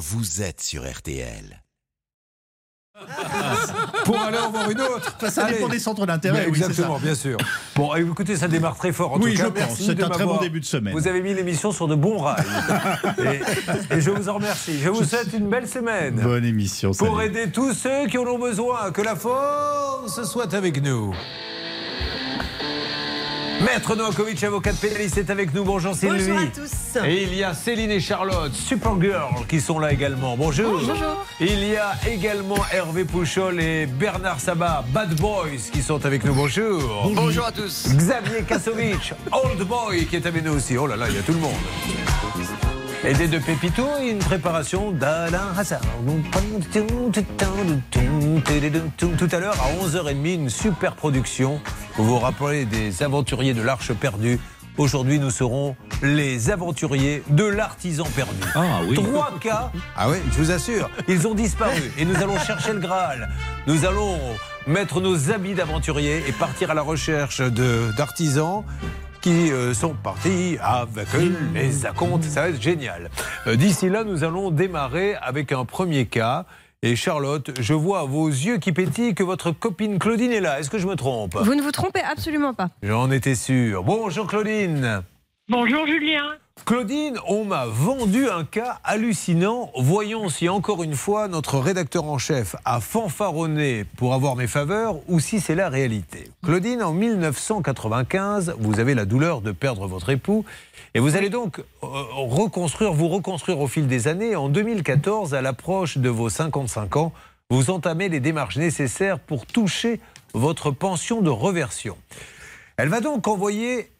vous êtes sur RTL. Pour aller en voir une autre. Ça Allez. dépend des centres d'intérêt. Oui, exactement, ça. bien sûr. Bon, écoutez, ça démarre très fort. En Oui, tout je cas, pense. C'est un très bon début de semaine. Vous avez mis l'émission sur de bons rails. et, et je vous en remercie. Je vous souhaite une belle semaine. Bonne émission. Pour salut. aider tous ceux qui en ont besoin. Que la force soit avec nous. Maître Novakovic, avocat de pénaliste, est avec nous. Bonjour Sylvie. Bonjour à tous. Et il y a Céline et Charlotte, Supergirl, qui sont là également. Bonjour. Bonjour. Il y a également Hervé Pouchol et Bernard Sabat, Bad Boys, qui sont avec nous. Bonjour. Bonjour à tous. Xavier Kasovic, Old Boy, qui est avec nous aussi. Oh là là, il y a tout le monde. Aidé de Pépito et une préparation d'Alain Hazard. Tout à l'heure, à 11h30, une super production. Vous vous rappelez des aventuriers de l'Arche perdue. Aujourd'hui, nous serons les aventuriers de l'artisan perdu. Ah oui. Trois cas. Ah oui, je vous assure. Ils ont disparu et nous allons chercher le Graal. Nous allons mettre nos habits d'aventuriers et partir à la recherche de- d'artisans qui euh, sont partis avec les acomptes. Ça va être génial. Euh, D'ici là, nous allons démarrer avec un premier cas. Et Charlotte, je vois à vos yeux qui pétillent que votre copine Claudine est là. Est-ce que je me trompe? Vous ne vous trompez absolument pas. J'en étais sûr. Bonjour Claudine. Bonjour Julien. Claudine, on m'a vendu un cas hallucinant. Voyons si encore une fois notre rédacteur en chef a fanfaronné pour avoir mes faveurs ou si c'est la réalité. Claudine, en 1995, vous avez la douleur de perdre votre époux et vous allez donc euh, reconstruire, vous reconstruire au fil des années. En 2014, à l'approche de vos 55 ans, vous entamez les démarches nécessaires pour toucher votre pension de reversion. Elle va donc envoyer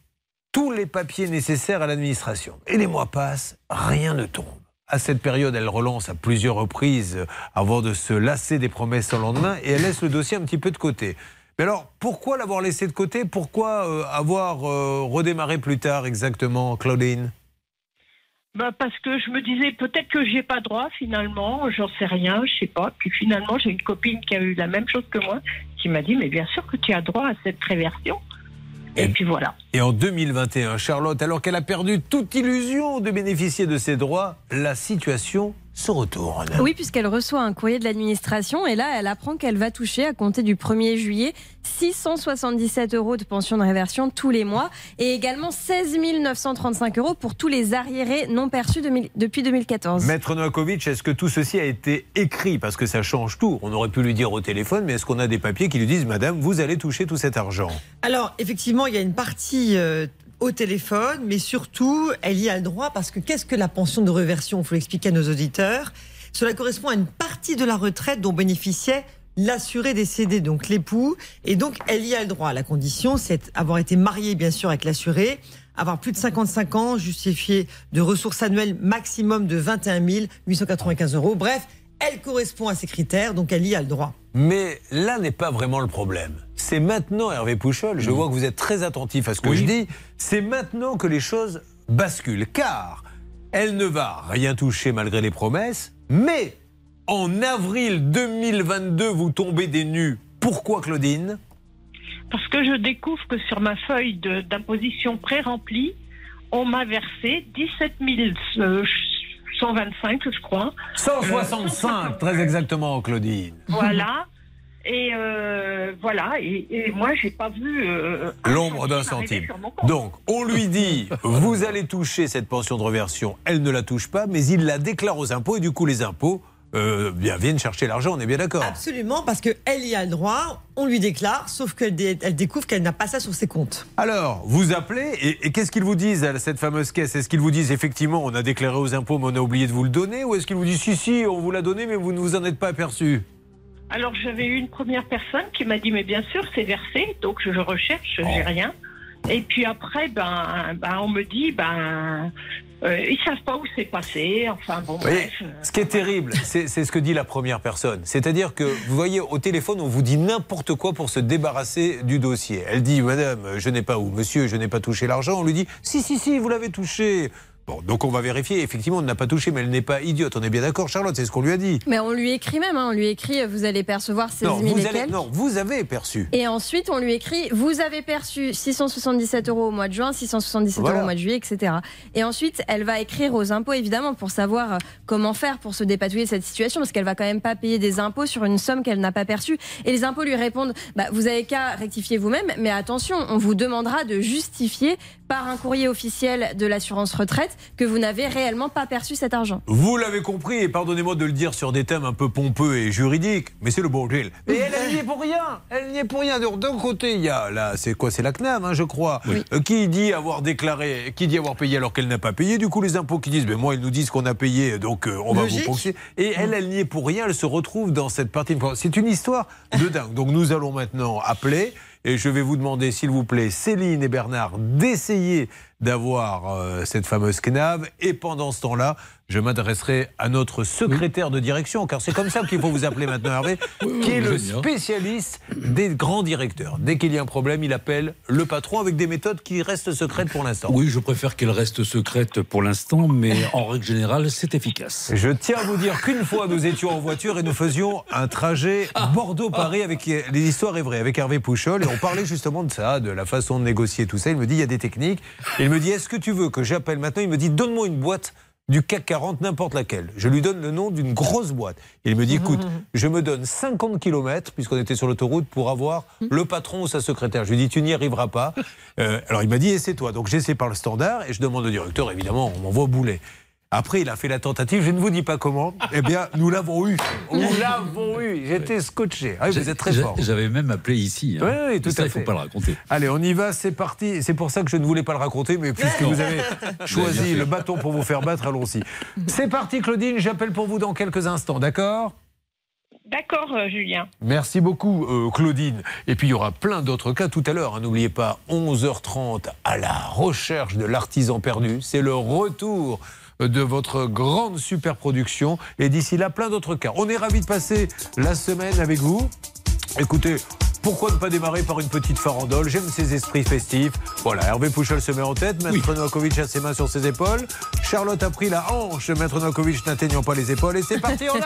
tous les papiers nécessaires à l'administration. Et les mois passent, rien ne tombe. À cette période, elle relance à plusieurs reprises euh, avant de se lasser des promesses au lendemain et elle laisse le dossier un petit peu de côté. Mais alors, pourquoi l'avoir laissé de côté? Pourquoi euh, avoir euh, redémarré plus tard exactement, Claudine? Bah parce que je me disais peut-être que j'ai pas droit finalement, j'en sais rien, je sais pas. Puis finalement j'ai une copine qui a eu la même chose que moi, qui m'a dit mais bien sûr que tu as droit à cette réversion. Et, Et- puis voilà. Et en 2021, Charlotte, alors qu'elle a perdu toute illusion de bénéficier de ses droits, la situation se retourne. Oui, puisqu'elle reçoit un courrier de l'administration et là, elle apprend qu'elle va toucher, à compter du 1er juillet, 677 euros de pension de réversion tous les mois et également 16 935 euros pour tous les arriérés non perçus de- depuis 2014. Maître Novakovic, est-ce que tout ceci a été écrit? Parce que ça change tout. On aurait pu lui dire au téléphone, mais est-ce qu'on a des papiers qui lui disent, Madame, vous allez toucher tout cet argent? Alors, effectivement, il y a une partie euh, au téléphone, mais surtout, elle y a le droit parce que qu'est-ce que la pension de reversion Il faut l'expliquer à nos auditeurs. Cela correspond à une partie de la retraite dont bénéficiait l'assuré décédé, donc l'époux. Et donc, elle y a le droit. La condition, c'est avoir été mariée, bien sûr, avec l'assuré, avoir plus de 55 ans, justifié de ressources annuelles maximum de 21 895 euros. Bref, elle correspond à ces critères, donc elle y a le droit. Mais là n'est pas vraiment le problème. C'est maintenant, Hervé Pouchol, je vois que vous êtes très attentif à ce que Oui. je dis, c'est maintenant que les choses basculent. Car elle ne va rien toucher malgré les promesses, mais en avril 2022, vous tombez des nues. Pourquoi, Claudine? Parce que je découvre que sur ma feuille d'imposition pré-remplie, on m'a versé 17 125, je crois. 165, très exactement, Claudine. Voilà. Et euh, voilà. Et, et moi, j'ai pas vu euh, L'ombre d'un centime. Donc, on lui dit, vous allez toucher cette pension de reversion. Elle ne la touche pas, mais il la déclare aux impôts et du coup, les impôts euh, bien, viennent chercher l'argent. On est bien d'accord. Absolument, parce qu'elle y a le droit, on lui déclare, sauf qu'elle dé- elle découvre qu'elle n'a pas ça sur ses comptes. Alors, vous appelez et, et qu'est-ce qu'ils vous disent à cette fameuse caisse? Est-ce qu'ils vous disent effectivement, on a déclaré aux impôts, mais on a oublié de vous le donner? Ou est-ce qu'ils vous disent, si, si, on vous l'a donné, mais vous ne vous en êtes pas aperçu? Alors j'avais eu une première personne qui m'a dit mais bien sûr c'est versé donc je recherche j'ai Oh. rien et puis après ben, ben on me dit ben euh, ils savent pas où c'est passé enfin bon voyez, bref euh, ce qui est terrible, c'est ce que dit la première personne. C'est-à-dire que, vous voyez, au téléphone, on vous dit n'importe quoi pour se débarrasser du dossier. Elle dit, Madame, je n'ai pas où Monsieur, je n'ai pas touché l'argent. On lui dit, si, si, si, vous l'avez touché. Bon, donc on va vérifier. Effectivement, on n'a pas touché, mais elle n'est pas idiote. On est bien d'accord, Charlotte, c'est ce qu'on lui a dit. Mais on lui écrit même, hein, on lui écrit vous allez percevoir 16 000 non, vous allez- non, vous avez perçu. Et ensuite, on lui écrit Vous avez perçu 677 euros au mois de juin, 677 Voilà. euros au mois de juillet, etc. Et ensuite, elle va écrire aux impôts, évidemment, pour savoir euh, comment faire pour se dépatouiller de cette situation, parce qu'elle va quand même pas payer des impôts sur une somme qu'elle n'a pas perçue. Et les impôts lui répondent bah, Vous avez qu'à rectifier vous-même, mais attention, on vous demandera de justifier par un courrier officiel de l'assurance retraite que vous n'avez réellement pas perçu cet argent. Vous l'avez compris, et pardonnez-moi de le dire sur des thèmes un peu pompeux et juridiques, mais c'est le bordel. Et elle, elle n'y est pour rien. Elle n'y est pour rien. D'un côté, il y a là, c'est quoi C'est la CNAM, hein, je crois, Oui. euh, qui dit avoir déclaré, qui dit avoir payé alors qu'elle n'a pas payé. Du coup, les impôts qui disent, mais moi, ils nous disent qu'on a payé, donc euh, on va vous ponctionner. Et elle, elle n'y est pour rien. Elle se retrouve dans cette partie. C'est une histoire de dingue. Donc, nous allons maintenant appeler. Et je vais vous demander, s'il vous plaît, Céline et Bernard, d'essayer d'avoir euh, cette fameuse CNAV. Et pendant ce temps-là, je m'adresserai à notre secrétaire de direction, car c'est comme ça qu'il faut vous appeler maintenant, Hervé, qui est le spécialiste des grands directeurs. Dès qu'il y a un problème, il appelle le patron avec des méthodes qui restent secrètes pour l'instant. Oui, je préfère qu'elle reste secrète pour l'instant, mais en règle générale, c'est efficace. Je tiens à vous dire qu'une fois, nous étions en voiture et nous faisions un trajet Bordeaux-Paris avec l'histoire est vraie, avec Hervé Pouchol. Et on parlait justement de ça, de la façon de négocier tout ça. Il me dit il y a des techniques. Il me dit est-ce que tu veux que j'appelle maintenant? Il me dit donne-moi une boîte du CAC 40, n'importe laquelle. Je lui donne le nom d'une grosse boîte. Il me dit écoute, je me donne 50 km, puisqu'on était sur l'autoroute, pour avoir le patron ou sa secrétaire. Je lui dis tu n'y arriveras pas. Euh, alors il m'a dit et c'est toi. Donc j'essaie par le standard et je demande au directeur, évidemment, on m'envoie bouler. Après, il a fait la tentative, je ne vous dis pas comment. Eh bien, nous l'avons eu. Nous l'avons eu. J'étais scotché. Ah, vous êtes très fort. J'avais même appelé ici. hein. Oui, oui, tout ça, à il ne faut fait. pas le raconter. Allez, on y va, c'est parti. C'est pour ça que je ne voulais pas le raconter, mais puisque vous avez choisi le bâton pour vous faire battre, allons-y. C'est parti, Claudine. J'appelle pour vous dans quelques instants, d'accord? D'accord, euh, Julien. Merci beaucoup, euh, Claudine. Et puis, il y aura plein d'autres cas tout à l'heure. hein. N'oubliez pas, 11h30, à la recherche de l'artisan perdu. C'est le retour de votre grande super production. Et d'ici là, plein d'autres cas. On est ravis de passer la semaine avec vous. Écoutez, pourquoi ne pas démarrer par une petite farandole? J'aime ces esprits festifs. Voilà, Hervé Pouchol se met en tête, Maître Novakovic a ses mains sur ses épaules. Charlotte a pris la hanche, Maître Novakovic n'atteignant pas les épaules. Et c'est parti, on danse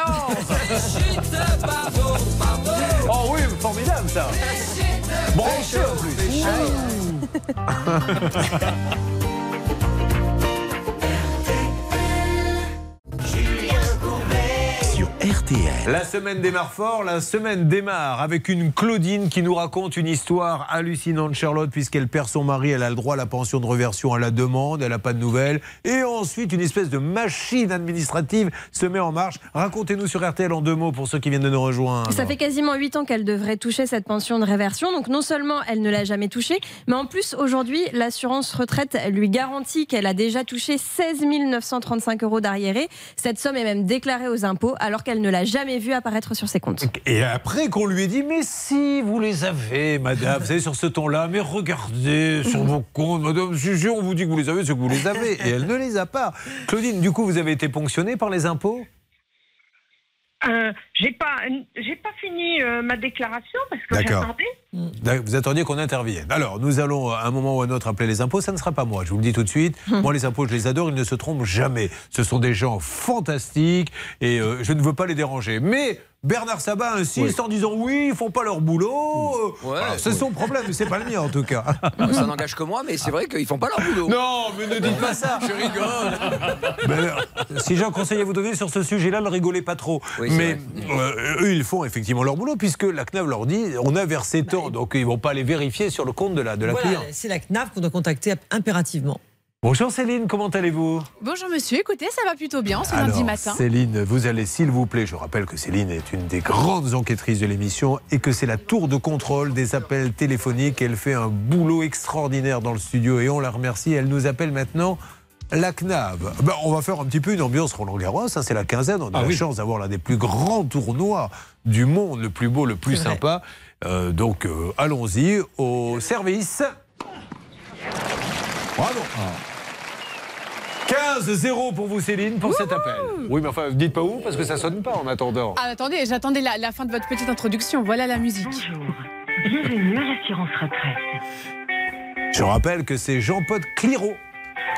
Oh oui, formidable ça Branché en plus RTL. La semaine démarre fort, la semaine démarre avec une Claudine qui nous raconte une histoire hallucinante, Charlotte, puisqu'elle perd son mari, elle a le droit à la pension de reversion à la demande, elle n'a pas de nouvelles. Et ensuite, une espèce de machine administrative se met en marche. Racontez-nous sur RTL en deux mots pour ceux qui viennent de nous rejoindre. Ça fait quasiment 8 ans qu'elle devrait toucher cette pension de réversion. Donc non seulement elle ne l'a jamais touchée, mais en plus aujourd'hui l'assurance retraite lui garantit qu'elle a déjà touché 16 935 euros d'arriéré. Cette somme est même déclarée aux impôts alors qu'elle ne l'a jamais vue apparaître sur ses comptes. Et après qu'on lui ait dit, mais si, vous les avez, madame, vous savez, sur ce ton-là, mais regardez sur vos comptes, madame, si, on vous dit que vous les avez, c'est que vous les avez. Et elle ne les a pas. Claudine, du coup, vous avez été ponctionnée par les impôts? Euh, j'ai pas, j'ai pas fini euh, ma déclaration parce que D'accord. j'attendais. Vous attendiez qu'on intervienne. Alors, nous allons à un moment ou à un autre appeler les impôts. Ça ne sera pas moi, je vous le dis tout de suite. Moi, les impôts, je les adore, ils ne se trompent jamais. Ce sont des gens fantastiques et euh, je ne veux pas les déranger. Mais Bernard Sabat insiste en disant oui, ils font pas leur boulot. Ouais, voilà, c'est son problème, c'est pas le mien en tout cas. Ça n'engage que moi, mais c'est vrai qu'ils font pas leur boulot. non, mais ne dites pas ça. Je rigole. Mais, euh, si j'ai un conseil à vous donner sur ce sujet-là, ne rigolez pas trop. Oui, mais euh, eux, ils font effectivement leur boulot puisque la CNAV leur dit on a versé tant, donc ils vont pas les vérifier sur le compte de la, de la Voilà, cliente. c'est la CNAV qu'on doit contacter impérativement. Bonjour Céline, comment allez-vous? Bonjour monsieur, écoutez, ça va plutôt bien ce Alors, lundi matin. Céline, vous allez, s'il vous plaît, je rappelle que Céline est une des grandes enquêtrices de l'émission et que c'est la tour de contrôle des appels téléphoniques. Elle fait un boulot extraordinaire dans le studio et on la remercie. Elle nous appelle maintenant. La CNAV. Ben, on va faire un petit peu une ambiance Roland Garros. Ça, c'est la quinzaine. On a Ah la oui. chance d'avoir l'un des plus grands tournois du monde, le plus beau, le plus sympa. Euh, donc, euh, allons-y au service. Bravo. 15-0 pour vous, Céline, pour cet appel. Oui, mais enfin, dites pas où, parce que ça sonne pas en attendant. Ah, attendez, j'attendais la, la fin de votre petite introduction. Voilà la musique. Bonjour. Bienvenue à l'assurance retraite. Je rappelle que c'est Jean-Paul Cliraut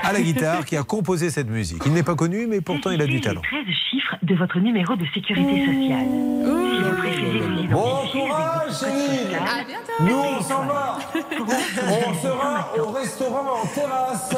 à la guitare qui a composé cette musique. Il n'est pas connu, mais pourtant il a du talent. 13 chiffres de votre numéro de sécurité sociale. Si vous préférez vous identifier À bientôt. Nous, on s'en va On sera au restaurant en terrasse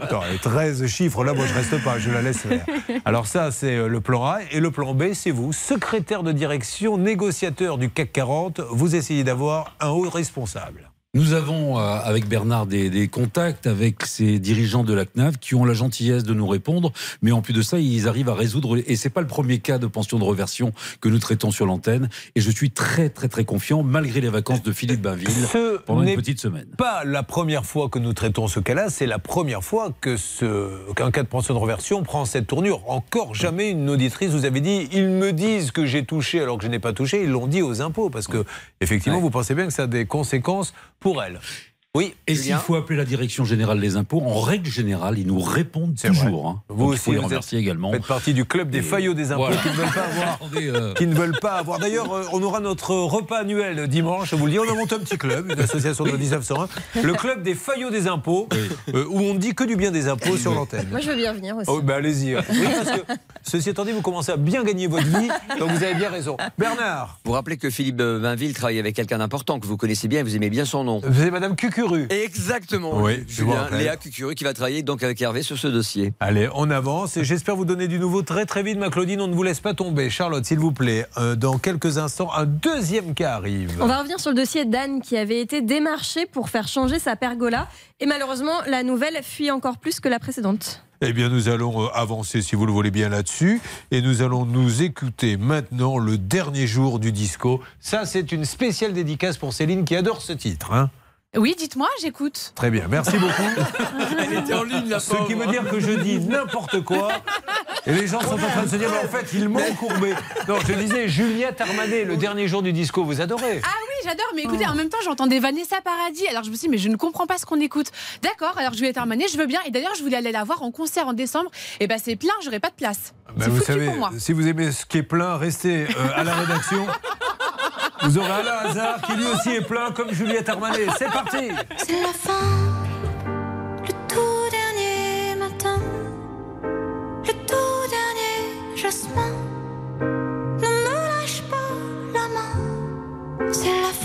Attends, les 13 chiffres, là, moi, je reste pas, je la laisse faire. Alors ça, c'est euh, le plan A. Et le plan B, c'est vous, secrétaire de direction, négociateur du CAC 40. Vous essayez d'avoir un haut responsable. Nous avons euh, avec Bernard des, des contacts avec ces dirigeants de la CNAV qui ont la gentillesse de nous répondre, mais en plus de ça, ils arrivent à résoudre. Et c'est pas le premier cas de pension de reversion que nous traitons sur l'antenne. Et je suis très très très confiant, malgré les vacances de Philippe Bainville, Ce pendant une petite semaine. pas la première fois que nous traitons ce cas-là, c'est la première fois que ce, qu'un cas de pension de reversion prend cette tournure. Encore jamais une auditrice vous avait dit ils me disent que j'ai touché alors que je n'ai pas touché, ils l'ont dit aux impôts parce que effectivement Ouais. vous pensez bien que ça a des conséquences pour elle. Oui, Et s'il faut appeler la direction générale des impôts, en règle générale, ils nous répondent toujours. hein. Vous Donc, il aussi, faut les vous remercier également. faites partie du club des Et faillots des impôts voilà. qui ne veulent pas avoir. Euh, Qui ne veulent pas avoir. D'ailleurs, euh, on aura notre repas annuel dimanche. Je vous le dis, on a monté un petit club, une association de 1901, le club des faillots des impôts, euh, où on ne dit que du bien des impôts sur l'antenne. Moi, je veux bien venir aussi. Oh, ben allez-y. Oui, parce que, ceci étant dit, vous commencez à bien gagner votre vie, donc vous avez bien raison. Bernard, Vous rappelez que Philippe Bainville travaille avec quelqu'un d'important que vous connaissez bien et vous aimez bien son nom. vous avez Madame Cucuru. Exactement. Oui, Julien. Léa Cucuru qui va travailler donc avec Hervé sur ce dossier. Allez, on avance et j'espère vous donner du nouveau très très vite, ma Claudine. On ne vous laisse pas tomber. Charlotte, s'il vous plaît, euh, dans quelques instants, un deuxième cas arrive. On va revenir sur le dossier d'Anne qui avait été démarché pour faire changer sa pergola. Et malheureusement, la nouvelle fuit encore plus que la précédente. Eh bien, nous allons euh, avancer, si vous le voulez bien, là-dessus. Et nous allons nous écouter maintenant le dernier jour du disco. Ça, c'est une spéciale dédicace pour Céline qui adore ce titre. hein. Oui, dites-moi, j'écoute. Très bien, merci beaucoup. Elle était en ligne, la Ce qui veut dire que je dis n'importe quoi. Et les gens sont en train de se dire, mais en fait, ils m'ont courbé. Non, je disais, Juliette Armanet, le dernier jour du disco, vous adorez. Ah oui, j'adore, mais écoutez, en même temps, j'entendais Vanessa Paradis. Alors je me suis dit, mais je ne comprends pas ce qu'on écoute. D'accord, alors Juliette Armanet, je veux bien. Et d'ailleurs, je voulais aller la voir en concert en décembre. Et ben c'est plein, j'aurais pas de place. Ben, c'est vous foutu savez, pour moi. si vous aimez ce qui est plein, restez euh, à la rédaction. Vous aurez Alain Hazard qui lui aussi est plein comme Juliette Armanet. C'est parti C'est la fin, le tout dernier matin, le tout dernier jasmin. Ne me lâche pas la main, c'est la fin,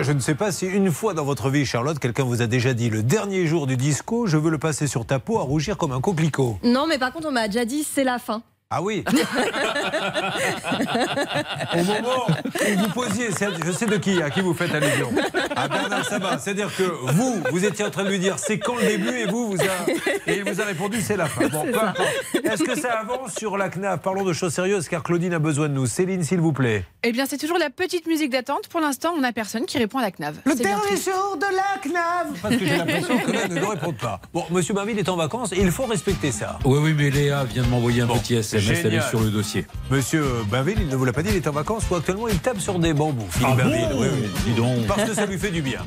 Ça, je ne sais pas si une fois dans votre vie, Charlotte, quelqu'un vous a déjà dit le dernier jour du disco, je veux le passer sur ta peau à rougir comme un coquelicot. Non, mais par contre, on m'a déjà dit c'est la fin. Ah oui Au moment où vous posiez, je sais de qui, à qui vous faites allusion. À Bernard Sabat. C'est-à-dire que vous, vous étiez en train de lui dire c'est quand le début et vous, vous a, et il vous a répondu c'est la fin. Bon. Est-ce que ça avance sur la CNAF Parlons de choses sérieuses car Claudine a besoin de nous. Céline, s'il vous plaît. Eh bien, c'est toujours la petite musique d'attente. Pour l'instant, on n'a personne qui répond à la CNAV. Le dernier jour de la CNAV Parce que j'ai l'impression que là, ne nous répondent pas. Bon, Monsieur Bainville est en vacances et il faut respecter ça. Oui, oui, mais Léa vient de m'envoyer un Bon, petit SMS, est sur le dossier. Monsieur Bainville, il ne vous l'a pas dit, il est en vacances ou actuellement il tape sur des bambous. Philippe Ah Bainville, bon oui, oui. Dis donc. Parce que ça lui fait du bien.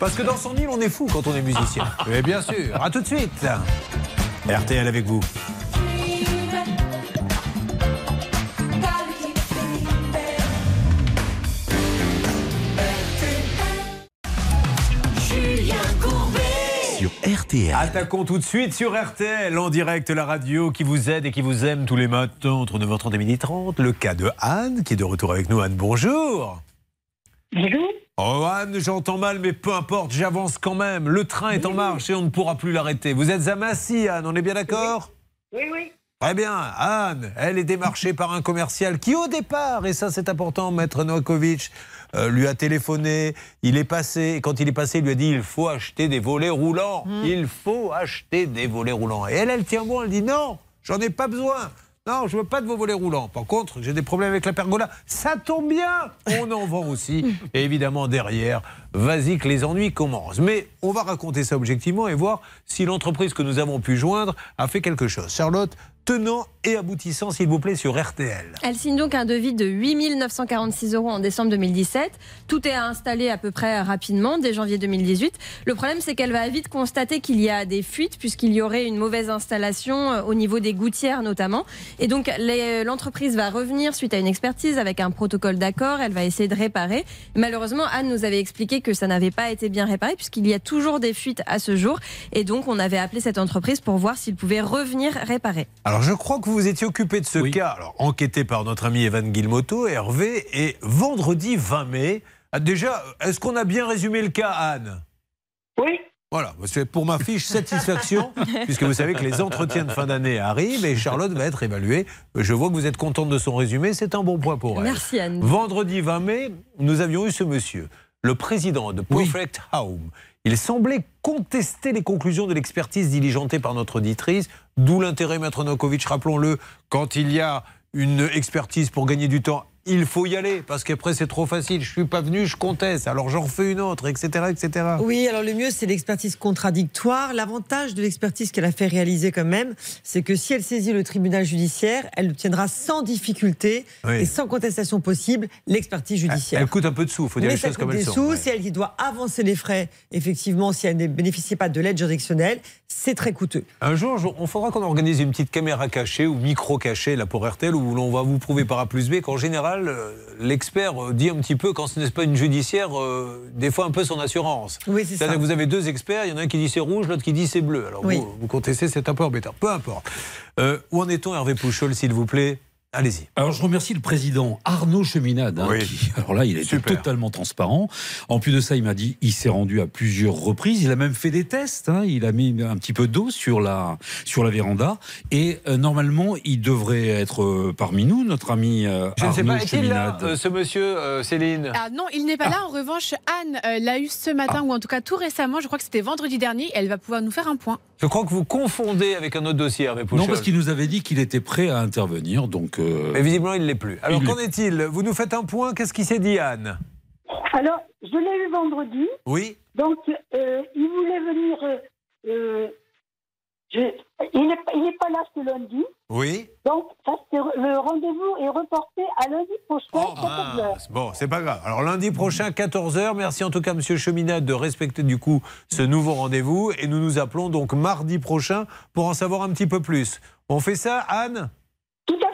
Parce que dans son île, on est fou quand on est musicien. Mais bien sûr. À tout de suite. RTL avec vous. Julien Courbet sur RTL. Attaquons tout de suite sur RTL, en direct la radio qui vous aide et qui vous aime tous les matins entre 9h30 et 12h30. Le cas de Anne qui est de retour avec nous. Anne, bonjour. Bonjour. Oh Anne, j'entends mal, mais peu importe, j'avance quand même. Le train est en marche et on ne pourra plus l'arrêter. Vous êtes à Massy, Anne, on est bien d'accord? Oui, oui. Très bien, Anne, elle est démarchée par un commercial qui au départ, et ça c'est important, Maître Novakovic, euh, lui a téléphoné, il est passé, et quand il est passé, il lui a dit il faut acheter des volets roulants, il faut acheter des volets roulants. Et elle, elle tient bon, elle dit non, j'en ai pas besoin. Non, je veux pas de vos volets roulants. Par contre, j'ai des problèmes avec la pergola. Ça tombe bien, on en vend aussi. Et évidemment, derrière, vas-y que les ennuis commencent. Mais on va raconter ça objectivement et voir si l'entreprise que nous avons pu joindre a fait quelque chose. Charlotte, tenant et aboutissant, s'il vous plaît, sur RTL. Elle signe donc un devis de 8 946 euros en décembre 2017. Tout est installé à peu près rapidement, dès janvier 2018. Le problème, c'est qu'elle va vite constater qu'il y a des fuites, puisqu'il y aurait une mauvaise installation euh, au niveau des gouttières notamment. Et donc, les- l'entreprise va revenir suite à une expertise avec un protocole d'accord. Elle va essayer de réparer. Malheureusement, Anne nous avait expliqué que ça n'avait pas été bien réparé, puisqu'il y a toujours des fuites à ce jour. Et donc, on avait appelé cette entreprise pour voir s'il pouvait revenir réparer. Je crois que vous étiez occupé de ce Oui. cas, alors, enquêté par notre ami Evan Guilmoto, Hervé, et vendredi 20 mai. ah, Déjà, est-ce qu'on a bien résumé le cas, Anne? Oui. Voilà, c'est pour ma fiche satisfaction, puisque vous savez que les entretiens de fin d'année arrivent et Charlotte va être évaluée. Je vois que vous êtes contente de son résumé, c'est un bon point pour elle. Merci Anne. Vendredi 20 mai, nous avions eu ce monsieur, le président de Oui. Perfect Home. Il semblait contester les conclusions de l'expertise diligentée par notre auditrice, d'où l'intérêt, Maître Nokovic, rappelons-le, quand il y a une expertise pour gagner du temps, il faut y aller, parce qu'après c'est trop facile, je suis pas venu, je conteste, alors j'en refais une autre, etc. etc. Oui, alors le mieux, c'est l'expertise contradictoire. L'avantage de l'expertise qu'elle a fait réaliser quand même, c'est que si elle saisit le tribunal judiciaire, elle obtiendra sans difficulté Oui. et sans contestation possible l'expertise judiciaire. Elle coûte un peu de sous, il faut dire Mais les choses comme coûte elles des sont. sous, ouais. c'est elle qui doit avancer les frais, effectivement, si elle ne bénéficie pas de l'aide juridictionnelle, c'est très coûteux. Un jour, on faudra qu'on organise une petite caméra cachée ou micro caché là pour RTL où l'on va vous prouver par A plus B qu'en général, euh, l'expert euh, dit un petit peu, quand ce n'est pas une judiciaire, euh, des fois un peu son assurance. Oui, c'est ça. C'est-à-dire que vous avez deux experts, il y en a un qui dit c'est rouge, l'autre qui dit c'est bleu. Alors Oui. vous, vous contestez, c'est un peu embêtant. Peu importe. Euh, où en est-on, Hervé Pouchol, s'il vous plaît? Allez-y. Alors je remercie le président Arnaud Cheminade. hein, Oui. qui, alors là, il a été Super. totalement transparent. En plus de ça, il m'a dit, il s'est rendu à plusieurs reprises. Il a même fait des tests. hein, il a mis un petit peu d'eau sur la sur la véranda. Et euh, normalement, il devrait être euh, parmi nous, notre ami euh, Je ne sais Arnaud pas, est-il là, Cheminade. euh, ce monsieur, euh, Céline? Ah non, il n'est pas là. En revanche, Anne euh, l'a eu ce matin, ou en tout cas tout récemment. Je crois que c'était vendredi dernier. Elle va pouvoir nous faire un point. Je crois que vous confondez avec un autre dossier, Hervé Pouchol. non, parce qu'il nous avait dit qu'il était prêt à intervenir. Donc, euh, Mais visiblement, il ne l'est plus. Alors qu'en est-il? Vous nous faites un point, qu'est-ce qui s'est dit, Anne? Alors, je l'ai eu vendredi. Oui Donc, euh, il voulait venir. euh, euh, je- il n'est pas là ce lundi. Oui Donc, ça, le rendez-vous est reporté à lundi prochain, Oh, 14h. mince. Bon, c'est pas grave. Alors lundi prochain, 14h. Merci en tout cas, Monsieur Cheminade, de respecter du coup ce nouveau rendez-vous. Et nous nous appelons donc mardi prochain pour en savoir un petit peu plus. On fait ça, Anne?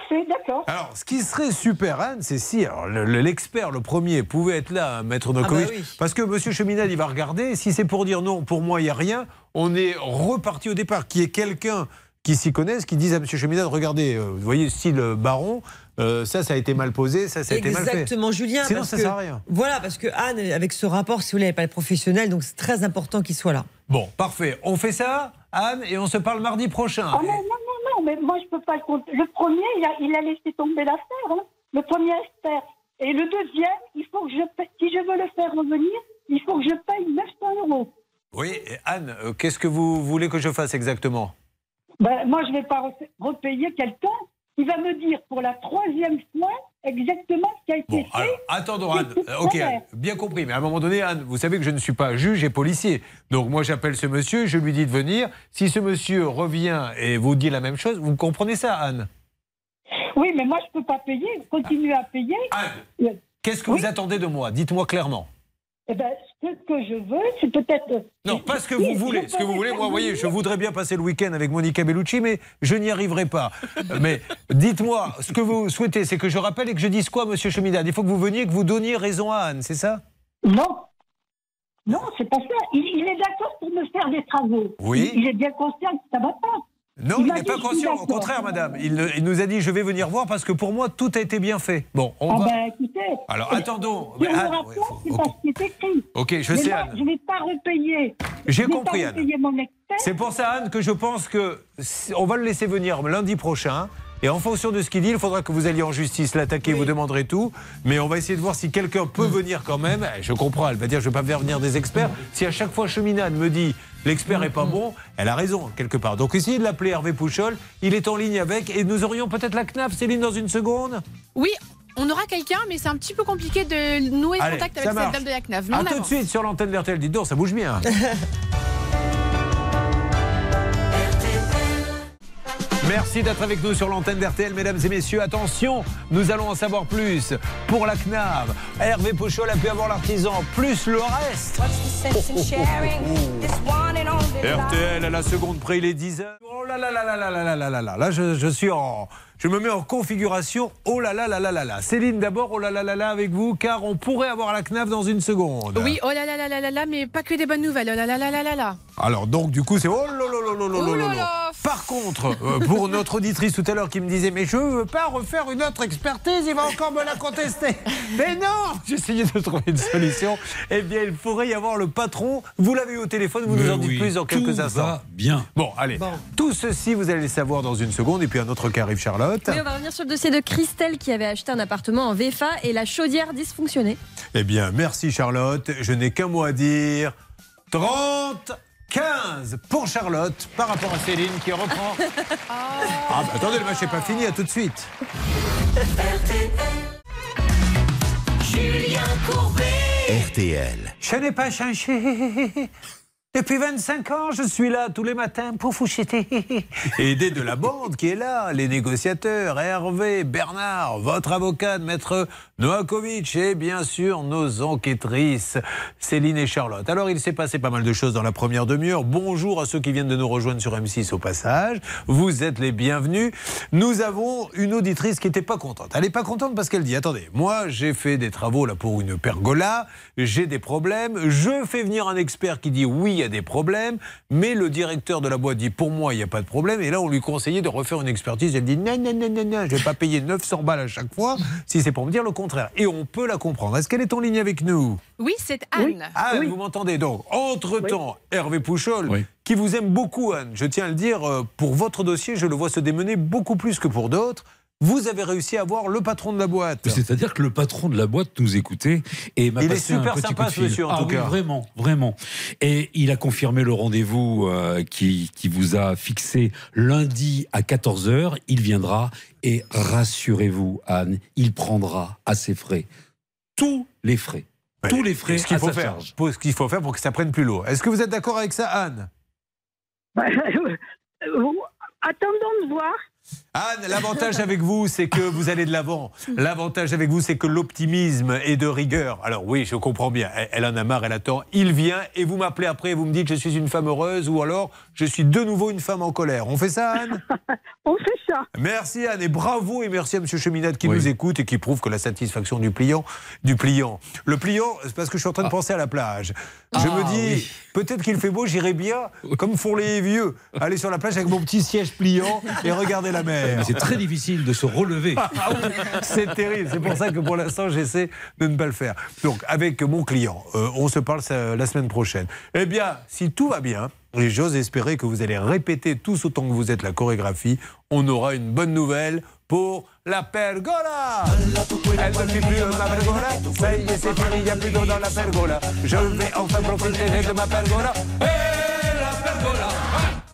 Tout à fait, d'accord. Alors, ce qui serait super, Anne, c'est si le- le- l'expert, le premier, pouvait être là, Maître Nokovic. Ah bah oui. Parce que Monsieur Cheminade, il va regarder. Si c'est pour dire non, pour moi, il n'y a rien, on est reparti au départ. Qui est quelqu'un qui s'y connaisse, qui dise à Monsieur Cheminade, regardez, euh, vous voyez, style euh, baron, euh, ça, ça a été mal posé, ça, ça a été mal fait. Exactement, Julien. Sinon, parce ça que- sert à rien. Voilà, parce que Anne, avec ce rapport, si vous voulez, n'est pas professionnelle, donc c'est très important qu'il soit là. Bon, parfait. On fait ça, Anne, et on se parle mardi prochain. Non, non, non, mais moi je peux pas le compter. Le premier, il a, il a laissé tomber l'affaire. hein. Le premier expert. Et le deuxième, il faut que je paye, si je veux le faire revenir, il faut que je paye 900 euros. Oui, Anne, euh, qu'est-ce que vous voulez que je fasse exactement? Ben, moi, je ne vais pas repayer quelqu'un qui va me dire pour la troisième fois exactement ce qui a été Bon, fait. alors, attendons, Anne. Ok. Anne, bien compris. Mais à un moment donné, Anne, vous savez que je ne suis pas juge et policier. Donc moi, j'appelle ce monsieur, je lui dis de venir. Si ce monsieur revient et vous dit la même chose, vous comprenez ça, Anne? Oui, mais moi, je ne peux pas payer, continuer à payer. Anne, qu'est-ce que vous attendez de moi? Dites-moi clairement. Eh ben, ce que je veux, c'est peut-être. Non, pas ce que vous voulez. Ce que vous voulez, moi, vous voyez, je voudrais bien passer le week-end avec Monica Bellucci, mais je n'y arriverai pas. Mais dites-moi, ce que vous souhaitez, c'est que je rappelle et que je dise quoi, monsieur Cheminade? Il faut que vous veniez et que vous donniez raison à Anne, c'est ça? Non. Non, c'est pas ça. Il, il est d'accord pour me faire des travaux. Oui. Il, il est bien conscient que ça va pas. Non, Il n'est pas conscient. Au contraire, madame. Il, nous a dit je vais venir voir parce que pour moi, tout a été bien fait. Bon, on Ah va. ben, écoutez. Alors, attendons. Sur Mais le Anne, rapport, c'est pas ce qui est écrit. Ok, je Mais sais, moi, Anne. Je ne vais pas repayer. J'ai compris, pas Anne. repayer mon expert. C'est pour ça, Anne, que je pense que on va le laisser venir lundi prochain. Et en fonction de ce qu'il dit, il faudra que vous alliez en justice l'attaquer, vous demanderez tout. Mais on va essayer de voir si quelqu'un peut venir quand même. Eh, Je comprends, elle va dire je ne vais pas faire venir des experts. Si à chaque fois Cheminade me dit l'expert n'est pas bon, elle a raison quelque part. Donc essayez de l'appeler Hervé Pouchol. Il est en ligne avec et nous aurions peut-être la CNAF, Céline, dans une seconde. Oui, on aura quelqu'un, mais c'est un petit peu compliqué de nouer Allez, contact avec cette dame de la. Mais A tout de suite sur l'antenne d'RTL. Dites donc, ça bouge bien. Merci d'être avec nous sur l'antenne d'RTL, mesdames et messieurs. Attention, nous allons en savoir plus. Pour la CNAV, Hervé Pouchol a pu avoir l'artisan, plus le reste. RTL à la seconde près, il est 10h. Oh là là là là là là là là là là. Là, je, je suis en. Je me mets en configuration. Oh là là là là là là. Céline, d'abord, oh là là là là avec vous, car on pourrait avoir la CNAV dans une seconde. Oui, oh là là là là là là, mais pas que des bonnes nouvelles. Oh là là là là là là. Alors donc du coup c'est oh là là là là là là là là là. là. Par contre euh, pour notre auditrice tout à l'heure qui me disait mais je veux pas refaire une autre expertise il va encore me la contester. Mais non j'essayais de trouver une solution. Eh bien il pourrait y avoir le patron. Vous l'avez eu au téléphone vous nous en dites plus dans quelques tout instants. va bien. Bon allez tout ceci vous allez le savoir dans une seconde et puis un autre qui arrive Charlotte. Oui, on va revenir sur le dossier de Christelle qui avait acheté un appartement en VFA et la chaudière dysfonctionnait. Eh bien, merci Charlotte. Je n'ai qu'un mot à dire. 30, 15 pour Charlotte par rapport à Céline qui reprend. Ah, bah, attendez, le match n'est pas fini. À tout de suite. Julien Courbet. RTL. Je n'ai pas changé. Depuis 25 ans, je suis là tous les matins pour fouchetter. Aidé de la bande qui est là, les négociateurs, Hervé, Bernard, votre avocate, maître Noakovic et bien sûr nos enquêtrices, Céline et Charlotte. Alors il s'est passé pas mal de choses dans la première demi-heure. Bonjour à ceux qui viennent de nous rejoindre sur M6 au passage. Vous êtes les bienvenus. Nous avons une auditrice qui n'était pas contente. Elle n'est pas contente parce qu'elle dit, attendez, moi j'ai fait des travaux là pour une pergola, j'ai des problèmes, je fais venir un expert qui dit oui, il y a des problèmes, mais le directeur de la boîte dit pour moi, il n'y a pas de problème. Et là, on lui conseillait de refaire une expertise. Elle dit non, non, non, non, non, je ne vais pas payer 900 balles à chaque fois si c'est pour me dire le contraire. Et on peut la comprendre. Est-ce qu'elle est en ligne avec nous? Oui, c'est Anne. Anne, vous m'entendez? Donc Entre-temps, Hervé Pouchol, qui vous aime beaucoup, Anne, je tiens à le dire, euh, pour votre dossier, je le vois se démener beaucoup plus que pour d'autres. Vous avez réussi à voir le patron de la boîte. C'est-à-dire que le patron de la boîte nous écoutait et m'a Il est passé un super petit sympa, coup de ce fil. monsieur, en Ah tout oui, cas. Vraiment, vraiment. Et il a confirmé le rendez-vous euh, qui, qui vous a fixé lundi à 14h. Il viendra et rassurez-vous, Anne, il prendra à ses frais tous les frais. Tous les frais ce qu'il à faut sa faire, charge. pour- ce qu'il faut faire pour que ça prenne plus l'eau. Est-ce que vous êtes d'accord avec ça, Anne? Attendons de voir. Anne, l'avantage avec vous, c'est que vous allez de l'avant. L'avantage avec vous, c'est que l'optimisme est de rigueur. Alors oui, je comprends bien. Elle, elle en a marre, elle attend. Il vient et vous m'appelez après et vous me dites je suis une femme heureuse ou alors je suis de nouveau une femme en colère. On fait ça, Anne? On fait ça. Merci Anne et bravo et merci à Monsieur Cheminade qui nous écoute et qui prouve que la satisfaction du pliant, du pliant. Le pliant, c'est parce que je suis en train de penser à la plage. Je Ah, me dis, oui. peut-être qu'il fait beau, j'irai bien, comme font les vieux, aller sur la plage avec mon petit siège pliant et regarder la mer. Mais c'est très difficile de se relever. Ah c'est terrible. C'est pour ça que pour l'instant, j'essaie de ne pas le faire. Donc, avec mon client, euh, on se parle ça, la semaine prochaine. Eh bien, si tout va bien, et j'ose espérer que vous allez répéter tous autant que vous êtes la chorégraphie, on aura une bonne nouvelle pour la pergola. Elle ne fait plus ma pergola. Ça y est, c'est fini, il n'y a plus d'eau dans la pergola. Je vais enfin profiter de ma pergola. Et la pergola.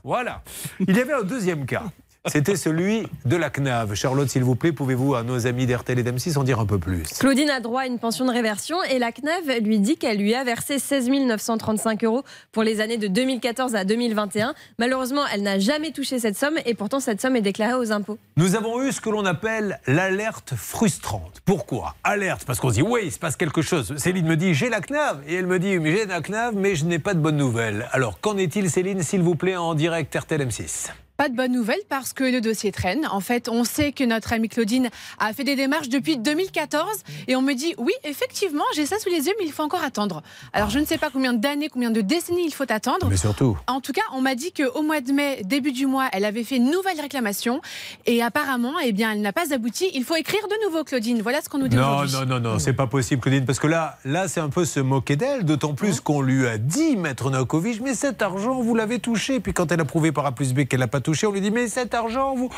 Voilà. Il y avait un deuxième cas. C'était celui de la CNAV. Charlotte, s'il vous plaît, pouvez-vous à nos amis d'RTL et d'M6 en dire un peu plus? Claudine a droit à une pension de réversion et la CNAV lui dit qu'elle lui a versé 16 935 euros pour les années de 2014 à 2021. Malheureusement, elle n'a jamais touché cette somme et pourtant cette somme est déclarée aux impôts. Nous avons eu ce que l'on appelle l'alerte frustrante. Pourquoi? Alerte, parce qu'on se dit, oui, il se passe quelque chose. Céline me dit, j'ai la CNAV. Et elle me dit, mais j'ai la CNAV, mais je n'ai pas de bonnes nouvelles. Alors, qu'en est-il, Céline, s'il vous plaît, en direct RTL M6 Pas de bonne nouvelle parce que le dossier traîne. En fait, on sait que notre amie Claudine a fait des démarches depuis 2014 et on me dit oui, effectivement, j'ai ça sous les yeux, mais il faut encore attendre. Alors, je ne sais pas combien d'années, combien de décennies il faut attendre. Mais surtout. En tout cas, on m'a dit qu'au mois de mai, début du mois, elle avait fait une nouvelle réclamation et apparemment, eh bien, elle n'a pas abouti. Il faut écrire de nouveau, Claudine. Voilà ce qu'on nous dit Non, non, non, non, c'est pas possible, Claudine, parce que là, là, c'est un peu se moquer d'elle, d'autant plus qu'on lui a dit, Maître Novakovic, mais cet argent, vous l'avez touché. Puis quand elle a prouvé par A plus B qu'elle l'a pas touché, on lui dit, mais cet argent, vous,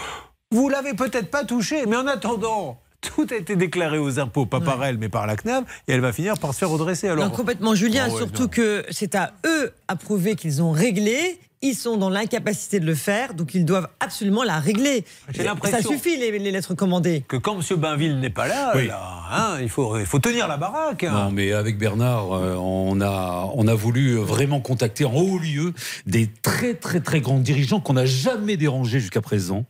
vous l'avez peut-être pas touché. Mais en attendant, tout a été déclaré aux impôts, pas par elle, mais par la CNAV, et elle va finir par se faire redresser. Alors, Non, complètement, Julien, Oh, ouais, surtout non. que c'est à eux à prouver qu'ils ont réglé. Ils sont dans l'incapacité de le faire, donc ils doivent absolument la régler. Ça suffit, les, les lettres commandées. que quand M. Bainville n'est pas là, Oui. là, hein, il, faut, il faut tenir la baraque. hein. Non, mais avec Bernard, euh, on a, on a voulu vraiment contacter en haut lieu des très très très grands dirigeants qu'on n'a jamais dérangés jusqu'à présent.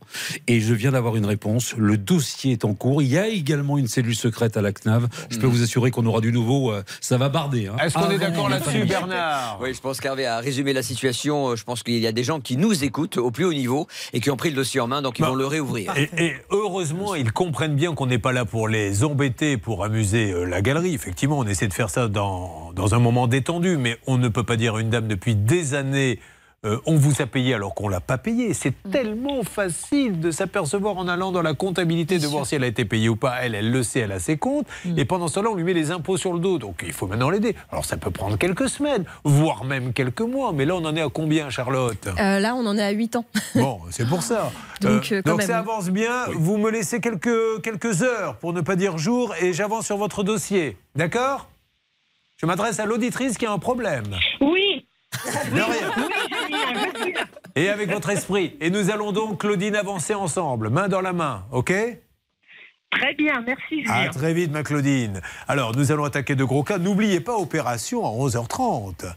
Et je viens d'avoir une réponse. Le dossier est en cours. Il y a également une cellule secrète à la CNAV. Je peux vous assurer qu'on aura du nouveau. euh, Ça va barder. hein. Est-ce qu'on est Avant d'accord là-dessus, Bernard? Oui, je pense qu'Hervé a résumé la situation. Euh, Je pense qu'il y a des gens qui nous écoutent au plus haut niveau et qui ont pris le dossier en main, donc ils Bah, vont le réouvrir. Et, et heureusement, ils comprennent bien qu'on n'est pas là pour les embêter, pour amuser euh, la galerie. Effectivement, on essaie de faire ça dans, dans un moment détendu, mais on ne peut pas dire à une dame depuis des années. Euh, on vous a payé alors qu'on l'a pas payé. C'est tellement facile de s'apercevoir en allant dans la comptabilité de voir si elle a été payée ou pas. Elle, elle le sait, elle a ses comptes. Et pendant ce temps-là, on lui met les impôts sur le dos. Donc il faut maintenant l'aider. Alors ça peut prendre quelques semaines, voire même quelques mois. Mais là, on en est à combien, Charlotte? Euh, là, on en est à 8 ans. Bon, c'est pour ça. Donc, euh, quand donc même. ça avance bien. Vous me laissez quelques, quelques heures, pour ne pas dire jours, et j'avance sur votre dossier. D'accord? Je m'adresse à l'auditrice qui a un problème. Oui, De rien. oui, Julien, je suis là. Et avec votre esprit. Et nous allons donc, Claudine, avancer ensemble, main dans la main. OK? Très bien, merci À Julien. très vite, ma Claudine. Alors, nous allons attaquer de gros cas. N'oubliez pas, opération à 11h30.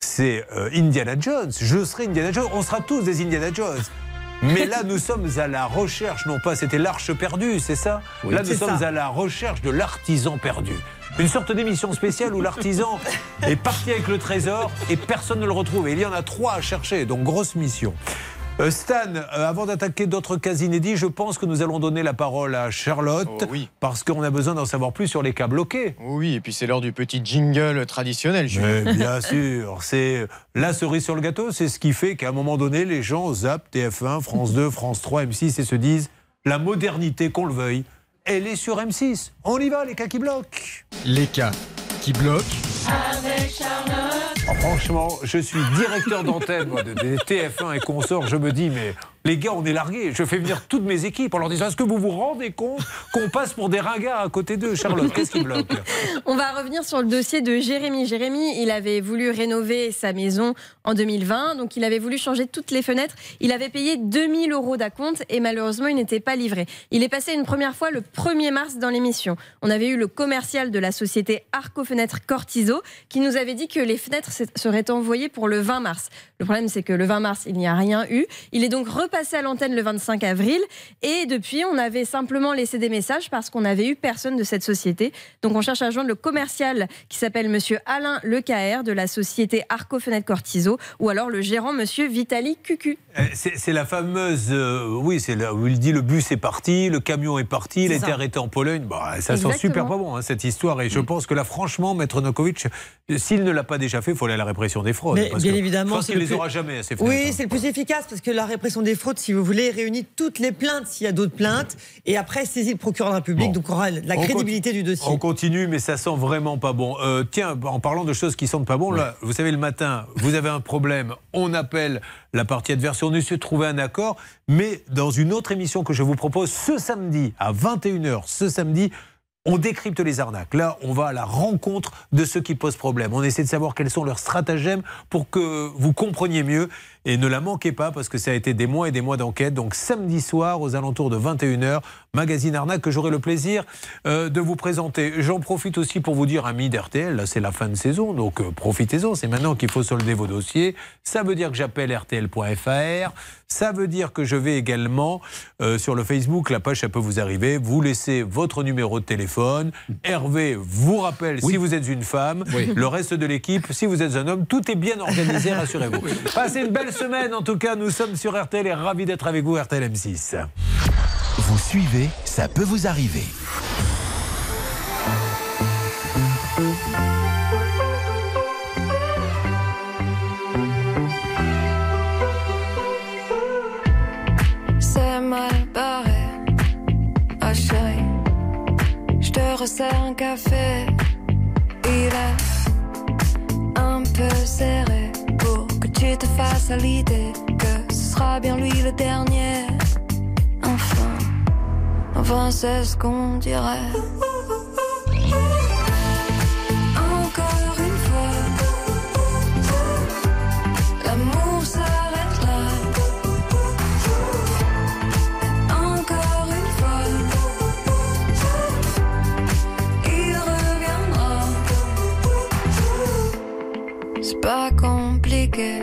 C'est euh, Indiana Jones. Je serai Indiana Jones. On sera tous des Indiana Jones. Mais là, nous sommes à la recherche, non pas, c'était l'arche perdue, c'est ça? Là, nous sommes ça. à la recherche de l'artisan perdu. Une sorte d'émission spéciale où l'artisan est parti avec le trésor et personne ne le retrouve. Et il y en a trois à chercher, donc grosse mission. Euh, Stan, euh, avant d'attaquer d'autres cas inédits, je pense que nous allons donner la parole à Charlotte, Oh oui. parce qu'on a besoin d'en savoir plus sur les cas bloqués. Oui, et puis c'est l'heure du petit jingle traditionnel. Julien. Mais bien sûr, c'est la cerise sur le gâteau, c'est ce qui fait qu'à un moment donné, les gens zappent TF1, France 2, France 3, M6 et se disent la modernité, qu'on le veuille, elle est sur M6. On y va, les cas qui bloquent. Les cas qui bloquent. Oh, franchement, je suis directeur d'antenne moi, de- des TF1 et consorts. Je me dis, mais les gars, on est largués. Je fais venir toutes mes équipes en leur disant Est-ce que vous vous rendez compte qu'on passe pour des ringards à côté d'eux Charlotte, qu'est-ce qui bloque? On va revenir sur le dossier de Jérémy. Jérémy, il avait voulu rénover sa maison en 2020, donc il avait voulu changer toutes les fenêtres. Il avait payé 2000 euros d'acompte et malheureusement, il n'était pas livré. Il est passé une première fois le 1er mars dans l'émission. On avait eu le commercial de la société Arco Fenêtres Cortizo qui nous avait dit que les fenêtres se- seraient envoyées pour le 20 mars. Le problème, c'est que le 20 mars, il n'y a rien eu. Il est donc repassé à l'antenne le 25 avril et depuis, on avait simplement laissé des messages parce qu'on n'avait eu personne de cette société. Donc on cherche à joindre le commercial qui s'appelle Monsieur Alain Lecaer de la société Arco Fenêtre Cortizo ou alors le gérant Monsieur Vitali Cucu. Euh, C'est la fameuse. euh, oui, c'est là où il dit le bus est parti, le camion est parti, il ça. arrêté en Pologne. Bah, ça sent Exactement. super pas bon, hein, cette histoire. Et je pense que là, franchement, Maître Nokovic, s'il ne l'a pas déjà fait, il faut aller à la répression des fraudes. Mais parce bien que évidemment, Je pense qu'il le les plus- aura jamais, ces Oui, fenêtres. c'est le plus efficace parce que la répression des antifraude, si vous voulez, réunit toutes les plaintes s'il y a d'autres plaintes, et après saisit le procureur de la République, Bon. donc on aura la crédibilité du dossier. On continue, mais ça sent vraiment pas bon. Euh, tiens, en parlant de choses qui sentent pas bon, là, vous savez, le matin, vous avez un problème, on appelle la partie adverse, on essaie de trouver un accord, mais dans une autre émission que je vous propose ce samedi, à 21h, ce samedi, on décrypte les arnaques. Là, on va à la rencontre de ceux qui posent problème. On essaie de savoir quels sont leurs stratagèmes pour que vous compreniez mieux. Et ne la manquez pas parce que ça a été des mois et des mois d'enquête. Donc samedi soir, aux alentours de 21h, magazine Arnaque que j'aurai le plaisir euh, de vous présenter. J'en profite aussi pour vous dire, amis d'RTL, là c'est la fin de saison, donc euh, profitez-en. C'est maintenant qu'il faut solder vos dossiers. Ça veut dire que j'appelle RTL.fr. Ça veut dire que je vais également euh, sur le Facebook, la page, ça peut vous arriver. Vous laissez votre numéro de téléphone. Hervé vous rappelle si vous êtes une femme. Oui. Le reste de l'équipe, si vous êtes un homme, tout est bien organisé, rassurez-vous. Passez une belle semaine. En tout cas, nous sommes sur RTL et ravis d'être avec vous, RTL M6. Vous suivez, ça peut vous arriver. C'est mal barré. Chérie, je te resserre un café. Il est un peu serré fasses à l'idée que ce sera bien lui le dernier. Enfin, enfin c'est ce qu'on dirait. Encore une fois, l'amour s'arrête là. Encore une fois, il reviendra. C'est pas compliqué,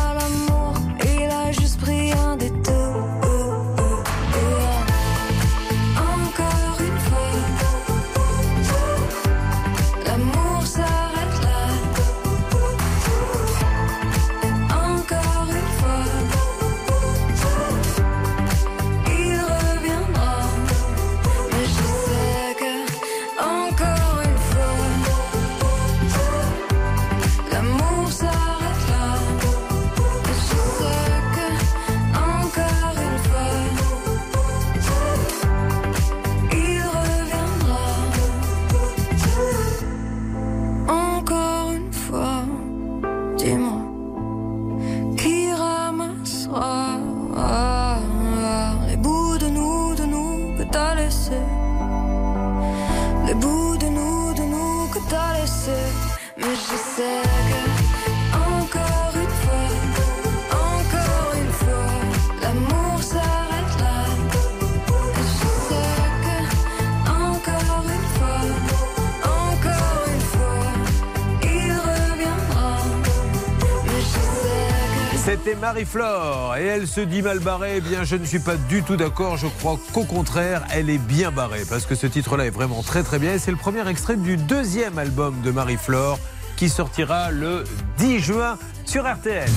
Marie-Flore et elle se dit mal barrée. Eh bien, je ne suis pas du tout d'accord. Je crois qu'au contraire, elle est bien barrée parce que ce titre-là est vraiment très très bien. C'est le premier extrait du deuxième album de Marie-Flore qui sortira le 10 juin sur RTL.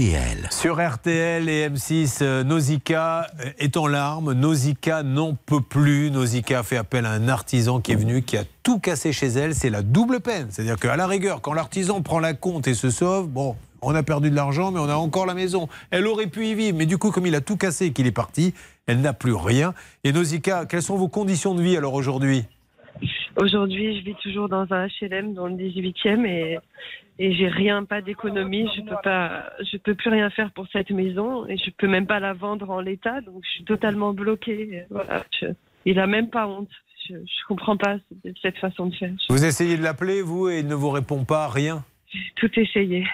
RTL. Sur RTL et M6, euh, Nausicaa euh, est en larmes. Nausicaa n'en peut plus. Nausicaa fait appel à un artisan qui est venu, qui a tout cassé chez elle. C'est la double peine. C'est-à-dire qu'à la rigueur, quand l'artisan prend la compte et se sauve, bon, on a perdu de l'argent, mais on a encore la maison. Elle aurait pu y vivre. Mais du coup, comme il a tout cassé et qu'il est parti, elle n'a plus rien. Et Nausicaa, quelles sont vos conditions de vie alors aujourd'hui? Aujourd'hui, je vis toujours dans un HLM dans le 18e et, et j'ai rien, pas d'économie. Je peux pas, je peux plus rien faire pour cette maison et je peux même pas la vendre en l'état. Donc, je suis totalement bloquée. Voilà, je- il a même pas honte. Je, je comprends pas cette- cette façon de faire. Vous essayez de l'appeler, vous, et il ne vous répond pas, rien? J'ai tout essayé.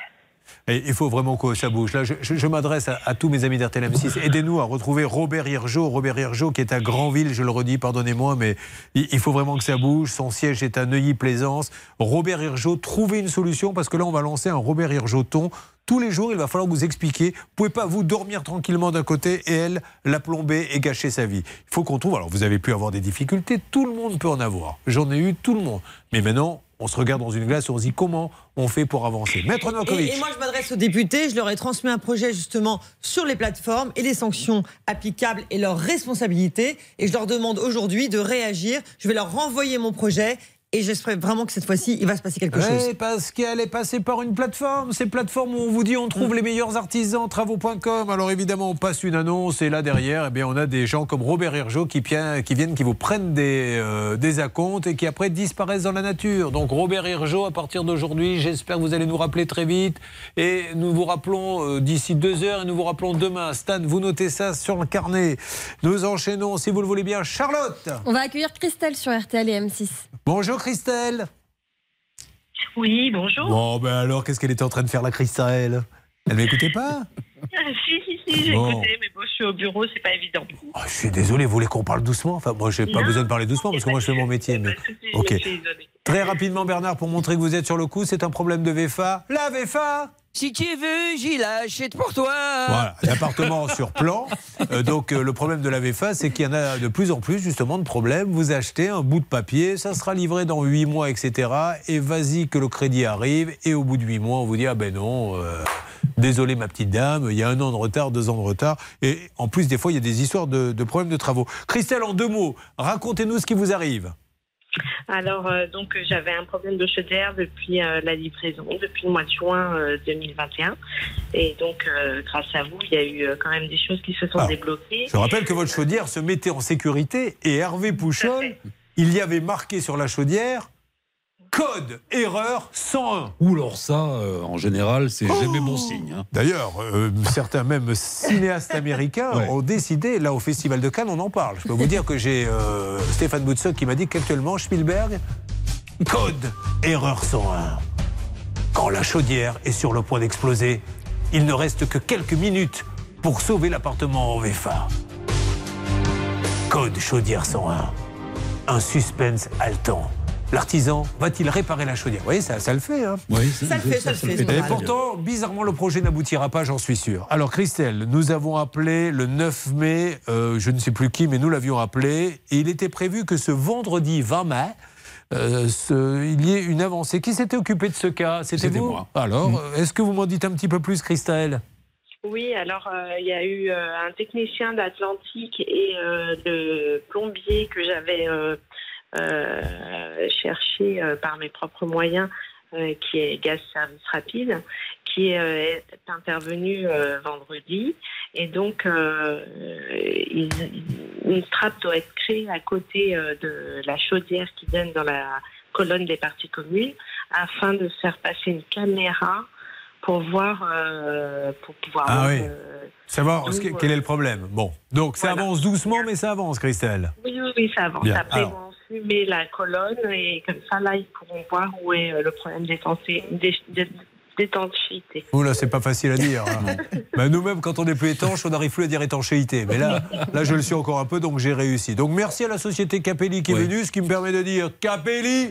Et il faut vraiment que ça bouge. Là, je, m'adresse à, tous mes amis d'RTL M6. Aidez-nous à retrouver Robert Hirjo. Robert Hirjo qui est à Granville, je le redis, pardonnez-moi, mais il, il faut vraiment que ça bouge. Son siège est à Neuilly-Plaisance. Robert Hirjo, trouvez une solution parce que là, on va lancer un Robert Hirjoton. Tous les jours, il va falloir vous expliquer. Vous pouvez pas vous dormir tranquillement d'un côté et elle la plomber et gâcher sa vie. Il faut qu'on trouve. Alors, vous avez pu avoir des difficultés. Tout le monde peut en avoir. J'en ai eu tout le monde. Mais maintenant, on se regarde dans une glace et on se dit comment on fait pour avancer. Maître Novakovic. Et, et moi, je m'adresse aux députés. Je leur ai transmis un projet justement sur les plateformes et les sanctions applicables et leurs responsabilités. Et je leur demande aujourd'hui de réagir. Je vais leur renvoyer mon projet. Et j'espère vraiment que cette fois-ci, il va se passer quelque chose. Ouais, parce qu'elle est passée par une plateforme. Ces plateformes où on vous dit on trouve les meilleurs artisans, travaux.com. Alors évidemment, on passe une annonce et là derrière, eh bien, on a des gens comme Robert Hirjo qui, qui viennent, qui vous prennent des, euh, des acomptes et qui après disparaissent dans la nature. Donc Robert Hirjo, à partir d'aujourd'hui, j'espère que vous allez nous rappeler très vite. Et nous vous rappelons euh, d'ici deux heures et nous vous rappelons demain. Stan, vous notez ça sur le carnet. Nous enchaînons, si vous le voulez bien, Charlotte. On va accueillir Christelle sur RTL et M6. Bonjour Christelle. Oui, bonjour. Bon, ben alors, qu'est-ce qu'elle était en train de faire, la Christelle? Elle m'écoutait pas? Ah, si, si, j'ai Bon. écouté, mais bon, je suis au bureau, c'est pas évident. Oh, Je suis désolé, vous voulez qu'on parle doucement? Enfin, moi, j'ai pas Non, besoin de parler doucement parce que moi, je fais mon métier. Mais... Ok. Très rapidement, Bernard, pour montrer que vous êtes sur le coup, c'est un problème de VFA. La VFA Si tu veux, j'y l'achète pour toi. Voilà, l'appartement sur plan. Euh, donc, euh, le problème de la VFA, c'est qu'il y en a de plus en plus, justement, de problèmes. Vous achetez un bout de papier, ça sera livré dans 8 mois, etc. Et vas-y que le crédit arrive. Et au bout de 8 mois, on vous dit Ah ben non. euh, Désolé ma petite dame, il y a un an de retard, deux ans de retard. Et en plus, des fois, il y a des histoires de, de problèmes de travaux. Christelle, en deux mots, racontez-nous ce qui vous arrive. Alors, euh, donc, euh, j'avais un problème de chaudière depuis euh, la livraison, depuis le mois de juin euh, 2021. Et donc, euh, grâce à vous, il y a eu euh, quand même des choses qui se sont Ah. débloquées. Je rappelle que votre chaudière se mettait en sécurité et Hervé Pouchol, il y avait marqué sur la chaudière code erreur 101. Ou alors ça, euh, en général, c'est jamais bon signe. hein. D'ailleurs, euh, certains même cinéastes américains Ouais. ont décidé, là au Festival de Cannes, on en parle. Je peux vous dire que j'ai euh, Stéphane Boutsock qui m'a dit qu'actuellement, Spielberg, code erreur 101. Quand la chaudière est sur le point d'exploser, il ne reste que quelques minutes pour sauver l'appartement en VFA. Code chaudière 101. Un suspense haletant. L'artisan va-t-il réparer la chaudière? Vous voyez, ça, ça le fait. Hein Oui, Ça le fait, ça le fait. et pourtant, bizarrement, le projet n'aboutira pas, j'en suis sûr. Alors, Christelle, nous avons appelé le 9 mai, euh, je ne sais plus qui, mais nous l'avions appelé, et il était prévu que ce vendredi 20 mai, euh, ce- il y ait une avancée. Qui s'était occupé de ce cas? C'était vous? moi. Alors, euh, est-ce que vous m'en dites un petit peu plus, Christelle? Oui, alors euh, il y a eu euh, un technicien d'Atlantique et euh, de plombier que j'avais euh, cherché euh, par mes propres moyens, euh, qui est Gaz Service Rapide, qui est intervenu vendredi. Et donc, une trappe doit être créée à côté de la chaudière qui donne dans la colonne des parties communes afin de faire passer une caméra pour voir, euh, pour pouvoir Ah oui. euh, Savoir quel est le problème. Bon, donc ça Voilà. avance doucement, mais ça avance, Christelle. Oui, oui, oui, ça avance. Bien, Après, alors. Fumer la colonne et comme ça, là, ils pourront voir où est euh, le problème d'étanchéité. Oh là, c'est pas facile à dire. hein. Bah, Nous-mêmes, quand on est plus étanche, on n'arrive plus à dire étanchéité. Mais là, là, je le suis encore un peu, donc j'ai réussi. Donc merci à la société Capelli qui est Oui. venue, ce qui me permet de dire Capelli.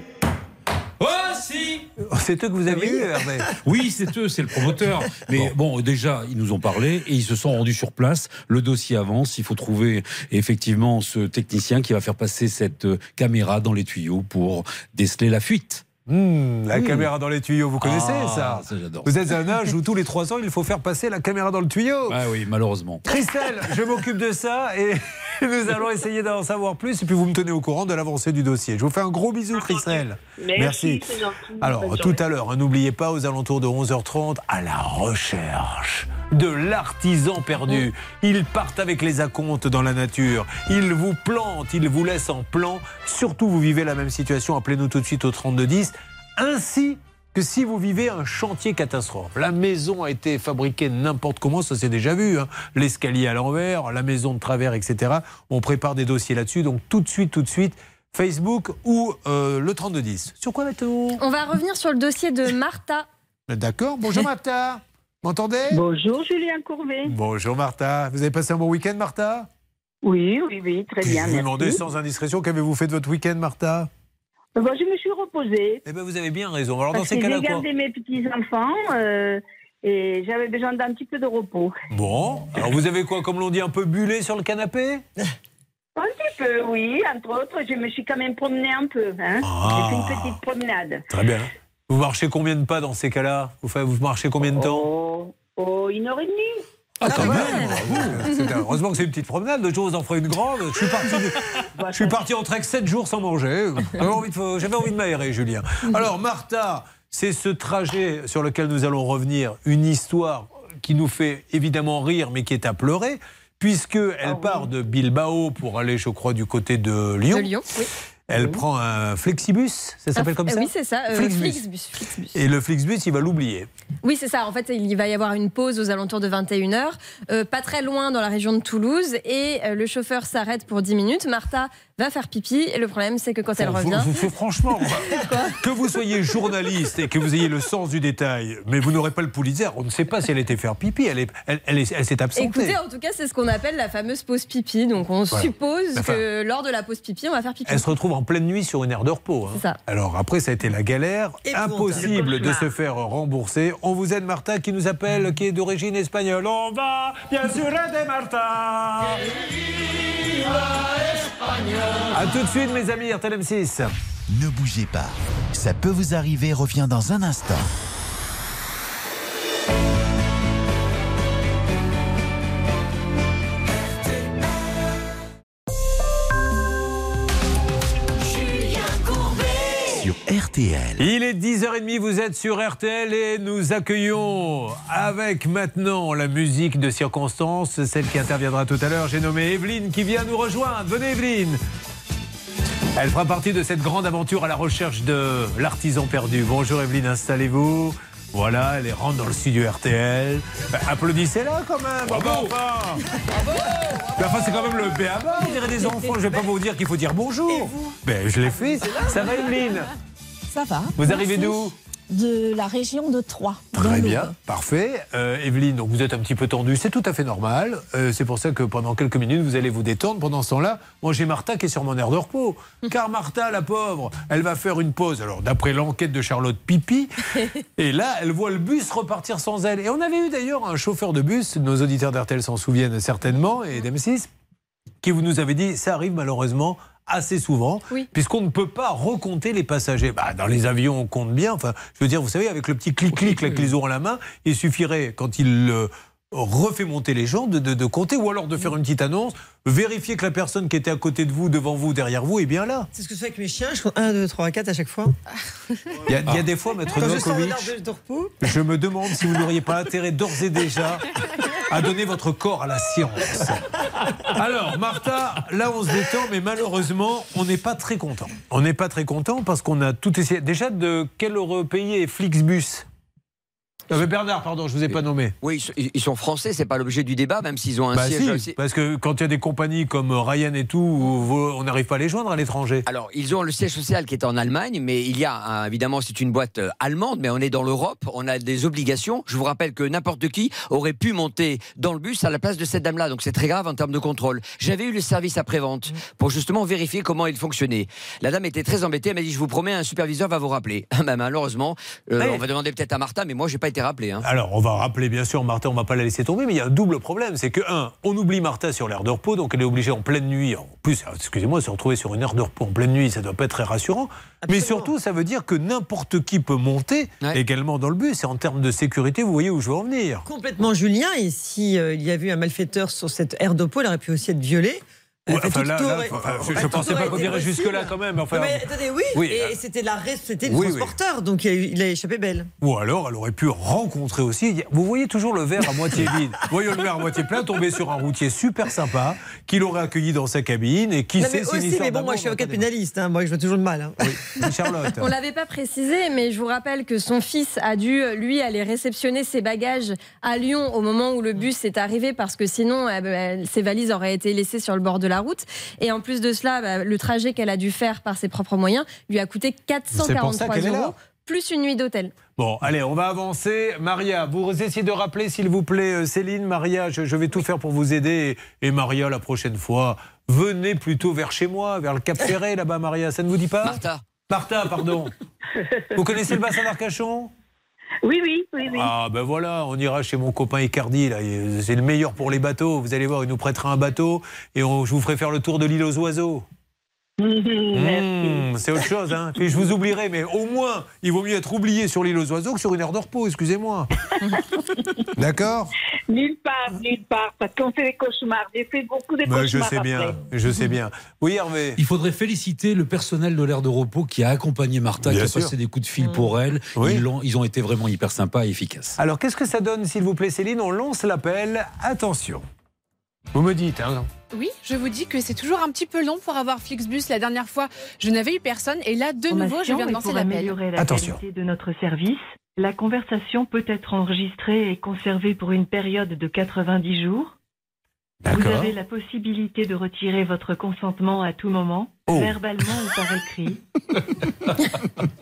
Voici C'est eux que vous avez eu, Hervé. Oui, c'est eux, c'est le promoteur. Mais bon. déjà, ils nous ont parlé et ils se sont rendus sur place. Le dossier avance. Il faut trouver effectivement ce technicien qui va faire passer cette euh, caméra dans les tuyaux pour déceler la fuite. Hmm, la Mmh. caméra dans les tuyaux, vous connaissez Ah, ça ça, j'adore. Vous êtes à un âge où tous les trois ans, il faut faire passer la caméra dans le tuyau. Ah oui, malheureusement. Christelle, je m'occupe de ça et nous allons essayer d'en savoir plus. Et puis vous me tenez au courant de l'avancée du dossier. Je vous fais un gros bisou, Christelle. Merci, gentil. Alors, tout journée. à l'heure, hein, n'oubliez pas, aux alentours de 11h30, à la recherche de l'artisan perdu. Ils partent avec les acomptes dans la nature. Ils vous plantent, ils vous laissent en plan. Surtout, vous vivez la même situation, appelez-nous tout de suite au 3210. Ainsi que si vous vivez un chantier catastrophe. La maison a été fabriquée n'importe comment, ça c'est déjà vu. hein. L'escalier à l'envers, la maison de travers, etc. On prépare des dossiers là-dessus. Donc tout de suite, tout de suite, Facebook ou euh, le 3210. Sur quoi mettons On va revenir sur le dossier de Martha. D'accord. Bonjour Martha. M'entendez? Bonjour Julien Courbet. Bonjour Martha. Vous avez passé un bon week-end, Martha? Oui, oui, oui, très bien. Je vous merci. demandais sans indiscrétion, qu'avez-vous fait de votre week-end, Martha? Euh, bon, je me suis reposée. Eh bien, vous avez bien raison. Alors, dans ces cas-là, j'ai gardé mes petits-enfants euh, et j'avais besoin d'un petit peu de repos. Bon, alors vous avez quoi, comme l'on dit, un peu bullé sur le canapé? Un petit peu, oui. Entre autres, je me suis quand même promenée un peu. Hein. Ah. J'ai fait une petite promenade. Très bien. Vous marchez combien de pas dans ces cas-là vous, marchez combien de temps Oh, oh, une heure et demie. Ah, quand même bravo. C'est- Heureusement que c'est une petite promenade. Le jour vous en ferez une grande. Je suis parti, de- je suis parti en trek 7 jours sans manger. J'avais envie de, j'avais envie de m'aérer, Julien. Alors, Martha, c'est ce trajet sur lequel nous allons revenir. Une histoire qui nous fait évidemment rire, mais qui est à pleurer, puisqu'elle part de Bilbao pour aller, je crois, du côté de Lyon. De Lyon, oui. Elle prend un Flexibus, ça s'appelle comme ça Oui, c'est ça. euh, Flixbus. Flixbus, Flixbus. Et le Flixbus, il va l'oublier. Oui, c'est ça. En fait, il va y avoir une pause aux alentours de 21h, euh, pas très loin dans la région de Toulouse, et euh, le chauffeur s'arrête pour 10 minutes. Martha va faire pipi, et le problème, c'est que quand elle revient. faut- faut- franchement, que vous soyez journaliste et que vous ayez le sens du détail, mais vous n'aurez pas le Pulitzer. On ne sait pas si elle était faire pipi. Elle est- elle- elle est- elle s'est absentée. Écoutez, en tout cas, c'est ce qu'on appelle la fameuse pause pipi. Donc, on Voilà. suppose Enfin, que lors de la pause pipi, on va faire pipi. Elle se retrouve en pleine nuit sur une aire de repos. hein. C'est ça. Alors après, ça a été la galère. Impossible Le de se faire rembourser. On vous aide, Martha, qui nous appelle, qui est d'origine espagnole. On va bien sûr aider Martha. A tout de suite, mes amis, RTL M6. Ne bougez pas. Ça peut vous arriver, revient dans un instant. RTL. Il est 10h30, vous êtes sur RTL et nous accueillons avec maintenant la musique de circonstance, celle qui interviendra tout à l'heure. J'ai nommé Evelyne qui vient nous rejoindre. Venez Evelyne Elle fera partie de cette grande aventure à la recherche de l'artisan perdu. Bonjour Evelyne, installez-vous. Voilà, elle est rentre dans le studio RTL. Ben, Applaudissez-la quand même. Bravo. Enfin, Mais enfin, c'est quand même le béaba, on dirait des enfants. Je vais pas vous dire qu'il faut dire bonjour. Ben, je l'ai fait. Ça va Evelyne? Ça va. Vous arrivez d'où De la région de Troyes. Très bien, parfait. Euh, Evelyne, donc vous êtes un petit peu tendue, c'est tout à fait normal. Euh, c'est pour ça que pendant quelques minutes, vous allez vous détendre. Pendant ce temps-là, moi j'ai Martha qui est sur mon air de repos. Car Martha, la pauvre, elle va faire une pause. Alors d'après l'enquête de Charlotte Pipi, et là, elle voit le bus repartir sans elle. Et on avait eu d'ailleurs un chauffeur de bus, nos auditeurs d'RTL s'en souviennent certainement, et d'M6, qui vous nous avait dit, ça arrive malheureusement assez souvent, puisqu'on ne peut pas recompter les passagers. Bah, dans les avions, on compte bien. Enfin, je veux dire, vous savez, avec le petit clic-clic là, qu'ils ont à la main, il suffirait, quand il euh, refait monter les gens, de, de- de compter, ou alors de faire une petite annonce, vérifier que la personne qui était à côté de vous, devant vous, derrière vous, est bien là. C'est ce que je fais avec mes chiens. Je compte 1, 2, 3, 4 à chaque fois. Il y a, il y a des fois, maître je Novakovic, je me demande si vous n'auriez pas intérêt d'ores et déjà à donner votre corps à la science. Alors, Martha, là on se détend, mais malheureusement, on n'est pas très content. On n'est pas très content parce qu'on a tout essayé. Déjà, de quel pays est Flixbus? Euh, mais Bernard, pardon, je vous ai pas nommé. Oui, ils sont- français, c'est pas l'objet du débat, même s'ils ont un Bah siège si, parce que quand il y a des compagnies comme Ryan et tout, on n'arrive pas à les joindre à l'étranger. Alors, ils ont le siège social qui est en Allemagne, mais il y a, évidemment, c'est une boîte euh, allemande, mais on est dans l'Europe, on a des obligations. Je vous rappelle que n'importe qui aurait pu monter dans le bus à la place de cette dame-là, donc c'est très grave en termes de contrôle. J'avais eu le service après-vente pour justement vérifier comment il fonctionnait. La dame était très embêtée, elle m'a dit, je vous promets, un superviseur va vous rappeler. Bah, malheureusement, euh, Ouais. on va demander peut-être à Martha, mais moi, j'ai pas été rappelé. hein. Alors, on va rappeler, bien sûr, Martha, on va pas la laisser tomber, mais il y a un double problème. C'est que, un, on oublie Martha sur l'air de repos, donc elle est obligée en pleine nuit. En plus, excusez-moi, se retrouver sur une heure de repos en pleine nuit, ça doit pas être très rassurant. Mais surtout, ça veut dire que n'importe qui peut monter également dans le bus. Et en termes de sécurité, vous voyez où je veux en venir. Complètement Julien. Et si euh, il y a eu un malfaiteur sur cette aire d'oppo, il aurait pu aussi être violé. Ouais, Enfin, enfin, tout là, aurait- là, enfin, je, pensais aurait pas qu'on été irait possible. jusque-là quand même. Enfin, mais attendez, oui, oui, et euh, c'était le oui, oui. transporteur, donc il a, eu- il a échappé belle. Ou alors, elle aurait pu rencontrer aussi. Vous voyez toujours le verre à moitié vide. Voyons le verre à moitié plein, tomber sur un routier super sympa, qui l'aurait accueilli dans sa cabine et qui Non, sait mais aussi, mais bon, moi je suis avocat pénaliste, hein, moi je vois toujours le mal. hein. Charlotte. On l'avait pas précisé, mais je vous rappelle que son fils a dû, lui, aller réceptionner ses bagages à Lyon au moment où le bus est arrivé, parce que sinon, euh, bah, ses valises auraient été laissées sur le bord de la route. Et en plus de cela, bah, le trajet qu'elle a dû faire par ses propres moyens lui a coûté C'est pour ça 443 qu'elle est là. euros. plus une nuit d'hôtel. Bon, allez, on va avancer. Maria, vous essayez de rappeler, s'il vous plaît, euh, Céline. Maria, je, je vais tout faire pour vous aider. Et, et Maria, la prochaine fois, venez plutôt vers chez moi, vers le Cap Ferré, là-bas, Maria. Ça ne vous dit pas Martha. Martha, pardon. vous connaissez le bassin d'Arcachon? Oui, oui, oui, oui. Ah ben voilà, on ira chez mon copain Icardi, là. c'est le meilleur pour les bateaux. Vous allez voir, il nous prêtera un bateau et on- je vous ferai faire le tour de l'île aux oiseaux. Mmh, c'est autre chose, hein. Puis je vous oublierai, mais au moins, il vaut mieux être oublié sur l'île aux oiseaux que sur une heure de repos, excusez-moi. D'accord? Nulle part, nulle part, parce qu'on fait des cauchemars. J'ai fait beaucoup de Ben, cauchemars. Je sais bien, après. je sais bien. Oui, Hervé Il faudrait féliciter le personnel de l'air de repos qui a accompagné Martha, Bien qui a sûr. passé des coups de fil pour elle. Oui. Ils, ont, ils ont été vraiment hyper sympas et efficaces. Alors, qu'est-ce que ça donne, s'il vous plaît, Céline? On lance l'appel. Attention. Vous me dites, hein Oui, je vous dis que c'est toujours un petit peu long pour avoir Flixbus. La dernière fois, je n'avais eu personne. Et là, de nouveau, je viens de lancer pour l'appel. améliorer la Attention. qualité de notre service, la conversation peut être enregistrée et conservée pour une période de 90 jours. Vous avez la possibilité de retirer votre consentement à tout moment, Oh. verbalement ou par écrit.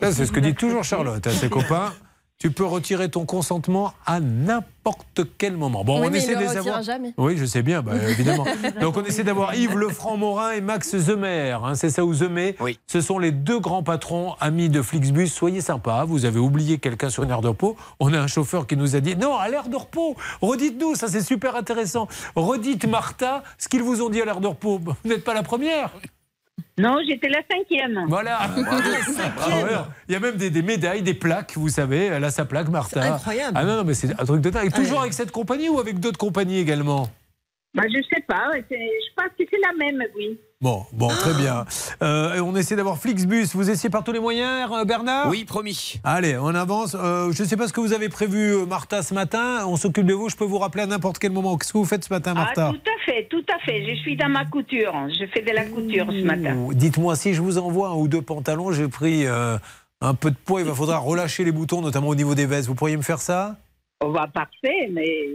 C'est ce que dit toujours Charlotte à ses copains. Tu peux retirer ton consentement à n'importe quel moment. Bon, oui, on mais essaie il de le les avoir. jamais. Oui, je sais bien, bah, évidemment. Donc on essaie d'avoir Yves Lefranc-Morin et Max Zemer. hein, c'est ça ou Zemer Oui. Ce sont les deux grands patrons amis de Flixbus. Soyez sympas. Vous avez oublié quelqu'un sur une aire de repos. On a un chauffeur qui nous a dit non, à l'aire de repos. Redites-nous, ça c'est super intéressant. Redites Martha ce qu'ils vous ont dit à l'aire de repos. Vous n'êtes pas la première. Non, j'étais la cinquième. Voilà. Ah ouais, Il y a même des, des médailles, des plaques, vous savez. Elle a sa plaque, Martha. C'est incroyable. Ah non, non, mais c'est un truc de dingue. Et toujours avec cette compagnie ou avec d'autres compagnies également? Bah, je sais pas. Je pense que c'est la même, oui. Bon, bon, très bien. Euh, on essaie d'avoir Flixbus. Vous essayez par tous les moyens, euh, Bernard? Oui, promis. Allez, on avance. Euh, je ne sais pas ce que vous avez prévu, Martha, ce matin. On s'occupe de vous. Je peux vous rappeler à n'importe quel moment. Qu'est-ce que vous faites ce matin, Martha? Ah, tout à fait, tout à fait. Je suis dans ma couture. Je fais de la couture ce matin. Dites-moi, si je vous envoie un ou deux pantalons, j'ai pris euh, un peu de poids. Il va faudra relâcher les boutons, notamment au niveau des vestes. Vous pourriez me faire ça? On va parfait, mais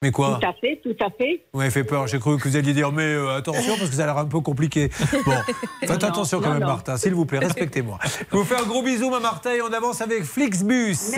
Mais quoi tout à fait, tout à fait. Vous m'avez fait peur. J'ai cru que vous alliez dire, mais euh, attention, parce que ça a l'air un peu compliqué. Bon, faites Non, attention quand même, non. Martha, s'il vous plaît, respectez-moi. Je vous fais un gros bisou, ma Martha, et on avance avec Flixbus.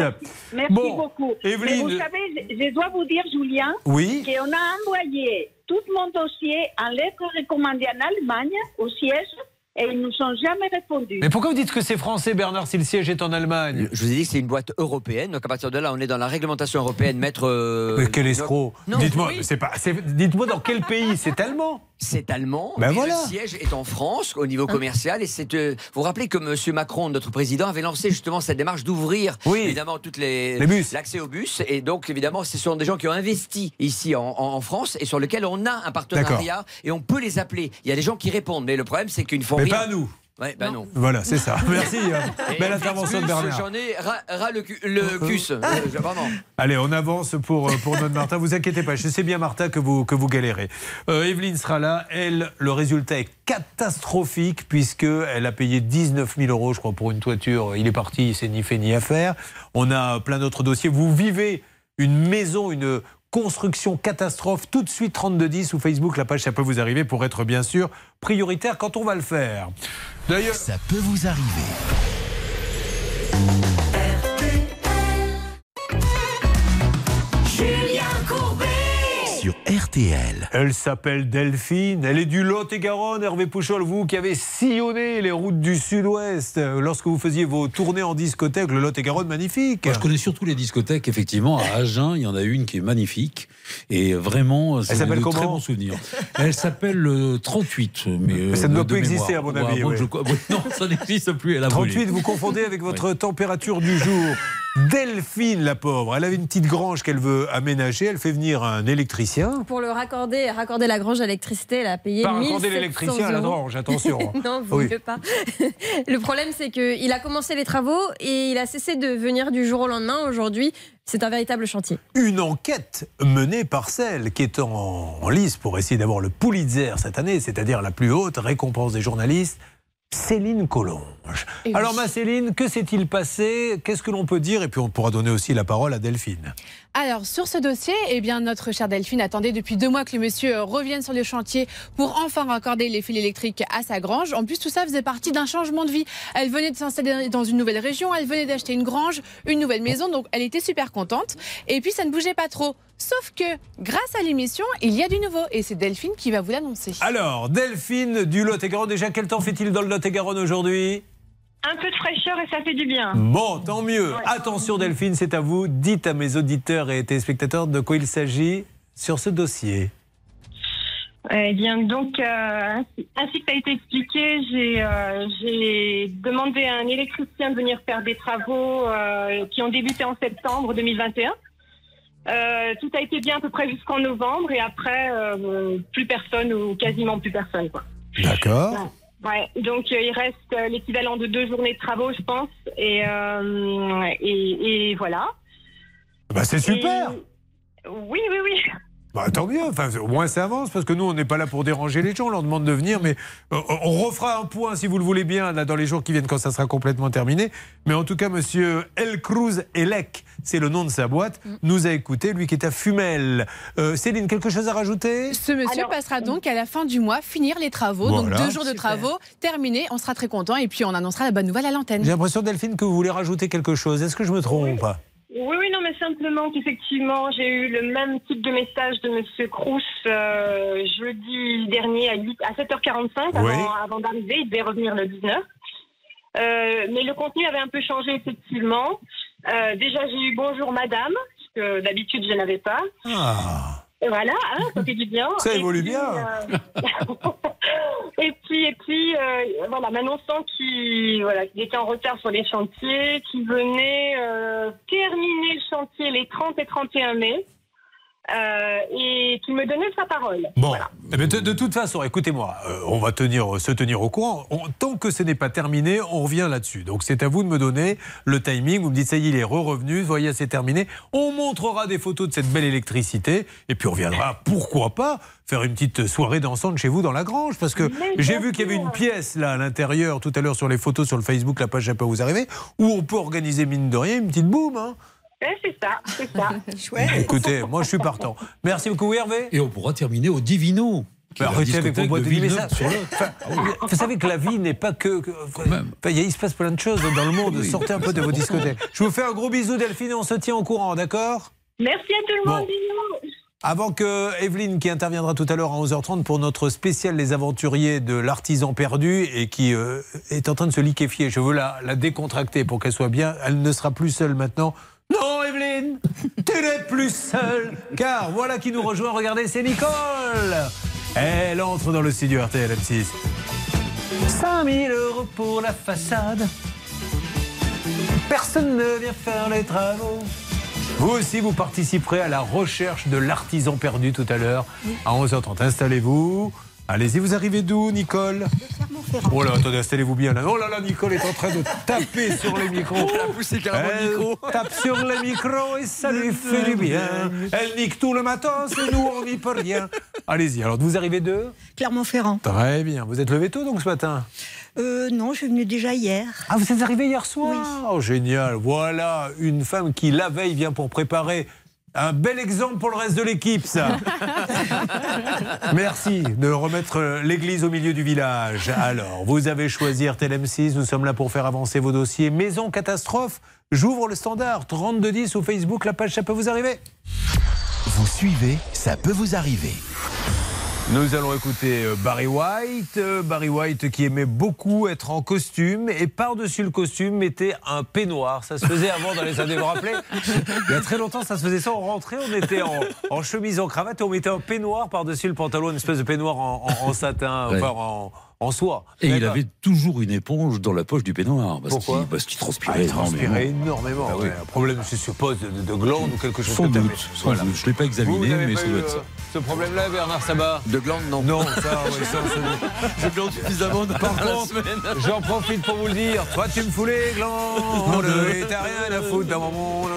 Merci Bon, beaucoup. Evelyne. Mais vous savez, je je dois vous dire, Julien, Oui. qu'on a envoyé tout mon dossier en lettre recommandée en Allemagne, au siège, et ils ne nous ont jamais répondu. Mais pourquoi vous dites que c'est français, Bernard, si le siège est en Allemagne Je vous ai dit que c'est une boîte européenne. Donc à partir de là, on est dans la réglementation européenne. Mettre. euh, Mais quel escroc Non, Dites-moi, oui. c'est pas. Dites-moi dans quel pays C'est allemand. C'est allemand, Ben mais voilà. le siège est en France au niveau commercial. Et c'est, euh, vous vous rappelez que M. Macron, notre président, avait lancé justement cette démarche d'ouvrir Oui. évidemment toutes les, Les bus. l'accès aux bus. Et donc évidemment, ce sont des gens qui ont investi ici en, en- en France et sur lesquels on a un partenariat et on peut les appeler. Il y a des gens qui répondent, mais le problème c'est qu'ils ne font Mais rien. pas nous. Ouais, ben non. Voilà, c'est ça. Merci. euh, belle intervention de Bernard. J'en ai ras, le, cu- le cus. Euh, vraiment. Allez, on avance pour, euh, pour notre Martha. Vous inquiétez pas, je sais bien, Martha, que vous, que vous galérez. Euh, Evelyne sera là. Elle, le résultat est catastrophique puisqu'elle a payé 19 000 euros, je crois, pour une toiture. Il est parti, c'est ni fait ni à faire. On a plein d'autres dossiers. Vous vivez une maison, une construction catastrophe. Tout de suite, 3210 ou Facebook, la page, ça peut vous arriver pour être bien sûr prioritaire quand on va le faire. D'ailleurs, Ça peut vous arriver. Sur RTL. Elle s'appelle Delphine, elle est du Lot-et-Garonne. Hervé Pouchol, vous qui avez sillonné les routes du Sud-Ouest euh, lorsque vous faisiez vos tournées en discothèque, le Lot-et-Garonne magnifique. Moi, je connais surtout les discothèques, effectivement. À Agen, il y en a une qui est magnifique. Et vraiment, c'est comment très bons souvenirs. Elle s'appelle le 38. Mais, euh, ça ne doit plus exister, à mon avis, oui. je- Non, ça n'existe plus. Elle a 38, brûlé. vous confondez avec votre température du jour. Delphine, la pauvre, elle avait une petite grange qu'elle veut aménager. Elle fait venir un électricien. Pour le raccorder, raccorder la grange à l'électricité, elle a payé Pas 1700 raccorder l'électricien à la grange, attention. non, vous Oui. ne pas. le problème, c'est qu'il a commencé les travaux et il a cessé de venir du jour au lendemain. Aujourd'hui, c'est un véritable chantier. Une enquête menée par celle qui est en, en lice pour essayer d'avoir le Pulitzer cette année, c'est-à-dire la plus haute récompense des journalistes, Céline Collonge. Et Alors ma Céline, que s'est-il passé? Qu'est-ce que l'on peut dire? Et puis on pourra donner aussi la parole à Delphine. Alors, sur ce dossier, eh bien, notre chère Delphine attendait depuis deux mois que le monsieur euh, revienne sur le chantier pour enfin raccorder les fils électriques à sa grange. En plus, tout ça faisait partie d'un changement de vie. Elle venait de s'installer dans une nouvelle région, elle venait d'acheter une grange, une nouvelle maison, donc elle était super contente. Et puis, ça ne bougeait pas trop. Sauf que, grâce à l'émission, il y a du nouveau. Et c'est Delphine qui va vous l'annoncer. Alors, Delphine du Lot-et-Garonne, déjà quel temps fait-il dans le Lot-et-Garonne aujourd'hui? Un peu de fraîcheur et ça fait du bien. Bon, tant mieux. Attention Delphine, c'est à vous. Dites à mes auditeurs et téléspectateurs de quoi il s'agit sur ce dossier. Eh bien, donc, euh, ainsi, que ça a été expliqué, j'ai euh, j'ai demandé à un électricien de venir faire des travaux euh, qui ont débuté en septembre 2021. Euh, tout a été bien à peu près jusqu'en novembre et après, plus personne ou quasiment plus personne. D'accord. Ouais, donc euh, il reste euh, l'équivalent de deux journées de travaux, je pense. Et, euh, et, et voilà. Bah, c'est super. Et- Oui, oui, oui. Bah, tant mieux, enfin, au moins ça avance, parce que nous, on n'est pas là pour déranger les gens, on leur demande de venir, mais euh, on refera un point, si vous le voulez bien, là, dans les jours qui viennent, quand ça sera complètement terminé. Mais en tout cas, monsieur El Cruz Elec, c'est le nom de sa boîte, nous a écouté, lui qui est à Fumel. Euh, Céline, quelque chose à rajouter? Ce monsieur passera donc à la fin du mois finir les travaux. Donc deux jours de travaux terminés. On sera très content et puis on annoncera la bonne nouvelle à l'antenne. J'ai l'impression, Delphine, que vous voulez rajouter quelque chose. Est-ce que je me trompe? Oui, oui, non, mais simplement qu'effectivement, j'ai eu le même type de message de Monsieur Crous euh, jeudi dernier à, 8, à 7h45 avant, Oui. avant d'arriver. Il devait revenir le 19. Euh, mais le contenu avait un peu changé, effectivement. Euh, déjà, j'ai eu bonjour madame, que d'habitude je n'avais pas. Ah, Et voilà, hein, ça fait du bien. Ça évolue puis, bien. et puis, et puis euh, voilà, m'annonçant qu'il voilà, qu'il était en retard sur les chantiers, qu'il venait euh, terminer le chantier les 30 et 31 mai. Euh, et qu'il me donnait sa parole. Bon, Eh bien, de, de toute façon, écoutez-moi, euh, on va tenir, se tenir au courant. On- tant que ce n'est pas terminé, on revient là-dessus. Donc c'est à vous de me donner le timing. Vous me dites, ça y est, il est re-revenu, voyez, c'est terminé. On montrera des photos de cette belle électricité, et puis on reviendra, pourquoi pas, faire une petite soirée dansante chez vous dans la grange. Parce que j'ai vu qu'il y avait une pièce là à l'intérieur, tout à l'heure sur les photos sur le Facebook, la page, ça peut vous arriver, où on peut organiser, mine de rien, une petite boum. Hein. Eh, c'est ça, c'est ça. Écoutez, moi je suis partant. Merci beaucoup, Hervé. Et on pourra terminer au Divino. Bah, arrêtez avec vos boîtes de de ça- sur. Enfin, Vous savez que la vie n'est pas que. que- enfin, il, se passe plein de choses dans le monde. Sortez un peu de vos discothèques. Je vous fais un gros bisou, Delphine, et on se tient au courant, d'accord? Merci à tout le Bon. monde. bisous. Avant que Evelyne, qui interviendra tout à l'heure à 11h30 pour notre spécial Les Aventuriers de l'artisan perdu et qui euh, est en train de se liquéfier, je veux la, la décontracter pour qu'elle soit bien. Elle ne sera plus seule maintenant. Tu n'es plus seule. Car voilà qui nous rejoint. Regardez, c'est Nicole. Elle entre dans le studio RTL M6. 5000 euros pour la façade. Personne ne vient faire les travaux. Vous aussi, vous participerez à la recherche de l'artisan perdu tout à l'heure à 11h30. Installez-vous. Allez-y, vous arrivez d'où, Nicole Oh là, attendez, installez-vous bien là. Oh là là, Nicole est en train de taper sur les micros. Elle a poussé carrément le micro. tape sur les micros et ça lui fait du bien. Elle nique tout le matos et nous, on n'y peut rien. Allez-y, alors vous arrivez d'eux Clermont-Ferrand. Très bien. Vous êtes levé tôt donc ce matin Euh, non, je suis venue déjà hier. Ah, vous êtes arrivé hier soir Oh, génial. Voilà une femme qui, la veille, vient pour préparer un bel exemple pour le reste de l'équipe, ça. Merci de remettre l'église au milieu du village. Alors, vous avez choisi RTL M6. Nous sommes là pour faire avancer vos dossiers. Maison catastrophe. J'ouvre le standard 3210 au Facebook. La page, ça peut vous arriver? Vous suivez, ça peut vous arriver. Nous allons écouter euh, Barry White. Euh, Barry White qui aimait beaucoup être en costume et par-dessus le costume mettait un peignoir. Ça se faisait avant dans les années, vous vous rappelez? Il y a très longtemps, ça se faisait ça. On rentrait, on était en, en chemise, en cravate et on mettait un peignoir par-dessus le pantalon, une espèce de peignoir en, en- en satin, Ouais. enfin en, en soie. Et il avait toujours une éponge dans la poche du peignoir. Parce Pourquoi qu'il parce qu'il Ah, transpirait il transpirait énormément. énormément. Ah oui. Un problème, je suppose, de, de, de glande ou quelque chose Sans comme ça. sans voilà. doute. Je ne l'ai pas examiné, vous mais pas ça eu, doit être euh, ça. Ce problème-là, Bernard Sabat De glande, non. Non, ça, oui, ça, Je glande suffisamment dans Par contre, j'en profite pour vous le dire. Toi, tu me fous les glandes et t'as rien à foutre dans mon monde.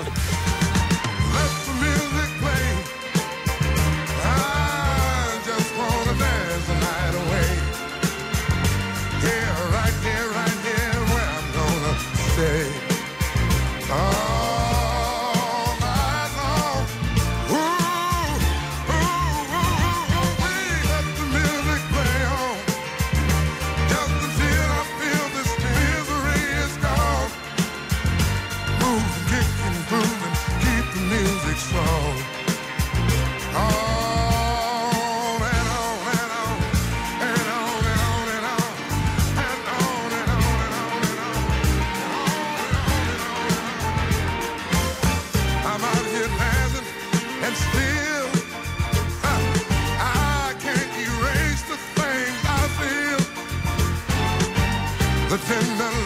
but then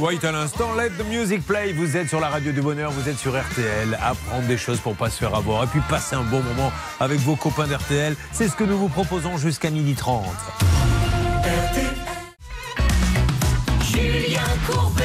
White à l'instant, let the music play. Vous êtes sur la radio du bonheur, vous êtes sur RTL. Apprendre des choses pour pas se faire avoir et puis passer un bon moment avec vos copains d'RTL. C'est ce que nous vous proposons jusqu'à 12h30. Julien Courbet.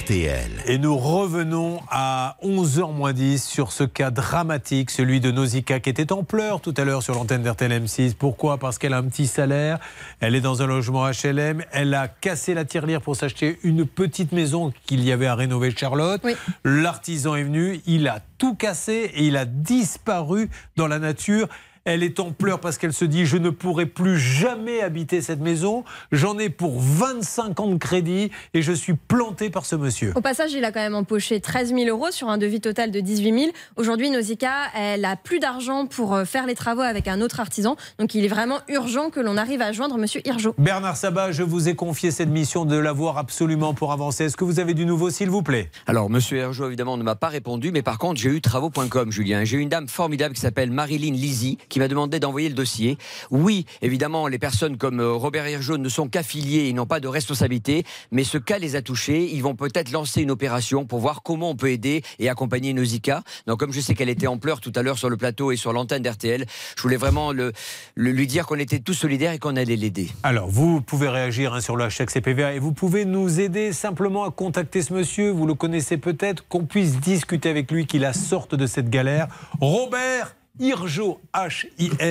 RTL. Et nous revenons à 11h moins 10 sur ce cas dramatique, celui de Nausicaa qui était en pleurs tout à l'heure sur l'antenne d'RTL M6. Pourquoi? Parce qu'elle a un petit salaire, elle est dans un logement HLM, elle a cassé la tirelire pour s'acheter une petite maison qu'il y avait à rénover Charlotte. L'artisan est venu, il a tout cassé et il a disparu dans la nature. Elle est en pleurs parce qu'elle se dit je ne pourrai plus jamais habiter cette maison. J'en ai pour 25 ans de crédit et je suis planté par ce monsieur. Au passage, il a quand même empoché 13 000 euros sur un devis total de 18 000. Aujourd'hui, Nausicaa, elle a plus d'argent pour euh, faire les travaux avec un autre artisan. Donc, il est vraiment urgent que l'on arrive à joindre Monsieur Hirjo. Bernard Sabat, je vous ai confié cette mission de l'avoir absolument pour avancer. Est-ce que vous avez du nouveau, s'il vous plaît? Alors, Monsieur Hergeau, évidemment, ne m'a pas répondu, mais par contre, j'ai eu travaux.com, Julien. J'ai eu une dame formidable qui s'appelle Marilyn Lizy, qui m'a demandé d'envoyer le dossier. Oui, évidemment, les personnes comme euh, Robert Hergeau ne sont qu'affiliés, ils n'ont pas de responsabilité, mais ce cas les a touchés. Ils vont peut-être lancer une opération pour voir comment on peut aider et accompagner Nausicaa. Donc, comme je sais qu'elle était en pleurs tout à l'heure sur le plateau et sur l'antenne d'RTL, je voulais vraiment le, lui dire qu'on était tous solidaires et qu'on allait l'aider. Alors, vous pouvez réagir hein, sur le hashtag et vous pouvez nous aider simplement à contacter ce monsieur. Vous le connaissez peut-être, qu'on puisse discuter avec lui, qu'il la sorte de cette galère. Robert Hirjo,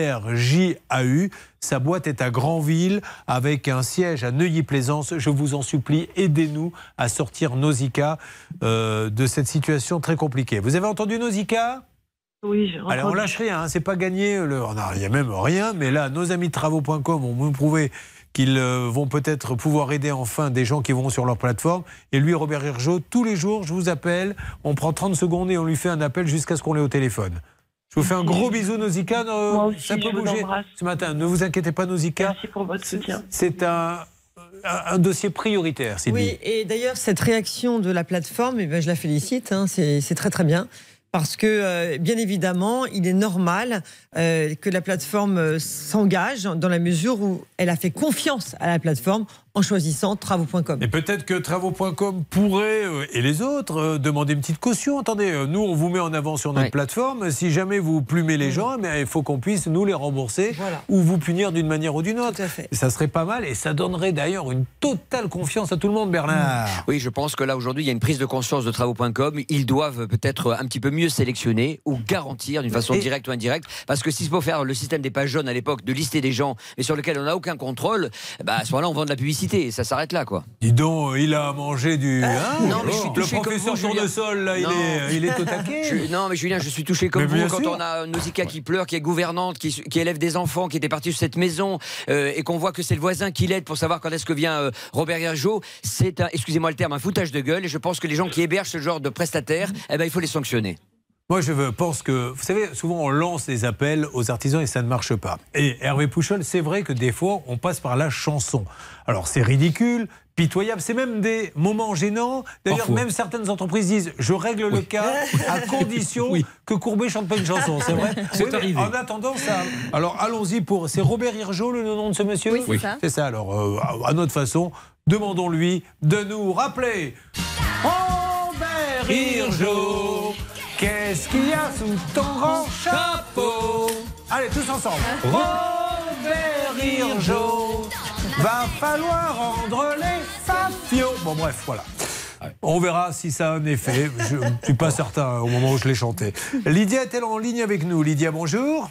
H-I-R-J-A-U. Sa boîte est à Granville avec un siège à Neuilly-Plaisance. Je vous en supplie, aidez-nous à sortir Nausicaa euh, de cette situation très compliquée. Vous avez entendu Nausicaa? Oui, Allez, on lâche rien, hein, c'est pas gagné. le- a- Il n'y a même rien, mais là, nos amis de travaux.com ont prouvé qu'ils euh, vont peut-être pouvoir aider enfin des gens qui vont sur leur plateforme. Et lui, Robert Hirjo, tous les jours, je vous appelle, on prend 30 secondes et on lui fait un appel jusqu'à ce qu'on l'ait au téléphone. Je vous fais un gros bisou, Nausicaa. euh, Moi aussi, ça peut je vous bouger embrasse. ce matin. Ne vous inquiétez pas, Nausicaa. Merci pour votre soutien. C'est un, un, un dossier prioritaire, Sylvie. Oui, et d'ailleurs, cette réaction de la plateforme, eh ben, je la félicite, hein, c'est très très bien. Parce que, euh, bien évidemment, il est normal euh, que la plateforme s'engage dans la mesure où elle a fait confiance à la plateforme en choisissant travaux.com. Et peut-être que travaux.com pourrait, euh, et les autres, euh, demander une petite caution. Attendez, euh, nous, on vous met en avant sur notre Ouais. plateforme. Si jamais vous plumez les gens, mais il faut qu'on puisse nous les rembourser ou vous punir d'une manière ou d'une autre. Ça serait pas mal et ça donnerait d'ailleurs une totale confiance à tout le monde, Bernard. Oui, je pense que là aujourd'hui, il y a une prise de conscience de travaux.com. Ils doivent peut-être un petit peu mieux sélectionner ou garantir d'une façon Et- directe ou indirecte. Parce que s'il faut faire le système des pages jaunes à l'époque, de lister des gens, mais sur lesquels on n'a aucun contrôle, bah, à ce moment-là, on vend de la publicité et ça s'arrête là, quoi. Dis donc, euh, il a mangé du. hein, non, mais je suis le touché comme professeur vous. Tournesol, là, il est, il est au taquet. Je- non, mais Julien, je suis touché comme Mais vous quand sûr. on a Nausicaa qui pleure, qui est gouvernante, qui, qui élève des enfants, qui était partie de cette maison euh, et qu'on voit que c'est le voisin qui l'aide pour savoir quand est-ce que vient euh, Robert Hergeau. C'est un, excusez-moi le terme, un foutage de gueule. Et je pense que les gens qui hébergent ce genre de prestataires, eh ben, il faut les sanctionner. Moi, je pense que, vous savez, souvent on lance des appels aux artisans et ça ne marche pas. Et Hervé Pouchol, c'est vrai que des fois, on passe par la chanson. Alors, c'est ridicule, pitoyable, c'est même des moments gênants. D'ailleurs, même certaines entreprises disent Je règle le cas à condition que Courbet chante pas une chanson. C'est vrai C'est Oui. En attendant ça. Alors, allons-y pour. C'est Robert Hirjo, le nom de ce monsieur Oui, c'est ça. C'est ça. Alors, euh, à- à notre façon, demandons-lui de nous rappeler. Robert Hirjo, qu'est-ce qu'il y a sous ton grand chapeau Allez, tous ensemble. Robert va falloir rendre les fafios. Bon, bref, voilà. On verra si ça a un effet. Je ne suis pas certain au moment où je l'ai chanté. Lydia est-elle en ligne avec nous? Lydia, bonjour.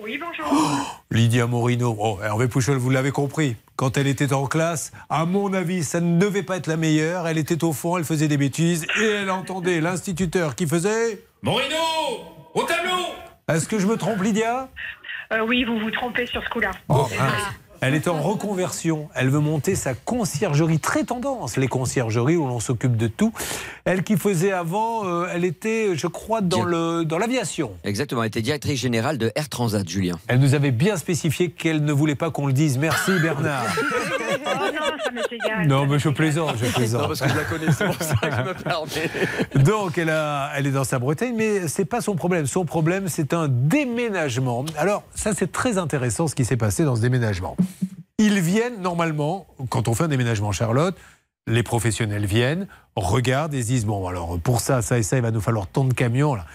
Oui, bonjour. Lydia Morino. Oh, Hervé Pouchol, vous l'avez compris. Quand elle était en classe, à mon avis, ça ne devait pas être la meilleure. Elle était au fond, elle faisait des bêtises et elle entendait l'instituteur qui faisait. Morino Au tableau Est-ce que je me trompe, Lydia? Euh, oui, vous vous trompez sur ce coup-là. Oh. Elle est en reconversion. Elle veut monter sa conciergerie. Très tendance, les conciergeries où l'on s'occupe de tout. Elle qui faisait avant, euh, elle était, je crois, dans le dans l'aviation. Exactement, elle était directrice générale de Air Transat, Julien. Elle nous avait bien spécifié qu'elle ne voulait pas qu'on le dise. Merci Bernard. Oh non, ça m'est égal. Non, mais je plaisante, je plaisante. Non, parce que je la connais, c'est pour ça que je me permets. Donc, elle, a, elle est dans sa Bretagne, mais c'est pas son problème. Son problème, c'est un déménagement. Alors, ça, c'est très intéressant ce qui s'est passé dans ce déménagement. Ils viennent, normalement, quand on fait un déménagement, Charlotte, les professionnels viennent, regardent et se disent Bon, alors, pour ça, ça et ça, il va nous falloir tant de camions. Là,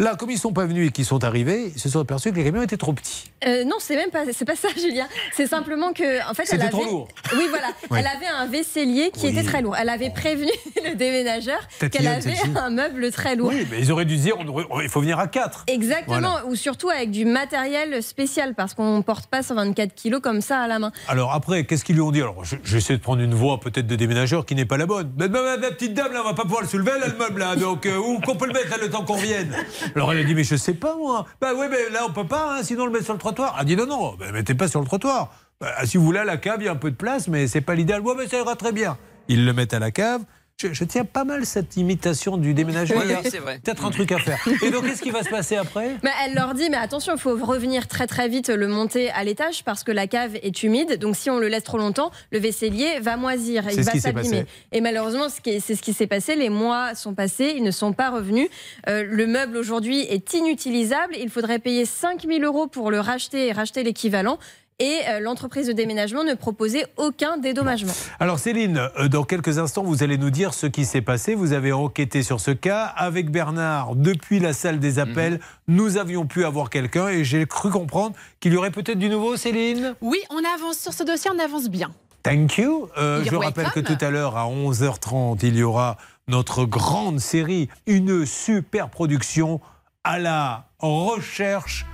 là comme ils sont pas venus et qu'ils sont arrivés, ils se sont aperçus que les camions étaient trop petits. Euh, non, c'est même pas, c'est pas ça, Julien. C'est simplement que, en fait, elle avait, trop lourd. oui, voilà, Oui. elle avait un vaisselier qui Oui. était très lourd. Elle avait prévenu le déménageur qu'elle avait un meuble très lourd. Oui, mais ils auraient dû dire on aurait- Il faut venir à quatre. Exactement, Voilà. ou surtout avec du matériel spécial parce qu'on ne porte pas 124 kilos comme ça à la main. Alors après, qu'est-ce qu'ils lui ont dit? Alors je- j'essaie de prendre une voix peut-être de déménageur qui n'est pas la bonne. Mais, mais, petite dame, là, on va pas pouvoir le soulever, là, le meuble, là. Donc, euh, où qu'on peut le mettre, là, le temps qu'on revienne? Alors elle a dit, mais je sais pas, moi. Bah oui, mais là, on peut pas, hein, sinon on le met sur le trottoir. Elle a dit, non, non, bah, mettez pas sur le trottoir. Bah, si vous voulez, à la cave, il y a un peu de place, mais c'est pas l'idéal. Ouais, mais ça ira très bien. Ils le mettent à la cave. Je, je tiens pas mal cette imitation du déménagement. Oui, c'est vrai. Peut-être un truc à faire. Et donc, qu'est-ce qui va se passer après? Mais elle leur dit, mais attention, il faut revenir très très vite le monter à l'étage parce que la cave est humide. Donc si on le laisse trop longtemps, le vaisselier va moisir, il va s'abîmer. Et malheureusement, c'est ce qui s'est passé. Les mois sont passés, ils ne sont pas revenus. Euh, le meuble aujourd'hui est inutilisable. Il faudrait payer 5000 euros pour le racheter et racheter l'équivalent. Et euh, l'entreprise de déménagement ne proposait aucun dédommagement. Alors Céline, euh, dans quelques instants, vous allez nous dire ce qui s'est passé. Vous avez enquêté sur ce cas. Avec Bernard, depuis la salle des appels, nous avions pu avoir quelqu'un et j'ai cru comprendre qu'il y aurait peut-être du nouveau, Céline Oui, on avance sur ce dossier, on avance bien. Thank you. Euh, je rappelle que tout à l'heure, à 11h30, il y aura notre grande série, une super production à la recherche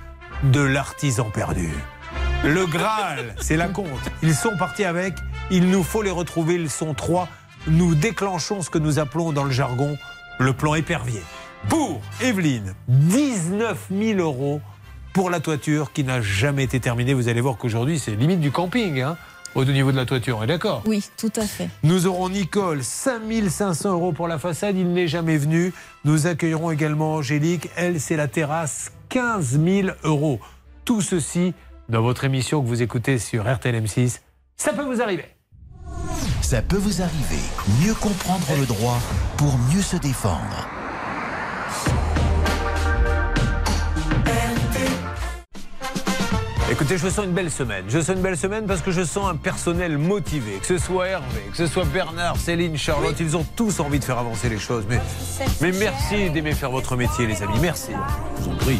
de l'artisan perdu. Le Graal, c'est la compte. Ils sont partis avec, il nous faut les retrouver, ils sont trois. Nous déclenchons ce que nous appelons dans le jargon le plan épervier. Pour Evelyne, 19 000 euros pour la toiture qui n'a jamais été terminée. Vous allez voir qu'aujourd'hui, c'est limite du camping, hein, au niveau de la toiture, on est d'accord? Oui, tout à fait. nous aurons Nicole, 5500 euros pour la façade, il n'est jamais venu. Nous accueillerons également Angélique, elle c'est la terrasse, 15 000 euros. Tout ceci dans votre émission que vous écoutez sur RTL M6. Ça peut vous arriver. Ça peut vous arriver. Mieux comprendre le droit pour mieux se défendre. Écoutez, je sens une belle semaine. Je sens une belle semaine parce que je sens un personnel motivé. Que ce soit Hervé, que ce soit Bernard, Céline, Charlotte, ils ont tous envie de faire avancer les choses. Mais, mais merci d'aimer faire votre métier, les amis. Merci.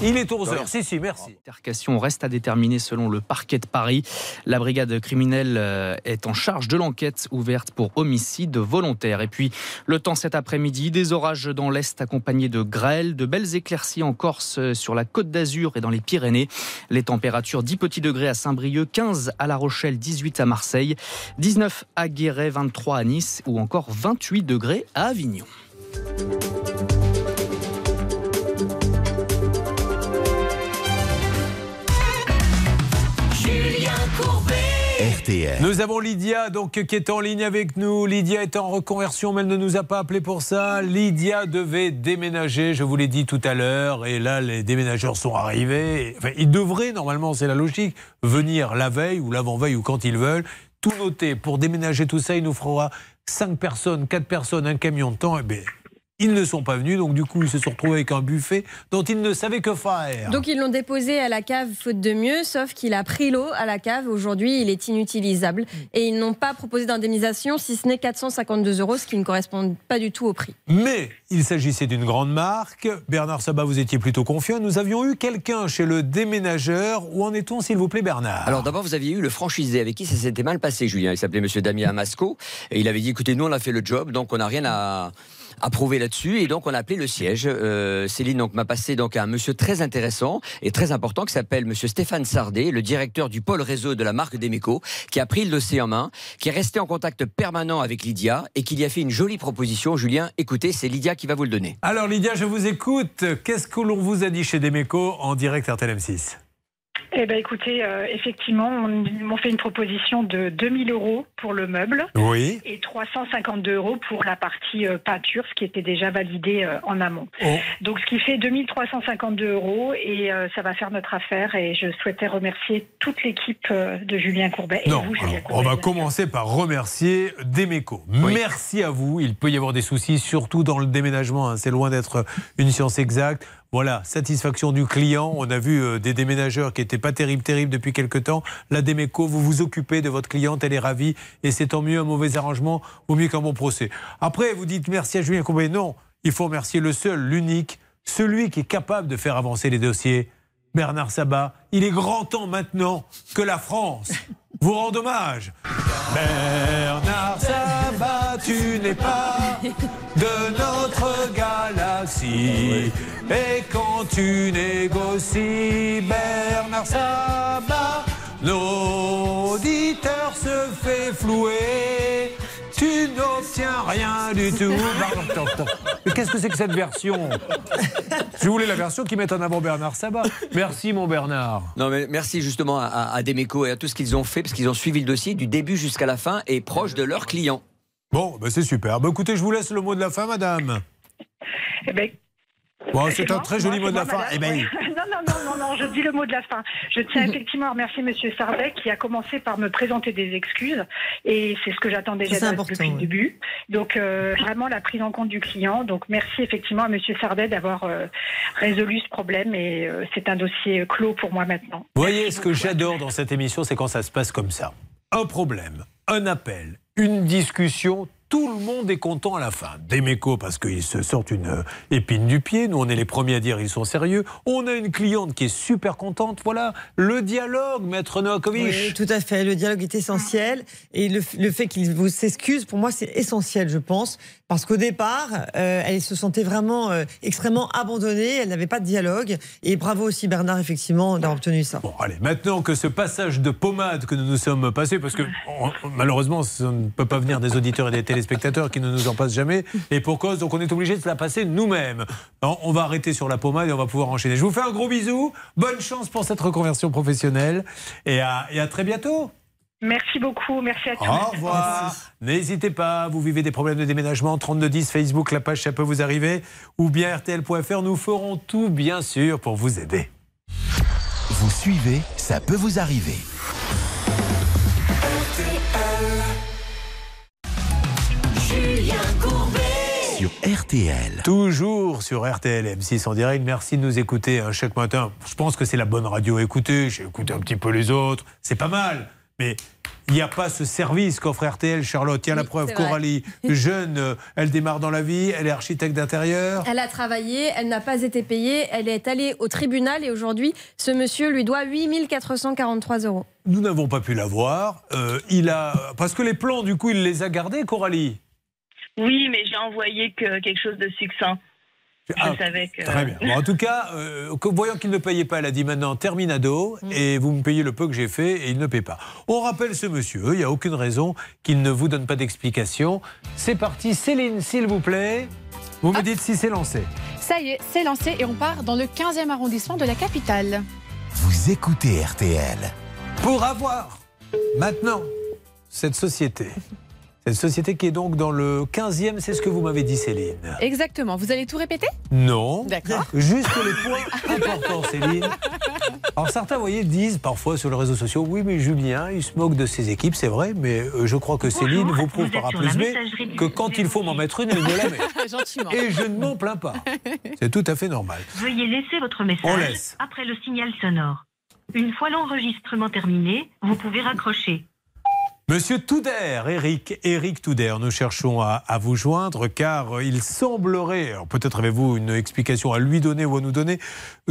Il est 11h. Si, si, merci. L'altercation reste à déterminer selon le parquet de Paris. La brigade criminelle euh, est en charge de l'enquête ouverte pour homicide volontaire. Et puis, le temps cet après-midi, des orages dans l'Est accompagnés de grêles, de belles éclaircies en Corse, euh, sur la côte d'Azur et dans les Pyrénées. Les températures 10 petits degrés à Saint-Brieuc, 15 à La Rochelle, 18 à Marseille, 19 à Guéret, 23 à Nice ou encore 28 degrés à Avignon. Nous avons Lydia donc qui est en ligne avec nous. Lydia est en reconversion, mais elle ne nous a pas appelé pour ça. Lydia devait déménager, je vous l'ai dit tout à l'heure, et là les déménageurs sont arrivés. Enfin, ils devraient normalement, c'est la logique, venir la veille ou l'avant-veille ou quand ils veulent. Tout noter pour déménager tout ça, il nous fera 5 personnes, 4 personnes, un camion de temps. Eh ils ne sont pas venus, donc du coup ils se sont retrouvés avec un buffet dont ils ne savaient que faire. Donc ils l'ont déposé à la cave faute de mieux, sauf qu'il a pris l'eau à la cave. Aujourd'hui, il est inutilisable. Et ils n'ont pas proposé d'indemnisation, si ce n'est 452 euros, ce qui ne correspond pas du tout au prix. Mais il s'agissait d'une grande marque. Bernard Sabat, vous étiez plutôt confiant. Nous avions eu quelqu'un chez le déménageur. Où en est-on, s'il vous plaît, Bernard? Alors d'abord, vous aviez eu le franchisé avec qui ça s'était mal passé, Julien. Il s'appelait Monsieur Damien Amasco. Et il avait dit, écoutez, nous, on a fait le job, donc on n'a rien à à prouver là-dessus et donc on a appelé le siège. Euh, Céline donc m'a passé donc à un monsieur très intéressant et très important qui s'appelle Monsieur Stéphane Sardet, le directeur du pôle réseau de la marque Demeco, qui a pris le dossier en main, qui est resté en contact permanent avec Lydia et qui lui a fait une jolie proposition. Julien, écoutez, c'est Lydia qui va vous le donner. Alors Lydia, je vous écoute. Qu'est-ce que l'on vous a dit chez Demeco en direct RTL M6 Eh ben, écoutez, euh, effectivement, on m'ont fait une proposition de 2000 euros pour le meuble Oui. et 352 euros pour la partie euh, peinture, ce qui était déjà validé euh, en amont. Oh. Donc, ce qui fait 2352 euros et euh, ça va faire notre affaire. Et je souhaitais remercier toute l'équipe euh, de Julien Courbet et Non, vous, Julien alors, Courbet. on va commencer par remercier Demeco. Merci à vous. Il peut y avoir des soucis, surtout dans le déménagement. hein. C'est loin d'être une science exacte. Voilà, satisfaction du client. On a vu euh, des déménageurs qui n'étaient pas terribles, terribles depuis quelque temps. La Demeco, vous vous occupez de votre cliente, elle est ravie. Et c'est tant mieux un mauvais arrangement, vaut mieux qu'un bon procès. Après, vous dites merci à Julien Courbet. Non, il faut remercier le seul, l'unique, celui qui est capable de faire avancer les dossiers. Bernard Sabat, il est grand temps maintenant que la France vous rende hommage. Bernard Sabat, tu n'es pas de notre galaxie. Et quand tu négocies, Bernard Sabat, l'auditeur se fait flouer. Tu n'obtiens rien du tout. Pardon, attends, attends. Mais qu'est-ce que c'est que cette version? Je voulais la version qui met en avant Bernard Sabat. Merci, mon Bernard. Non, mais merci justement à, à, à Demeco et à tout ce qu'ils ont fait, parce qu'ils ont suivi le dossier du début jusqu'à la fin et proche de leurs clients. Bon, ben c'est super. Ben écoutez, je vous laisse le mot de la fin, madame. Eh ben, Bon, c'est un très joli mot de la fin. Eh ben. Non, non, non, non, non, je dis le mot de la fin. Je tiens effectivement à remercier Monsieur Sardet qui a commencé par me présenter des excuses et c'est ce que j'attendais C'est déjà depuis le début. Donc euh, vraiment la prise en compte du client. Donc merci effectivement à Monsieur Sardet d'avoir euh, résolu ce problème et euh, c'est un dossier clos pour moi maintenant. Vous voyez, ce que j'adore dans cette émission, c'est quand ça se passe comme ça. Un problème, un appel, une discussion, tout le monde est content à la fin. Demeco, parce qu'ils se sortent une euh, épine du pied. Nous, on est les premiers à dire ils sont sérieux. On a une cliente qui est super contente. Voilà, le dialogue, maître Novakovic. Oui, tout à fait. Le dialogue est essentiel. Et le, le fait qu'il vous s'excuse, pour moi, c'est essentiel, je pense. Parce qu'au départ, euh, elle se sentait vraiment euh, extrêmement abandonnée. Elle n'avait pas de dialogue. Et bravo aussi, Bernard, effectivement, d'avoir obtenu ça. Bon, allez, maintenant que ce passage de pommade que nous nous sommes passés, parce que malheureusement, ça ne peut pas venir des auditeurs et des téléspectateurs qui ne nous en passent jamais, et pour cause, donc on est obligé de se la passer nous-mêmes. On va arrêter sur la pommade et on va pouvoir enchaîner. Je vous fais un gros bisou, bonne chance pour cette reconversion professionnelle, et à très bientôt. Merci beaucoup, merci à tous. Au revoir. N'hésitez pas, vous vivez des problèmes de déménagement, 3210 Facebook, la page, ça peut vous arriver, ou bien RTL.fr, nous ferons tout, bien sûr, pour vous aider. Vous suivez, ça peut vous arriver. Julien Courbet. Sur RTL. Toujours sur RTL M6 en direct. Merci de nous écouter hein, chaque matin. Je pense que c'est la bonne radio à écouter. J'ai écouté un petit peu les autres. C'est pas mal. Mais il n'y a pas ce service qu'offre RTL, Charlotte. Il y a la preuve. Coralie, jeune, euh, elle démarre dans la vie, elle est architecte d'intérieur. Elle a travaillé, elle n'a pas été payée, elle est allée au tribunal et aujourd'hui, ce monsieur lui doit 8 443 euros. Nous n'avons pas pu la voir. Euh, il a, parce que les plans, du coup, il les a gardés, Coralie? Oui, mais j'ai envoyé que quelque chose de succinct. Je Ah, savais que. Très bien. Bon, en tout cas, euh, que- voyant qu'il ne payait pas, elle a dit maintenant terminado et vous me payez le peu que j'ai fait et il ne paie pas. On rappelle ce monsieur, il n'y a aucune raison qu'il ne vous donne pas d'explication. C'est parti, Céline, s'il vous plaît. Vous me dites si c'est lancé. Ça y est, c'est lancé et on part dans le 15e arrondissement de la capitale. Vous écoutez RTL. Pour avoir Maintenant, cette société. Cette société qui est donc dans le 15e, c'est ce que vous m'avez dit, Céline. Exactement. Vous allez tout répéter? Non. D'accord. Juste les points importants, Céline. Alors certains, vous voyez, disent parfois sur les réseaux sociaux, oui, mais Julien, il se moque de ses équipes, c'est vrai, mais euh, je crois que Céline vous prouve par A plus B que quand il faut m'en mettre une, elle me la met. Gentiment. Et je ne m'en plains pas. C'est tout à fait normal. Veuillez laisser votre On message laisse. après le signal sonore. Une fois l'enregistrement terminé, vous pouvez raccrocher. Monsieur Touder, Eric, Eric Touder, nous cherchons à, vous joindre car euh, il semblerait, peut-être avez-vous une explication à lui donner ou à nous donner,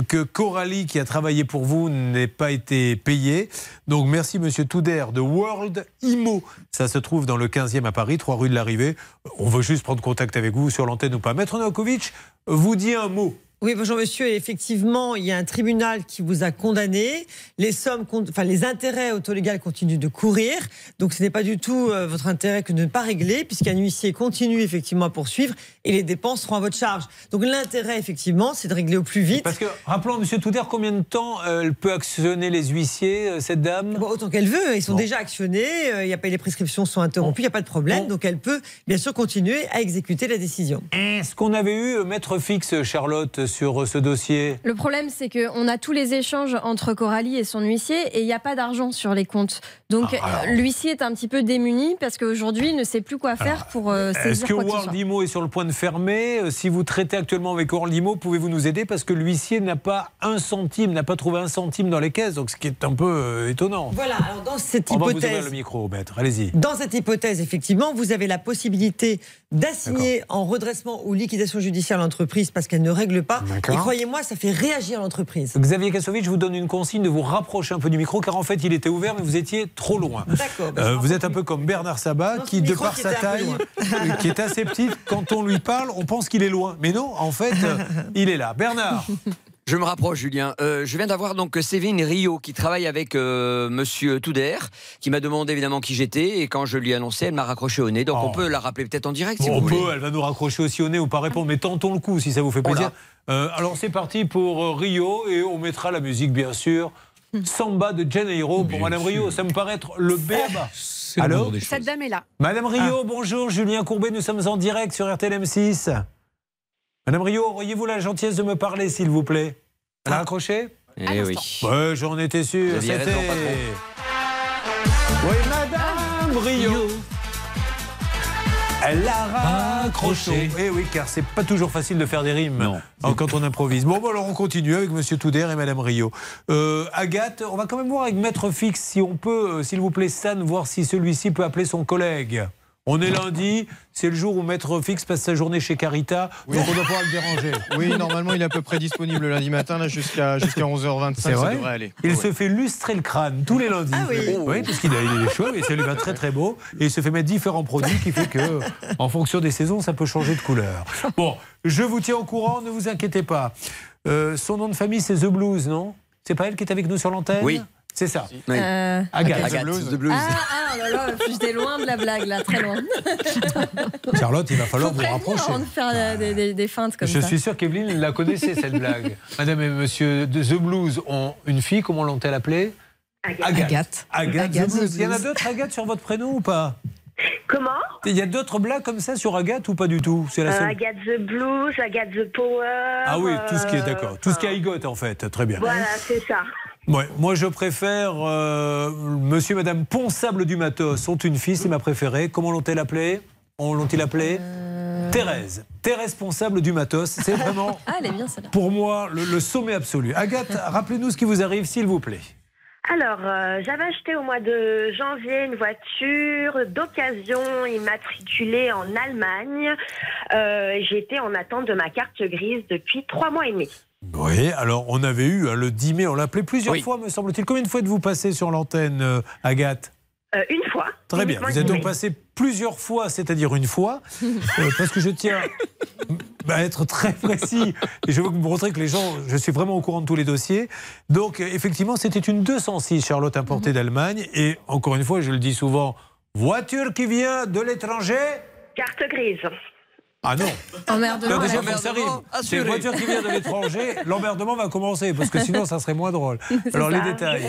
que Coralie qui a travaillé pour vous n'ait pas été payée. Donc merci Monsieur Touder de World Imo. Ça se trouve dans le 15e à Paris, 3 rue de l'Arrivée. On veut juste prendre contact avec vous sur l'antenne ou pas. Maître Novakovic, vous dit un mot. Oui, bonjour monsieur. Effectivement, il y a un tribunal qui vous a condamné. Les sommes, enfin les intérêts autolégales continuent de courir. Donc ce n'est pas du tout euh, votre intérêt que de ne pas régler, puisqu'un huissier continue effectivement à poursuivre et les dépenses seront à votre charge. Donc l'intérêt effectivement, c'est de régler au plus vite. Parce que, rappelons, Monsieur Touder, combien de temps euh, elle peut actionner les huissiers, euh, cette dame? Bon, autant qu'elle veut, ils sont Bon. déjà actionnés, euh, il y a pas, les prescriptions sont interrompues, il n'y a pas de problème, donc elle peut bien sûr continuer à exécuter la décision. Est-ce qu'on avait eu euh, maître fixe, Charlotte, sur euh, ce dossier Le problème, c'est qu'on a tous les échanges entre Coralie et son huissier et il n'y a pas d'argent sur les comptes. Donc Ah, alors. euh, l'huissier est un petit peu démuni parce qu'aujourd'hui, il ne sait plus quoi faire pour euh, Est-ce saisir que quoi que World. Imo est sur le point de fermer? Euh, Si vous traitez actuellement avec World Imo, pouvez-vous nous aider? Parce que l'huissier n'a pas un centime, n'a pas trouvé un centime dans les caisses, donc ce qui est un peu euh, étonnant. Voilà, alors dans cette On va vous ouvrir hypothèse, le micro, maître. Allez-y. Dans cette hypothèse, effectivement, vous avez la possibilité d'assigner en redressement ou liquidation judiciaire l'entreprise parce qu'elle ne règle pas. Et croyez-moi, ça fait réagir l'entreprise. Xavier Kasovic, je vous donne une consigne de vous rapprocher un peu du micro, car en fait, il était ouvert, mais vous étiez trop loin. D'accord. bah, Euh, vous êtes un peu comme Bernard Sabat, Non, qui, de par qui sa taille, euh, qui est assez petite, quand on lui parle, on pense qu'il est loin. Mais non, en fait, euh, il est là. Bernard, Je me rapproche, Julien. Euh, je viens d'avoir donc Sévine Rio qui travaille avec euh, Monsieur Touder, qui m'a demandé évidemment qui j'étais et quand je lui ai annoncé, elle m'a raccroché au nez. Donc Oh. on peut la rappeler peut-être en direct si on vous peut, voulez. elle va nous raccrocher aussi au nez ou pas répondre, mais tentons le coup si ça vous fait plaisir. Euh, alors c'est parti pour euh, Rio et on mettra la musique bien sûr. Samba de Janeiro pour Madame Rio, ça me paraît être le béaba. des Cette dame est là. Madame Ah. Rio, bonjour, Julien Courbet, nous sommes en direct sur RTL M6. Madame Rio, auriez-vous la gentillesse de me parler, s'il vous plaît? Elle a raccroché? Eh oui. Ouais, j'en étais sûr. C'était. Oui, Madame Rio. A raccroché. Eh oui, car c'est pas toujours facile de faire des rimes hein, quand on improvise. Bon, bah, alors on continue avec Monsieur Touder et Madame Rio. Euh, Agathe, on va quand même voir avec Maître Fix si on peut, euh, s'il vous plaît, Stan, voir si celui-ci peut appeler son collègue. On est lundi, c'est le jour où Maître Fix passe sa journée chez Carita, donc on doit pouvoir le déranger. Oui, normalement, il est à peu près disponible lundi matin, là, jusqu'à jusqu'à 11h25, C'est ça vrai devrait aller. Il Ouais. se fait lustrer le crâne tous les lundis. Ah oui. parce qu'il a- chaud et ça lui va très très beau. Et il se fait mettre différents produits qui fait que, en fonction des saisons, ça peut changer de couleur. Bon, je vous tiens au courant, ne vous inquiétez pas. Euh, son nom de famille, c'est The Blues, non? C'est pas elle qui est avec nous sur l'antenne? Oui. C'est ça. Oui. Euh, Agathe. Agathe, The Blues. Ah, ah, là, là, j'étais loin de la blague, là, très loin. Charlotte, il va falloir Faut vous rapprocher. avant de faire euh, des, des- des feintes comme Je ça. suis sûr qu'Evelyne la connaissait, cette blague. Madame et monsieur de The Blues ont une fille, comment l'ont-elle appelée? Agathe. Agathe. Agathe, Agathe The Blues. The Il y en a d'autres Agathe sur votre prénom ou pas? Comment? Il y a d'autres blagues comme ça sur Agathe ou pas du tout? C'est la Euh, seule. Agathe the Blues, Agathe the Power. Ah oui, tout ce qui est d'accord. Tout ce qui est Igot en fait. Très bien. Voilà, c'est ça. Ouais, moi je préfère euh, monsieur et madame Ponsable du Matos sont une fille, c'est ma préférée. Comment l'ont-elle appelée On l'ont-ils appelée? Thérèse. Thérèse Ponsable du Matos. C'est vraiment Ah, elle est bien celle-là. pour moi le, le sommet absolu. Agathe, rappelez-nous ce qui vous arrive s'il vous plaît. Alors, euh, j'avais acheté au mois de janvier une voiture d'occasion immatriculée en Allemagne. Euh, J'étais en attente de ma carte grise depuis trois mois et demi. Oui, alors on avait eu hein, le 10 mai, on l'a appelé plusieurs Oui. fois, me semble-t-il. Combien de fois êtes-vous passé sur l'antenne, euh, Agathe Euh, une fois. Très bien. Vous êtes donc passé plusieurs fois, c'est-à-dire une fois, euh, parce que je tiens à être très précis et je veux vous montrer que les gens, je suis vraiment au courant de tous les dossiers. Donc, effectivement, c'était une 206 Charlotte importée d'Allemagne et encore une fois, je le dis souvent, voiture qui vient de l'étranger. Carte grise. Ah non Emmerdement. Déjà, faut que ça arrive. C'est une voiture qui vient de l'étranger, l'emmerdement va commencer, parce que sinon, ça serait moins drôle. Alors, les détails.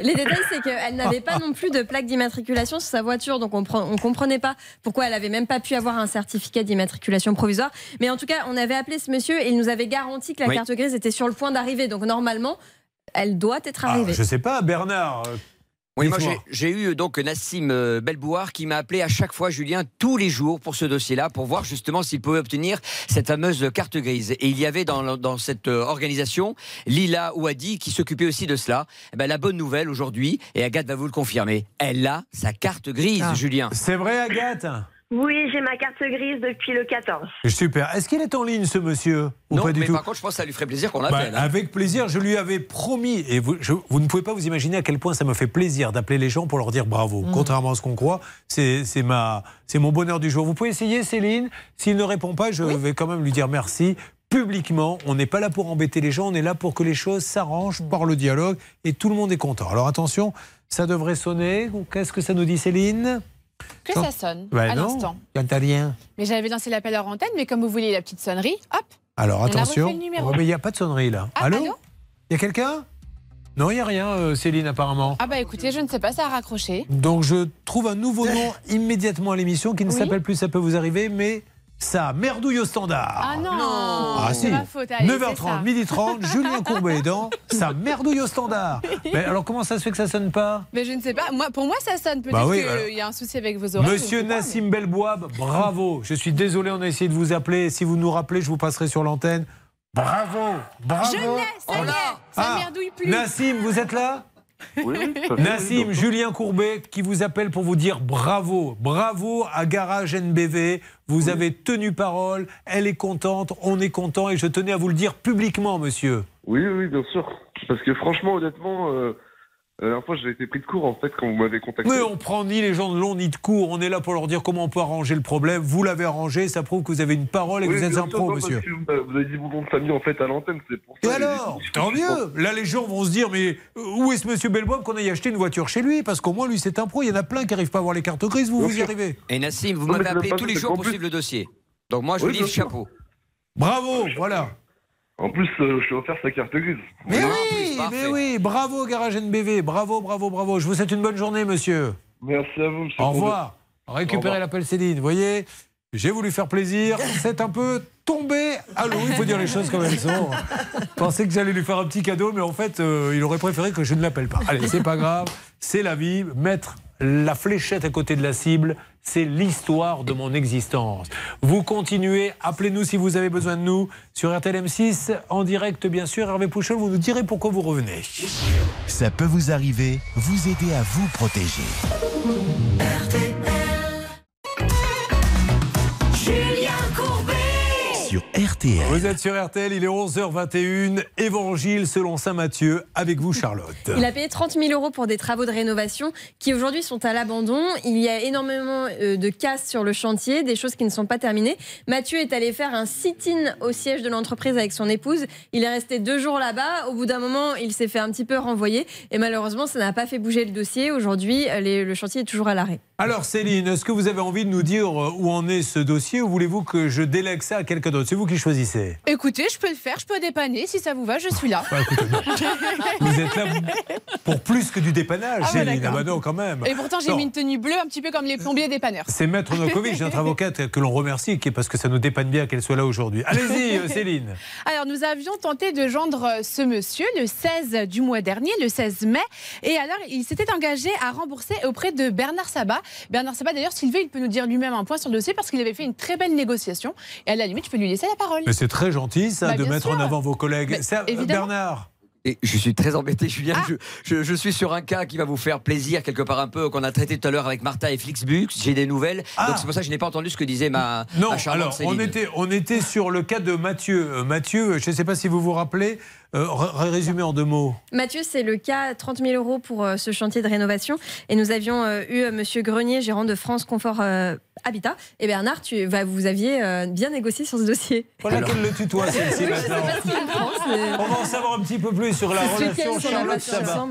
Les détails, c'est qu'elle n'avait pas non plus de plaque d'immatriculation sur sa voiture, donc on ne comprenait pas pourquoi elle avait même pas pu avoir un certificat d'immatriculation provisoire. Mais en tout cas, on avait appelé ce monsieur et il nous avait garanti que la Oui. carte grise était sur le point d'arriver. Donc normalement, elle doit être Ah, arrivée. je sais pas, Bernard. Oui, moi j'ai j'ai eu donc Nassim euh, Belbouar qui m'a appelé à chaque fois, Julien, tous les jours pour ce dossier-là, pour voir justement s'il pouvait obtenir cette fameuse carte grise. Et il y avait dans, dans cette euh, organisation Lila Ouadi qui s'occupait aussi de cela. Eh ben, la bonne nouvelle aujourd'hui, et Agathe va vous le confirmer, elle a sa carte grise, Ah. Julien. C'est vrai, Agathe? Oui, j'ai ma carte grise depuis le 14. Super. Est-ce qu'il est en ligne, ce monsieur Ou Non, pas du mais tout par contre, je pense que ça lui ferait plaisir qu'on Bah, l'appelle. hein. avec plaisir, je lui avais promis, et vous, je- vous ne pouvez pas vous imaginer à quel point ça me fait plaisir d'appeler les gens pour leur dire bravo. Mm. Contrairement à ce qu'on croit, c'est c'est ma- c'est mon bonheur du jour. Vous pouvez essayer, Céline. S'il ne répond pas, je vais quand même lui dire merci publiquement. On n'est pas là pour embêter les gens, on est là pour que les choses s'arrangent Mm. par le dialogue et tout le monde est content. Alors attention, ça devrait sonner. Qu'est-ce que ça nous dit, Céline? Que ça sonne Bah à non, l'instant. quand t'as rien. Mais j'avais lancé l'appel hors antenne, mais comme vous voulez la petite sonnerie, hop. Alors attention. Oh, mais il n'y a pas de sonnerie là. Ah, allô? allô? Il y a quelqu'un? Non, il n'y a rien, euh, Céline, apparemment. Ah bah écoutez, je ne sais pas, ça a raccroché. Donc je trouve un nouveau nom immédiatement à l'émission qui ne Oui. s'appelle plus Ça peut vous arriver, mais ça merdouille au standard. Ah non, Ah c'est si. ma faute. Allez, c'est 9h30, ça. 12h30, Julien Courbet dans Ça merdouille au standard. Mais alors comment ça se fait que ça sonne pas Mais je ne sais pas. Moi, pour moi, ça sonne. Peut-être Bah oui, qu'il alors. y a un souci avec vos oreilles. Monsieur Nassim Belboab, bravo. Je suis désolé, on a essayé de vous appeler. Si vous nous rappelez, je vous passerai sur l'antenne. Bravo, bravo. Je l'ai, ça y est, ça Ah, merdouille plus. Nassim, vous êtes là? Oui, oui, Nassim, Julien Courbet qui vous appelle pour vous dire bravo. Bravo à Garage NBV. Vous avez tenu parole. Elle est contente, on est content et je tenais à vous le dire publiquement, monsieur. Oui, oui, bien sûr. Parce que franchement, honnêtement, euh, la dernière fois, j'ai été pris de court en fait quand vous m'avez contacté. Mais on prend ni les gens de long ni de court. On est là pour leur dire comment on peut arranger le problème. Vous l'avez arrangé. Ça prouve que vous avez une parole et que vous êtes un pro, monsieur. que Vous avez dit mon nom de famille en fait à l'antenne, c'est pour Et ça. alors Tant mieux Là, les gens vont se dire mais euh, où est ce monsieur Belbob qu'on aille acheter une voiture chez lui? Parce qu'au moins, lui, c'est un pro. Il y en a plein qui n'arrivent pas à avoir les cartes grises. Vous, Bien vous y arrivez. Et Nassim, vous m'avez appelé tous les jours pour suivre le dossier. Donc moi, je Oui, vous dis chapeau. Bravo Voilà. En plus, euh, je suis offert sa carte grise. Mais oui, plus, mais oui, bravo Garage NBV, bravo, bravo, bravo. Je vous souhaite une bonne journée, monsieur. Merci à vous, monsieur. Au revoir. Récupérez l'appel Céline. Vous voyez, j'ai voulu faire plaisir. C'est un peu tombé à l'eau. Il faut dire les choses comme elles sont. Je pensais que j'allais lui faire un petit cadeau, mais en fait, euh, il aurait préféré que je ne l'appelle pas. Allez, c'est pas grave. C'est la vie. Mettre la fléchette à côté de la cible, c'est l'histoire de mon existence. Vous continuez. Appelez-nous si vous avez besoin de nous sur RTLM6 en direct, bien sûr. Hervé Pouchol, vous nous direz pourquoi vous revenez. Ça peut vous arriver, vous aider à vous protéger. Sur RTL. Vous êtes sur RTL, il est 11h21. Évangile selon saint Matthieu, avec vous, Charlotte. Il a payé 30 000 euros pour des travaux de rénovation qui aujourd'hui sont à l'abandon. Il y a énormément euh, de casse sur le chantier, des choses qui ne sont pas terminées. Mathieu est allé faire un sit-in au siège de l'entreprise avec son épouse. Il est resté deux jours là-bas. Au bout d'un moment, il s'est fait un petit peu renvoyer. Et malheureusement, ça n'a pas fait bouger le dossier. Aujourd'hui, les- le chantier est toujours à l'arrêt. Alors, Céline, est-ce que vous avez envie de nous dire euh, où en est ce dossier ou voulez-vous que je délègue ça à quelqu'un d'autre? C'est vous qui choisissez. Écoutez, je peux le faire, je peux dépanner. Si ça vous va, je suis là. Bah, écoutez. Vous êtes là pour plus que du dépannage, Ah ouais. Ah bah non, quand même. Et pourtant, j'ai mis une tenue bleue, un petit peu comme les plombiers dépanneurs. C'est Maître Nokovic, notre avocate, que l'on remercie, parce que ça nous dépanne bien qu'elle soit là aujourd'hui. Allez-y, euh, Céline. Alors, nous avions tenté de joindre euh, ce monsieur le 16 du mois dernier, le 16 mai. Et alors, il s'était engagé à rembourser auprès de Bernard Sabat. Bernard Sabat, d'ailleurs, s'il veut, il peut nous dire lui-même un point sur le dossier parce qu'il avait fait une très belle négociation. Et à la limite, je peux lui laisser la parole. Mais c'est très gentil, ça, Bah, de mettre sûr. en avant vos collègues. Mais Ça, évidemment. Bernard Et je suis très embêté, Julien. Ah. Je, je- je suis sur un cas qui va vous faire plaisir, quelque part un peu, qu'on a traité tout à l'heure avec Martha et Flixbus. J'ai des nouvelles. Ah. Donc c'est pour ça que je n'ai pas entendu ce que disait ma, Non, ma alors on était, on était sur le cas de Mathieu. Euh, Mathieu, je ne sais pas si vous vous rappelez, euh, ré- résumé en deux mots. Mathieu, c'est le cas 30 000 euros pour euh, ce chantier de rénovation. Et nous avions euh, eu euh, Monsieur Grenier, gérant de France Confort euh, Habitat. Et Bernard, tu, bah, vous aviez euh, bien négocié sur ce dossier. Voilà qu'elle le tutoie, celle-ci, maintenant. On va en savoir un petit peu plus sur la relation Charlotte Sabat.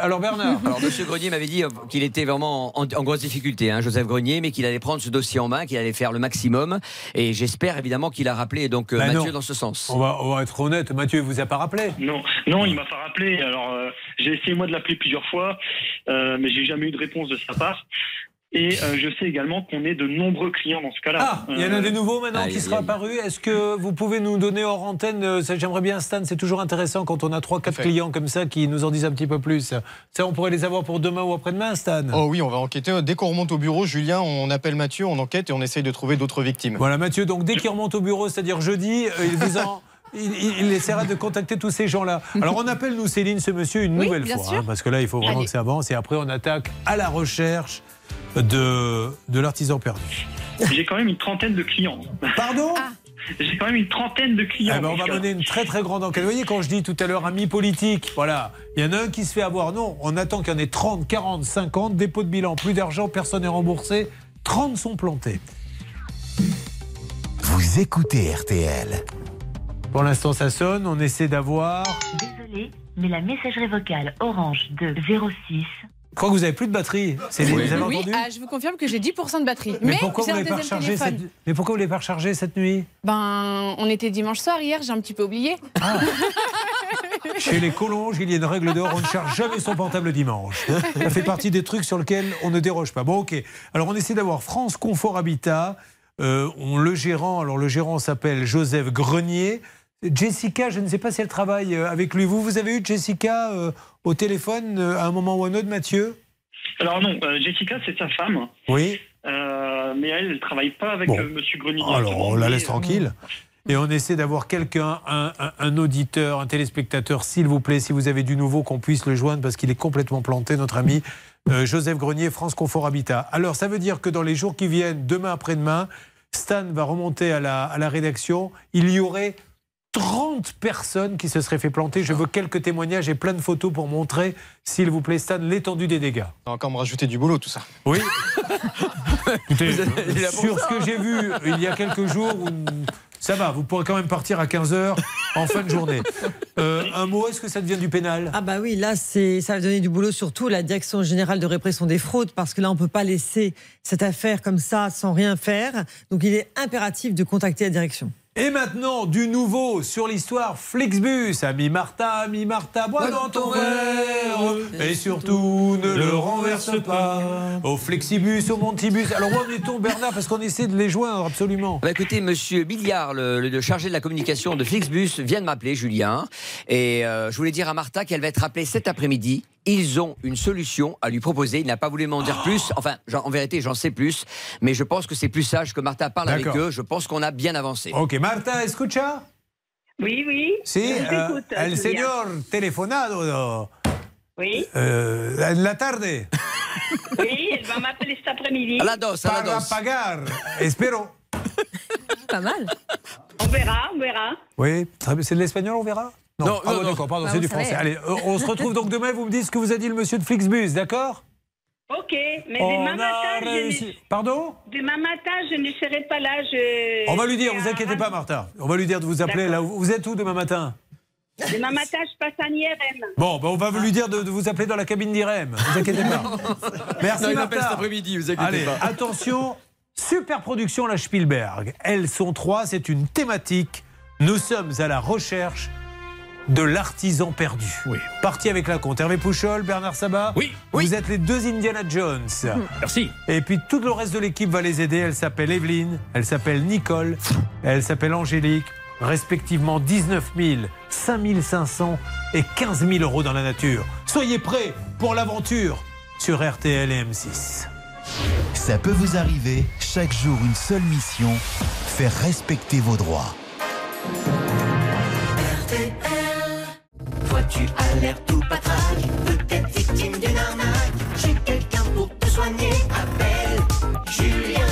Alors Bernard, Alors, Monsieur Grenier m'avait dit qu'il était vraiment en, en grosse difficulté, hein, Joseph Grenier, mais qu'il allait prendre ce dossier en main, qu'il allait faire le maximum. Et j'espère évidemment qu'il a rappelé donc Bah Mathieu non. dans ce sens. on va, on va être honnête, Mathieu vous a pas rappelé Non, non, il m'a pas rappelé. Alors, euh, j'ai essayé moi de l'appeler plusieurs fois, euh, mais j'ai jamais eu de réponse de sa part. Et euh, je sais également qu'on est de nombreux clients dans ce cas-là. Ah, il y en a Euh, des nouveaux maintenant aïe, qui sera apparu. Est-ce que vous pouvez nous donner hors antenne euh, J'aimerais bien, Stan, c'est toujours intéressant quand on a 3-4 Fait. clients comme ça qui nous en disent un petit peu plus. Ça, on pourrait les avoir pour demain ou après-demain, Stan Oh oui, on va enquêter. Dès qu'on remonte au bureau, Julien, on appelle Mathieu, on enquête et on essaye de trouver d'autres victimes. Voilà, Mathieu, donc dès qu'il remonte au bureau, c'est-à-dire jeudi, euh, il vous en- Il, essaiera de contacter tous ces gens-là. Alors on appelle nous Céline ce monsieur une Oui, nouvelle fois, hein, parce que là il faut vraiment Allez. que ça avance et après on attaque à la recherche de, de l'artisan perdu. J'ai quand même une trentaine de clients. Pardon J'ai quand même une trentaine de clients. Eh ben, on va mener une très très grande enquête. Vous voyez, quand je dis tout à l'heure amis politiques, voilà, il y en a un qui se fait avoir. Non, on attend qu'il y en ait 30, 40, 50, dépôt de bilan, plus d'argent, personne n'est remboursé. 30 sont plantés. Vous écoutez RTL. Pour l'instant, ça sonne. On essaie d'avoir. Désolé, mais la messagerie vocale Orange de 06 Je crois que vous avez plus de batterie. C'est vous avez Oui, entendu ah, je vous confirme que j'ai 10% de batterie. mais, Mais, pourquoi vous l'avez pas rechargé cette... Mais pourquoi vous l'avez pas rechargé cette nuit Ben, on était dimanche soir hier, j'ai un petit peu oublié. Chez les colonges, il y a une règle d'or, on ne charge jamais son portable dimanche. Ça fait partie des trucs sur lesquels on ne déroge pas. Bon, ok. Alors, on essaie d'avoir France Confort Habitat. Euh, on, le gérant, alors le gérant s'appelle Joseph Grenier. Jessica, je ne sais pas si elle travaille euh, avec lui. Vous, vous avez eu Jessica euh, au téléphone euh, à un moment ou un autre, Mathieu? Alors non, euh, Jessica, c'est sa femme. Oui. Mais elle ne travaille pas avec Bon. Monsieur Grenier. Alors, directement, on la laisse tranquille. Et on essaie d'avoir quelqu'un, un, un- un auditeur, un téléspectateur, s'il vous plaît, si vous avez du nouveau, qu'on puisse le joindre parce qu'il est complètement planté, notre ami Joseph Grenier, France Confort Habitat. Alors, ça veut dire que dans les jours qui viennent, demain après-demain, Stan va remonter à la, à la rédaction. Il y aurait 30 personnes qui se seraient fait planter. Je veux quelques témoignages et plein de photos pour montrer, s'il vous plaît, Stan, l'étendue des dégâts. On va encore me rajouter du boulot, tout ça. Oui. Écoutez, sur ce que j'ai vu il y a quelques jours, où- ça va, vous pourrez quand même partir à 15h en fin de journée. Euh, un mot, est-ce que ça devient du pénal? Ah bah oui, là, c'est, ça va donner du boulot surtout à la Direction générale de répression des fraudes, parce que là, on peut pas laisser cette affaire comme ça sans rien faire. Donc, il est impératif de contacter la direction. Et maintenant, du nouveau sur l'histoire Flixbus. Ami Martha, ami Martha, bois dans ton verre. Et surtout, ne le renverse pas. Au Flexibus, au Montibus. Alors, où en est-on, Bernard Parce qu'on essaie de les joindre, absolument. Bah écoutez, Monsieur Billiard, le, le chargé de la communication de Flixbus, vient de m'appeler, Julien. Et euh, je voulais dire à Martha qu'elle va être appelée cet après-midi. Ils ont une solution à lui proposer. Il n'a pas voulu m'en dire plus. Enfin, en vérité, j'en sais plus. Mais je pense que c'est plus sage que Martha parle avec eux. Je pense qu'on a bien avancé. Ok, Marta, escucha? Oui, oui. Eh, t'écoute, el señor telefonado Oui, en la tarde oui, elle va m'appeler cet après-midi. À la dose, à la para dose. pagar. Espero. Pas mal. On verra, on verra. Oui, c'est de l'espagnol, on verra Non, ah, non, bon, non. d'accord, pardon, Bah, c'est du savez. français. Allez, on se retrouve donc demain. Vous me dites ce que vous a dit le monsieur de Flixbus, d'accord? Ok, mais On demain matin, je ne... Pardon? Demain matin, je ne serai pas là. Je... On va lui dire, vous inquiétez pas, Martha. On va lui dire de vous appeler. Là, vous vous êtes où demain matin? Demain matin, je passe à IRM. Bon, ben, on va lui dire de, de vous appeler dans la cabine d'IREM. Vous inquiétez pas. Merci, Non, il cet après-midi, vous inquiétez Allez, pas. attention, super production la Spielberg. Elles sont trois, c'est une thématique. Nous sommes à la recherche de l'artisan perdu. Oui. Parti avec la compte. Hervé Pouchol, Bernard Sabat. Oui, Vous êtes les deux Indiana Jones. Merci. Et puis tout le reste de l'équipe va les aider. Elle s'appelle Evelyne, elle s'appelle Nicole, elle s'appelle Angélique. Respectivement 19 000, 5 500 et 15 000 euros dans la nature. Soyez prêts pour l'aventure sur RTL et M6. Ça peut vous arriver, chaque jour une seule mission, faire respecter vos droits. Vois-tu à l'air tout patraque Peut-être victime d'une arnaque J'ai quelqu'un pour te soigner Appelle Julien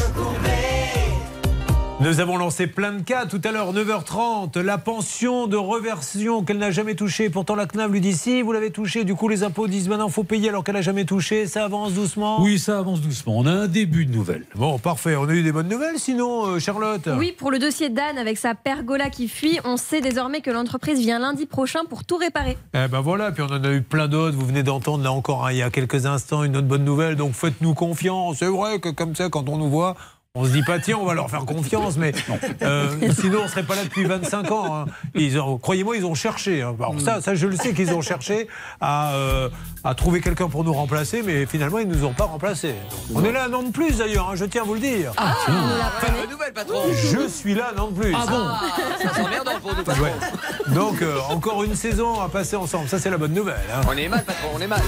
Nous avons lancé plein de cas tout à l'heure, 9h30. La pension de reversion qu'elle n'a jamais touchée. Pourtant, la CNAV lui dit si, vous l'avez touchée. Du coup, les impôts disent maintenant, faut payer alors qu'elle n'a jamais touché. Ça avance doucement. Oui, ça avance doucement. On a un début de nouvelles. Bon, parfait. On a eu des bonnes nouvelles sinon, euh, Charlotte? Oui, pour le dossier d'Anne avec sa pergola qui fuit, on sait désormais que l'entreprise vient lundi prochain pour tout réparer. Eh ben voilà, puis on en a eu plein d'autres. Vous venez d'entendre là encore hein, il y a quelques instants une autre bonne nouvelle. Donc faites-nous confiance. C'est vrai que comme ça, quand on nous voit, on se dit pas tiens, on va leur faire confiance, mais euh, sinon on serait pas là depuis 25 ans. hein. Ils ont, croyez-moi, ils ont cherché. hein. Alors ça, ça, je le sais qu'ils ont cherché à, euh, à trouver quelqu'un pour nous remplacer, mais finalement ils nous ont pas remplacés. Donc, on est là un an de plus d'ailleurs. hein, je tiens à vous le dire. Ah, bonne nouvelle, patron. Je suis là un an de plus. Ah bon Ça sent merdant pour nous, patron. Ouais. Donc euh, encore une saison à passer ensemble. Ça c'est la bonne nouvelle. hein. On est mal, patron, on est mal.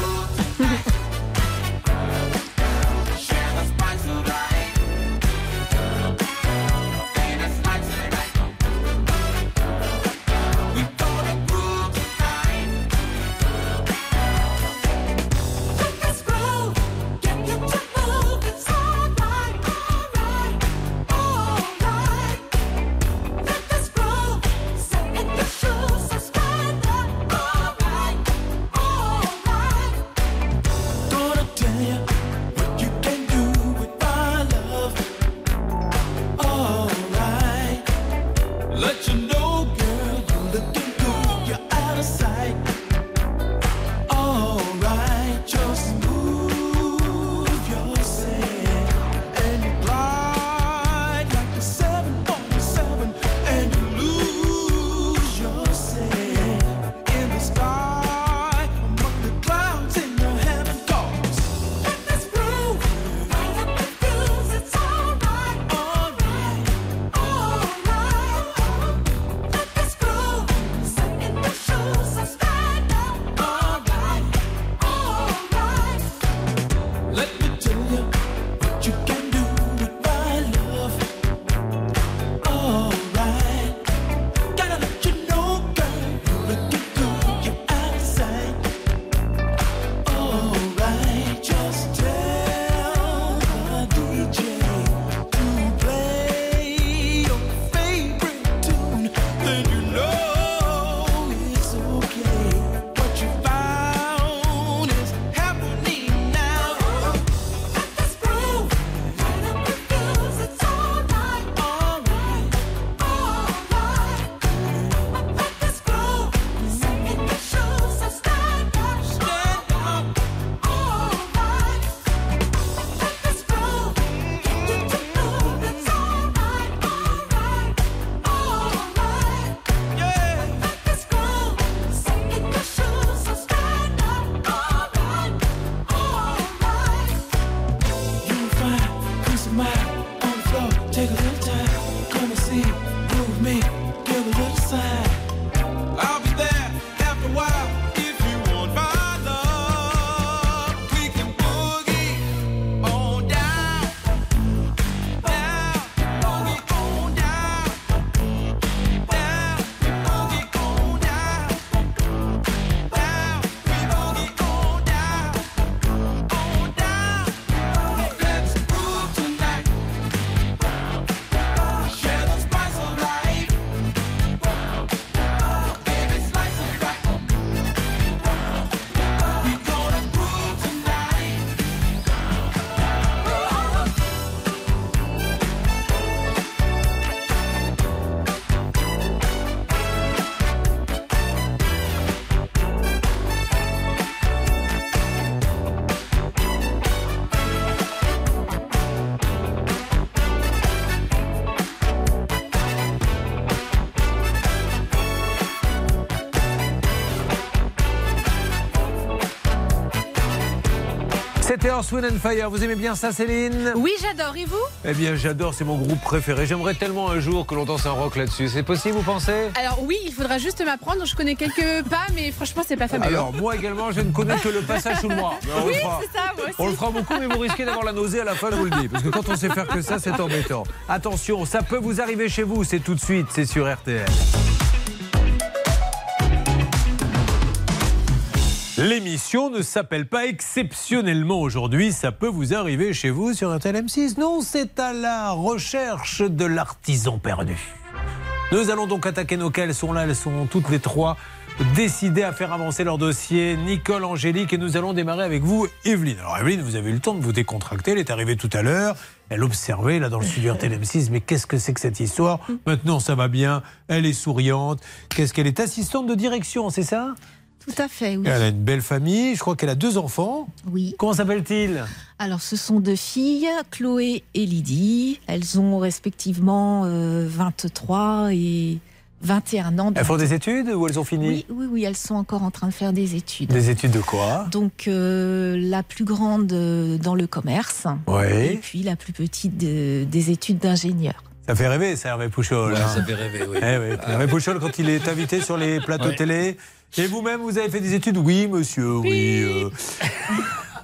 Earth, Wind and Fire. Vous aimez bien ça, Céline Oui, j'adore. Et vous Eh bien, j'adore, c'est mon groupe préféré. J'aimerais tellement un jour que l'on danse un rock là-dessus. C'est possible, vous pensez? Alors oui, il faudra juste m'apprendre. Je connais quelques pas, mais franchement, c'est pas fameux. Alors, moi également, je ne connais que le passage sous le bras. Mais Oui, c'est ça, moi aussi. On le fera beaucoup, mais vous risquez d'avoir la nausée à la fin, je vous le dis. Parce que quand on sait faire que ça, c'est embêtant. Attention, ça peut vous arriver chez vous. C'est tout de suite, c'est sur RTL. L'émission ne s'appelle pas exceptionnellement aujourd'hui, ça peut vous arriver chez vous sur un tel M6. Non, c'est à la recherche de l'artisan perdu. Nous allons donc attaquer nos cas, elles sont là, elles sont toutes les trois décidées à faire avancer leur dossier. Nicole, Angélique, et nous allons démarrer avec vous, Evelyne. Alors Evelyne, vous avez eu le temps de vous décontracter, elle est arrivée tout à l'heure, elle observait là dans le studio RTL M6, mais qu'est-ce que c'est que cette histoire? Maintenant ça va bien, elle est souriante. Qu'est-ce qu'elle est assistante de direction, c'est ça? Tout à fait, oui. Elle a une belle famille, je crois qu'elle a deux enfants. Oui. Comment s'appelle-t-il? Alors, ce sont deux filles, Chloé et Lydie. Elles ont respectivement euh, 23 et 21 ans. Elles font des études ou elles ont fini? Oui, oui, oui, elles sont encore en train de faire des études. Des études de quoi? Donc, euh, la plus grande euh, dans le commerce. Ouais. Et puis la plus petite de- des études d'ingénieur. Ça fait rêver, ça, Hervé Pouchol. Ouais, hein. ça fait rêver, oui. Eh oui. Hervé Pouchol, quand il est invité sur les plateaux Ouais. télé. Et vous-même, vous avez fait des études? Oui, monsieur, oui. euh,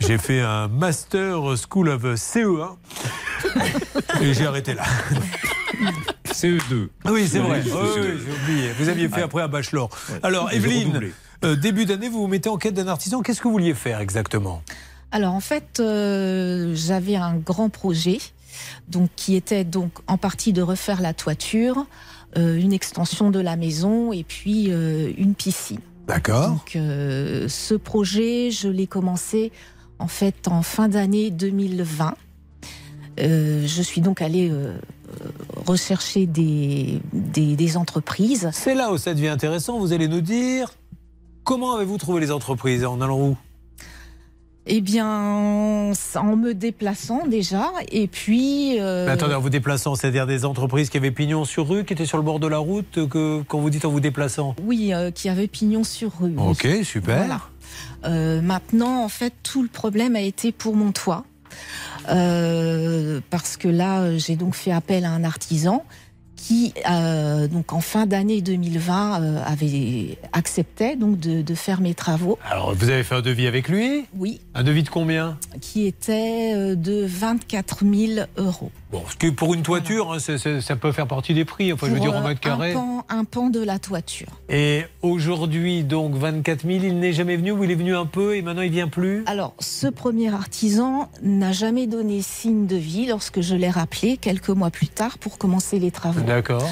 j'ai fait un Master School of CE1. Et j'ai arrêté là. CE2. Oui, c'est vrai. Oui, Oui, oui, j'ai oublié. Vous aviez fait après un bachelor. Alors, Evelyne, euh, début d'année, vous vous mettez en quête d'un artisan. Qu'est-ce que vous vouliez faire exactement? Alors en fait, euh, j'avais un grand projet, donc qui était donc en partie de refaire la toiture, euh, une extension de la maison et puis euh, une piscine. D'accord. Donc euh, ce projet, je l'ai commencé en fait en fin d'année 2020. Euh, je suis donc allée euh, rechercher des, des, des entreprises. C'est là où ça devient intéressant. Vous allez nous dire comment avez-vous trouvé les entreprises En allant où Eh bien, en me déplaçant déjà, et puis. euh, Mais attendez, en vous déplaçant, c'est-à-dire des entreprises qui avaient pignon sur rue, qui étaient sur le bord de la route, que, quand vous dites en vous déplaçant Oui, euh, qui avait pignon sur rue. Ok, super. Voilà. Euh, maintenant, en fait, tout le problème a été pour mon toit. Euh, parce que là, j'ai donc fait appel à un artisan qui, euh, donc en fin d'année 2020, euh, avait accepté donc de, de faire mes travaux, Alors, vous avez fait un devis avec lui? Oui. Un devis de combien? Qui était euh, de 24 000 euros. Bon, ce qui, pour une toiture, hein, ça peut faire partie des prix. Enfin, je veux dire, en mètre carré. Un pan, un pan de la toiture. Et aujourd'hui, donc 24 000, il n'est jamais venu ou il est venu un peu et maintenant il vient plus? Alors, ce premier artisan n'a jamais donné signe de vie lorsque je l'ai rappelé quelques mois plus tard pour commencer les travaux. D'accord.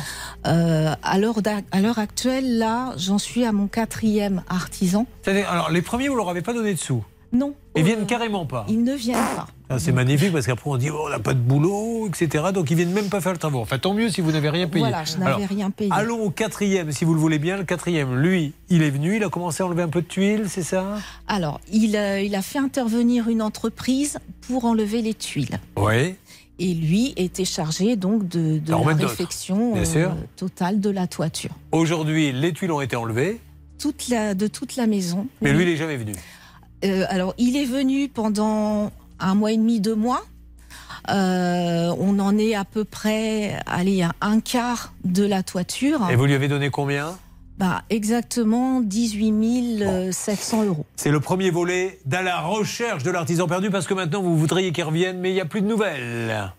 Euh, à l'heure actuelle, là, j'en suis à mon quatrième artisan. Alors, les premiers, vous leur avez pas donné de sous? Non. Ils viennent carrément pas. Ils ne viennent pas. Ah, c'est magnifique parce qu'après on dit oh, on n'a pas de boulot, etc. Donc ils viennent même pas faire le travail. Enfin tant mieux si vous n'avez rien payé. Voilà, je n'avais rien payé. Allons au quatrième, si vous le voulez bien. Le quatrième, lui, il est venu, il a commencé à enlever un peu de tuiles, c'est ça? Alors, il, euh, il a fait intervenir une entreprise pour enlever les tuiles. Oui. Et lui était chargé donc de, la réfection sûr. totale de la toiture. Aujourd'hui, les tuiles ont été enlevées, Toute la, de toute la maison. mais Oui. lui, il n'est jamais venu. Euh, alors, il est venu pendant un mois et demi, deux mois. Euh, on en est à peu près, allez, à un quart de la toiture. Et vous lui avez donné combien? Bah, exactement 18 700 euros. C'est le premier volet dans la recherche de l'artisan perdu parce que maintenant vous voudriez qu'il revienne, mais il n'y a plus de nouvelles.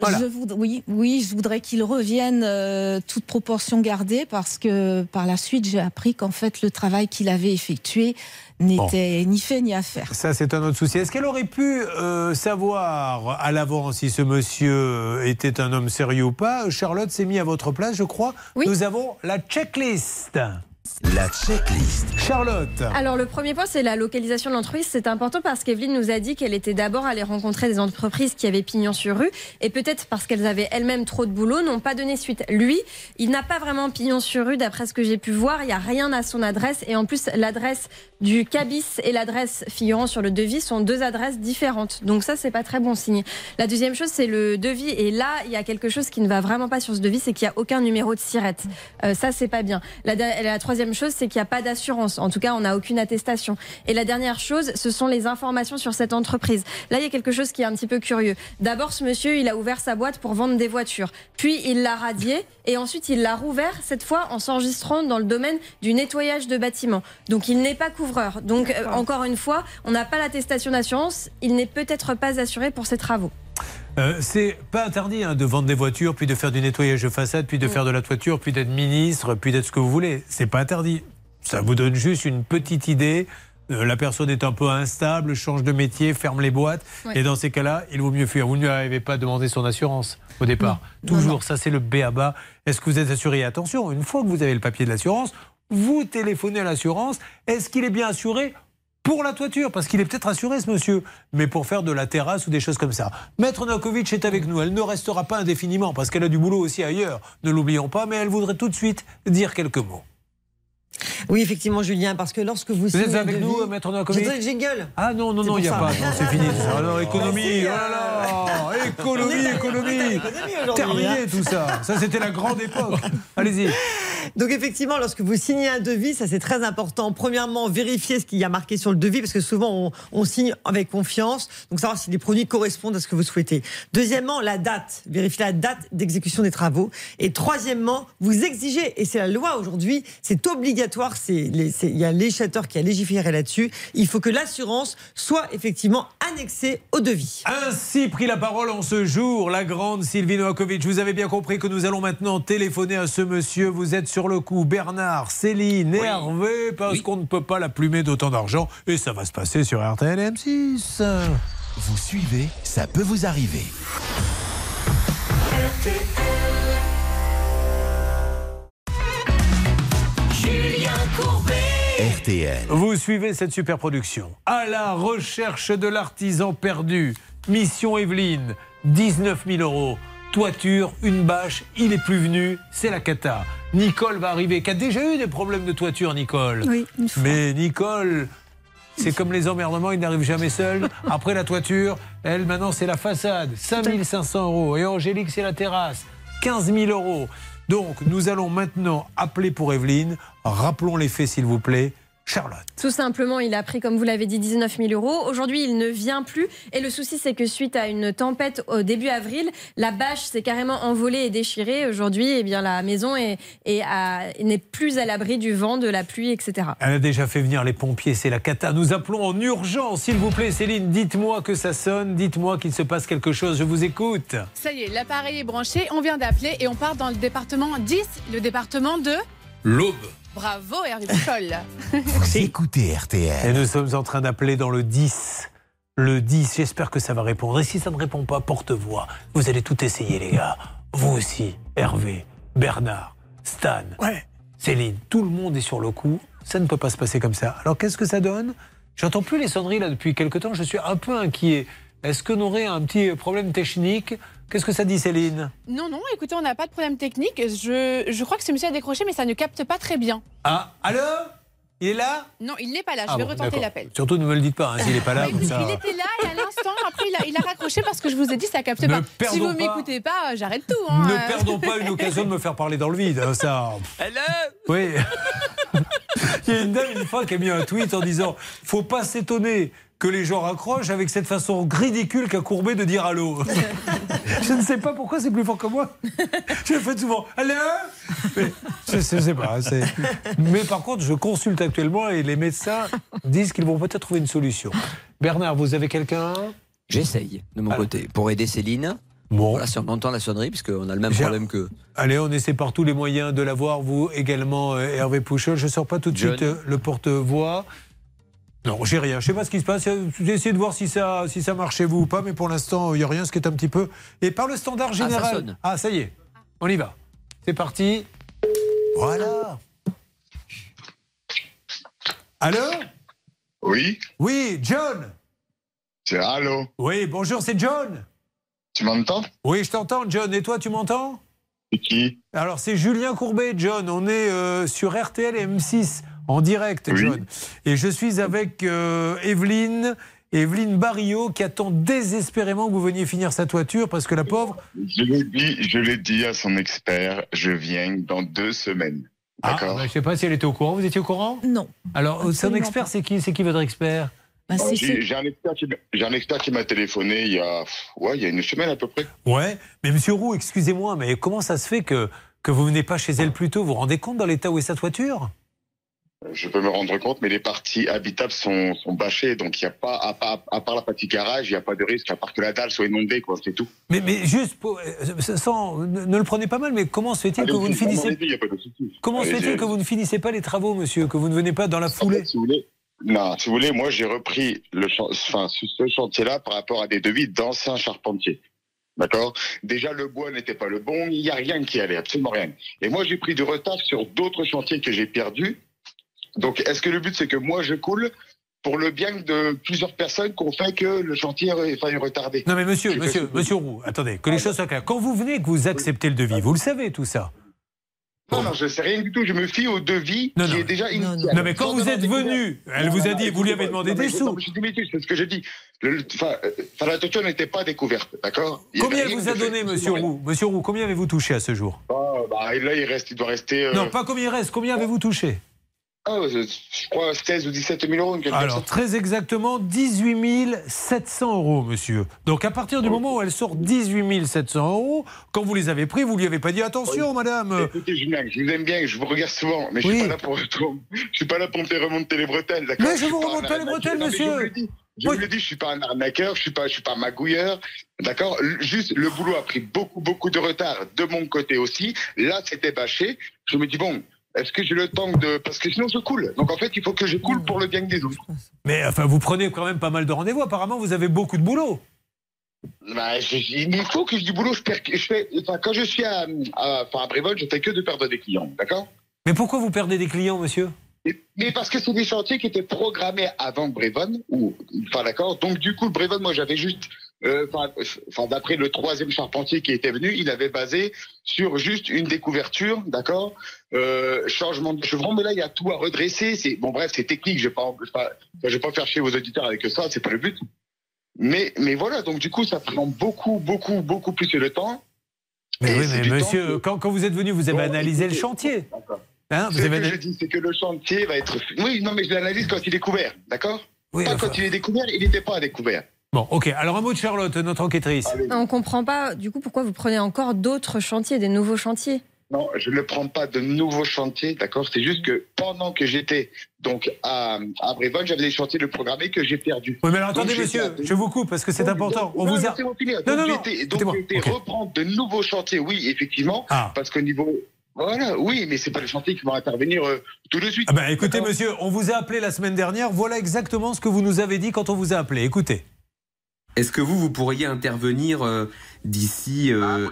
Voilà. Je voudrais, oui, oui, je voudrais qu'il revienne euh, toute proportion gardée parce que par la suite, j'ai appris qu'en fait, le travail qu'il avait effectué n'était ni fait ni à faire. Ça, c'est un autre souci. Est-ce qu'elle aurait pu euh, savoir à l'avance si ce monsieur était un homme sérieux ou pas? Charlotte s'est mis à votre place, je crois. Nous avons la checklist. La checklist. Charlotte. Alors le premier point, c'est la localisation de l'entreprise. C'est important parce qu'Evelyne nous a dit qu'elle était d'abord allée rencontrer des entreprises qui avaient pignon sur rue et peut-être parce qu'elles avaient elles-mêmes trop de boulot, n'ont pas donné suite. Lui, il n'a pas vraiment pignon sur rue d'après ce que j'ai pu voir. Il n'y a rien à son adresse et en plus l'adresse du cabis et l'adresse figurant sur le devis sont deux adresses différentes. Donc ça, c'est pas très bon signe. La deuxième chose, c'est le devis et là, il y a quelque chose qui ne va vraiment pas sur ce devis, c'est qu'il n'y a aucun numéro de sirette. Euh, ça, c'est pas bien. La, la troisième chose, c'est qu'il n'y a pas d'assurance. En tout cas, on n'a aucune attestation. Et la dernière chose, ce sont les informations sur cette entreprise. Là, il y a quelque chose qui est un petit peu curieux. D'abord, ce monsieur, il a ouvert sa boîte pour vendre des voitures. Puis, il l'a radié. Et ensuite, il l'a rouvert, cette fois en s'enregistrant dans le domaine du nettoyage de bâtiments. Donc, il n'est pas couvreur. Donc, euh, encore une fois, on n'a pas l'attestation d'assurance. Il n'est peut-être pas assuré pour ses travaux. Euh, c'est pas interdit hein, de vendre des voitures, puis de faire du nettoyage de façade, puis de faire de la toiture, puis d'être ministre, puis d'être ce que vous voulez. C'est pas interdit. Ça vous donne juste une petite idée euh, la personne est un peu instable, change de métier, ferme les boîtes. Et dans ces cas-là, il vaut mieux fuir. Vous ne lui avez pas demandé son assurance au départ. Toujours, ça c'est le B à bas. Est-ce que vous êtes assuré? Et Attention, une fois que vous avez le papier de l'assurance, vous téléphonez à l'assurance. Est-ce qu'il est bien assuré? Pour la toiture, parce qu'il est peut-être assuré ce monsieur, mais pour faire de la terrasse ou des choses comme ça. Maître Nakovic est avec nous, elle ne restera pas indéfiniment, parce qu'elle a du boulot aussi ailleurs, ne l'oublions pas, mais elle voudrait tout de suite dire quelques mots. Oui, effectivement, Julien, parce que lorsque vous Vous êtes signez un avec devis- nous, Maître Nakovic J'entends le jingle. Ah non, non, non, il n'y a ça. pas, c'est fini. ça. Alors, économie, oh là là, économie, économie. Terminé hein. tout ça. Ça, c'était la grande époque. Allez-y. Donc effectivement, lorsque vous signez un devis, ça c'est très important. Premièrement, vérifiez ce qu'il y a marqué sur le devis, parce que souvent on, on signe avec confiance, donc savoir si les produits correspondent à ce que vous souhaitez. Deuxièmement, la date. Vérifiez la date d'exécution des travaux. Et troisièmement, vous exigez, et c'est la loi aujourd'hui, c'est obligatoire, il y a un législateur qui a légiféré là-dessus, il faut que l'assurance soit effectivement annexée au devis. Ainsi pris la parole en ce jour, la grande Sylvie Novakovic. Vous avez bien compris que nous allons maintenant téléphoner à ce monsieur. Vous êtes sur le coup. Bernard, Céline, Hervé, parce qu'on ne peut pas la plumer d'autant d'argent. Et ça va se passer sur RTL et M6. Vous suivez, ça peut vous arriver. Julien RTL. Vous suivez cette super production. À la recherche de l'artisan perdu. Mission Evelyne, 19 000 euros. Toiture, une bâche, il est plus venu, c'est la cata. Nicole va arriver, qui a déjà eu des problèmes de toiture, Nicole. Oui, une fois. Mais Nicole, c'est comme les emmerdements, il n'arrive jamais seul. Après la toiture, elle, maintenant, c'est la façade, 5500 euros. Et Angélique, c'est la terrasse, 15 000 euros. Donc, nous allons maintenant appeler pour Evelyne. Rappelons les faits, s'il vous plaît. Charlotte. Tout simplement, il a pris, comme vous l'avez dit, 19 000 euros. Aujourd'hui, il ne vient plus. Et le souci, c'est que suite à une tempête au début avril, la bâche s'est carrément envolée et déchirée. Aujourd'hui, eh bien, la maison est, est à- n'est plus à l'abri du vent, de la pluie, etc. Elle a déjà fait venir les pompiers, c'est la cata. Nous appelons en urgence, s'il vous plaît, Céline. Dites-moi que ça sonne, dites-moi qu'il se passe quelque chose. Je vous écoute. Ça y est, l'appareil est branché, on vient d'appeler et on part dans le département 10, le département de... L'aube. Bravo Hervé Pouchol. Vous écoutez RTL. Et nous sommes en train d'appeler dans le 10. Le 10, j'espère que ça va répondre. Et si ça ne répond pas, porte-voix. Vous allez tout essayer, les gars. Vous aussi, Hervé, Bernard, Stan, Céline, tout le monde est sur le coup. Ça ne peut pas se passer comme ça. Alors qu'est-ce que ça donne? J'entends plus les sonneries là depuis quelque temps. Je suis un peu inquiet. Est-ce qu'on aurait un petit problème technique? Qu'est-ce que ça dit, Céline Non, non, écoutez, on n'a pas de problème technique. Je, je crois que ce monsieur a décroché, mais ça ne capte pas très bien. Ah, allô Il est là Non, il n'est pas là, je Ah vais bon, retenter l'appel. Surtout ne me le dites pas, hein, s'il n'est pas là. Il, comme ça. il était là et à l'instant, après, il a, il a raccroché parce que je vous ai dit, ça capte Ne pas. Si perdons vous pas- m'écoutez pas, j'arrête tout. hein. Ne perdons pas une occasion de me faire parler dans le vide. hein, Ça. Hello Oui. Il y a une dame une fois qui a mis un tweet en disant faut pas s'étonner que les gens raccrochent avec cette façon ridicule qu'a Courbet de dire allô. je ne sais pas pourquoi c'est plus fort que moi. Je le fais souvent allô. Mais je, je sais pas. Mais par contre, je consulte actuellement et les médecins disent qu'ils vont peut-être trouver une solution. Bernard, vous avez quelqu'un? J'essaye de mon côté pour aider Céline. Bon. Voilà, si on entend la sonnerie, puisqu'on a le même problème que. Allez, on essaie par tous les moyens de l'avoir. Vous également, euh, Hervé Pouchol. Je ne sors pas tout de John. suite euh, le porte-voix. Non, j'ai rien. Je sais pas ce qui se passe. J'ai essayé de voir si ça, si ça marche chez vous ou pas, mais pour l'instant, il n'y a rien, ce qui est un petit peu. Et par le standard ça général. sonne. Ah, ça y est. On y va. C'est parti. Voilà. Allô? Oui, Oui, John. c'est allô. Oui, bonjour, c'est John. Tu m'entends? Oui, je t'entends, John. Et toi, tu m'entends? C'est qui? Alors, c'est Julien Courbet, John. On est euh, sur RTL et M6 en direct, John. Et je suis avec euh, Evelyne, Evelyne Barillot, qui attend désespérément que vous veniez finir sa toiture parce que la pauvre. Je l'ai dit, je l'ai dit à son expert, je viens dans deux semaines. Ah, D'accord bah, je ne sais pas si elle était au courant. Vous étiez au courant? Non. Alors, son Absolument expert, c'est qui? C'est qui votre expert? Bah, c'est- J'ai j'ai un expert qui m'a- j'ai un expert qui m'a téléphoné il y a, ouais, il y a une semaine à peu près. Ouais, mais Monsieur Roux, excusez-moi, mais comment ça se fait que, que vous venez pas chez elle plus tôt? Vous vous rendez compte dans l'état où est sa toiture? Je peux me rendre compte, mais les parties habitables sont, sont bâchées, donc il n'y a pas, à, part- à part la partie garage, il n'y a pas de risque, à part que la dalle soit inondée, quoi, c'est tout. mais, mais juste, pour- euh, sans, ne, le prenez pas mal, mais comment se fait-il que vous ne finissez pas se fait-il que vous ne finissez pas les travaux, monsieur, que vous ne venez pas dans la En foulée fait, si vous voulez, Non, si vous voulez, moi j'ai repris le enfin, ce chantier-là par rapport à des devis d'anciens charpentiers. D'accord? Déjà, le bois n'était pas le bon, il n'y a rien qui allait, absolument rien. Et moi, j'ai pris du retard sur d'autres chantiers que j'ai perdus. Donc, est-ce que le but, c'est que moi, je coule pour le bien de plusieurs personnes qu'on fait que le chantier est failli retardé? Non mais monsieur, monsieur, monsieur Roux, attendez, que les choses soient claires. Quand vous venez que vous acceptez le devis, vous le savez tout ça. Non, non, je sais rien du tout, je me fie au devis Non, qui non. est déjà initial. Non mais quand vous êtes venu, elle Non, vous a non, dit, vous lui avez demandé des je- sous. non, mais Je suis démenti, c'est ce que j'ai dit. Enfin, euh, la toiture n'était pas découverte, d'accord? Combien elle vous a fait, donné, monsieur Roux? Monsieur Roux, combien avez-vous touché à ce jour? Ah, bah, là, il reste, il doit rester. euh, Non, pas combien il reste, combien avez-vous touché? Ah, je crois 16 ou 17 000 euros. Alors, très exactement, 18 700 euros, monsieur. Donc, à partir du moment où elle sort 18 700 euros, quand vous les avez pris, vous lui avez pas dit attention, madame. Écoutez, Julien, je vous aime bien, je vous regarde souvent, mais je suis pas là pour, je suis pas là pour me faire remonter les bretelles, d'accord? Mais je vous remonte pas les bretelles, Non, mais monsieur. Je vous le dis, je vous le dis, je suis pas un arnaqueur, je suis pas, je suis pas magouilleur, d'accord? Juste, le boulot a pris beaucoup, beaucoup de retard de mon côté aussi. Là, c'était bâché. Je me dis bon. Est-ce que j'ai le temps de... Parce que sinon je coule. Donc en fait, il faut que je coule pour le bien des autres. Mais enfin, vous prenez quand même pas mal de rendez-vous. Apparemment, vous avez beaucoup de boulot. Bah, il faut que je dis boulot. Je perds, je fais, enfin, quand je suis à, à, enfin, à Brévol, je fais que de perdre des clients, d'accord? Mais pourquoi vous perdez des clients, monsieur? Mais parce que c'est des chantiers qui étaient programmés avant Brévon, ou, enfin d'accord? Donc du coup, Brévon, moi j'avais juste, enfin, enfin, d'après le troisième charpentier qui était venu, il avait basé sur juste une découverture, d'accord, euh, changement de chevron. Mais là, il y a tout à redresser. C'est bon, bref, c'est technique. Je vais pas, je vais pas, je vais pas faire chier vos auditeurs avec ça. C'est pas le but. Mais, mais voilà. Donc du coup, ça prend beaucoup, beaucoup, beaucoup plus de temps. Mais Et oui, mais monsieur, que- quand, quand vous êtes venu, vous avez Bon, analysé le chantier. Hein, vous Ce avez que je dis, c'est que le chantier va être. Oui, non, mais je l'analyse quand il est couvert, d'accord? Oui, Pas enfin- quand il est découvert, il n'était pas découvert. Bon, ok. Alors un mot de Charlotte, notre enquêtrice. On comprend pas, du coup, pourquoi vous prenez encore d'autres chantiers, des nouveaux chantiers? Non, je ne prends pas de nouveaux chantiers, d'accord? C'est juste que pendant que j'étais donc à, à Brévon, j'avais des chantiers de programmés que j'ai perdus. Oui, mais alors attendez, monsieur, je vous coupe parce que c'est important. donc, On non, vous a. finir. Non, Donc, non, non. reprendre de nouveaux chantiers, oui, effectivement, Ah. parce qu'au niveau. Voilà, oui, mais c'est pas les chantiers qui vont intervenir euh, tout de suite. Ah ben, écoutez, monsieur, on vous a appelé la semaine dernière. Voilà exactement ce que vous nous avez dit quand on vous a appelé. Écoutez. Est-ce que vous, vous pourriez intervenir euh, d'ici euh,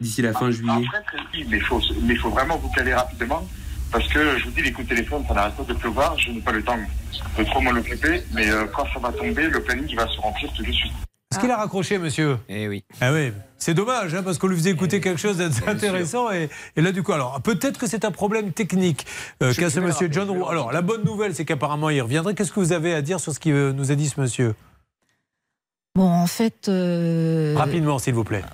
d'ici la fin juillet Après, très vite, mais il faut, mais il faut vraiment vous caler rapidement. Parce que je vous dis, les coups de téléphone, ça n'arrête pas de pleuvoir. Je n'ai pas le temps de trop m'en occuper. Mais euh, quand ça va tomber, le planning il va se remplir tout de suite. Est-ce qu'il a raccroché, monsieur? Eh oui. Ah oui, c'est dommage, hein, parce qu'on lui faisait écouter quelque chose d'intéressant. Et, et là, du coup, alors, peut-être que c'est un problème technique euh, qu'a ce monsieur John Roux. Alors, la bonne nouvelle, c'est qu'apparemment, il reviendrait. Qu'est-ce que vous avez à dire sur ce qu'il nous a dit, ce monsieur? Bon, en fait. euh, Rapidement, s'il vous plaît.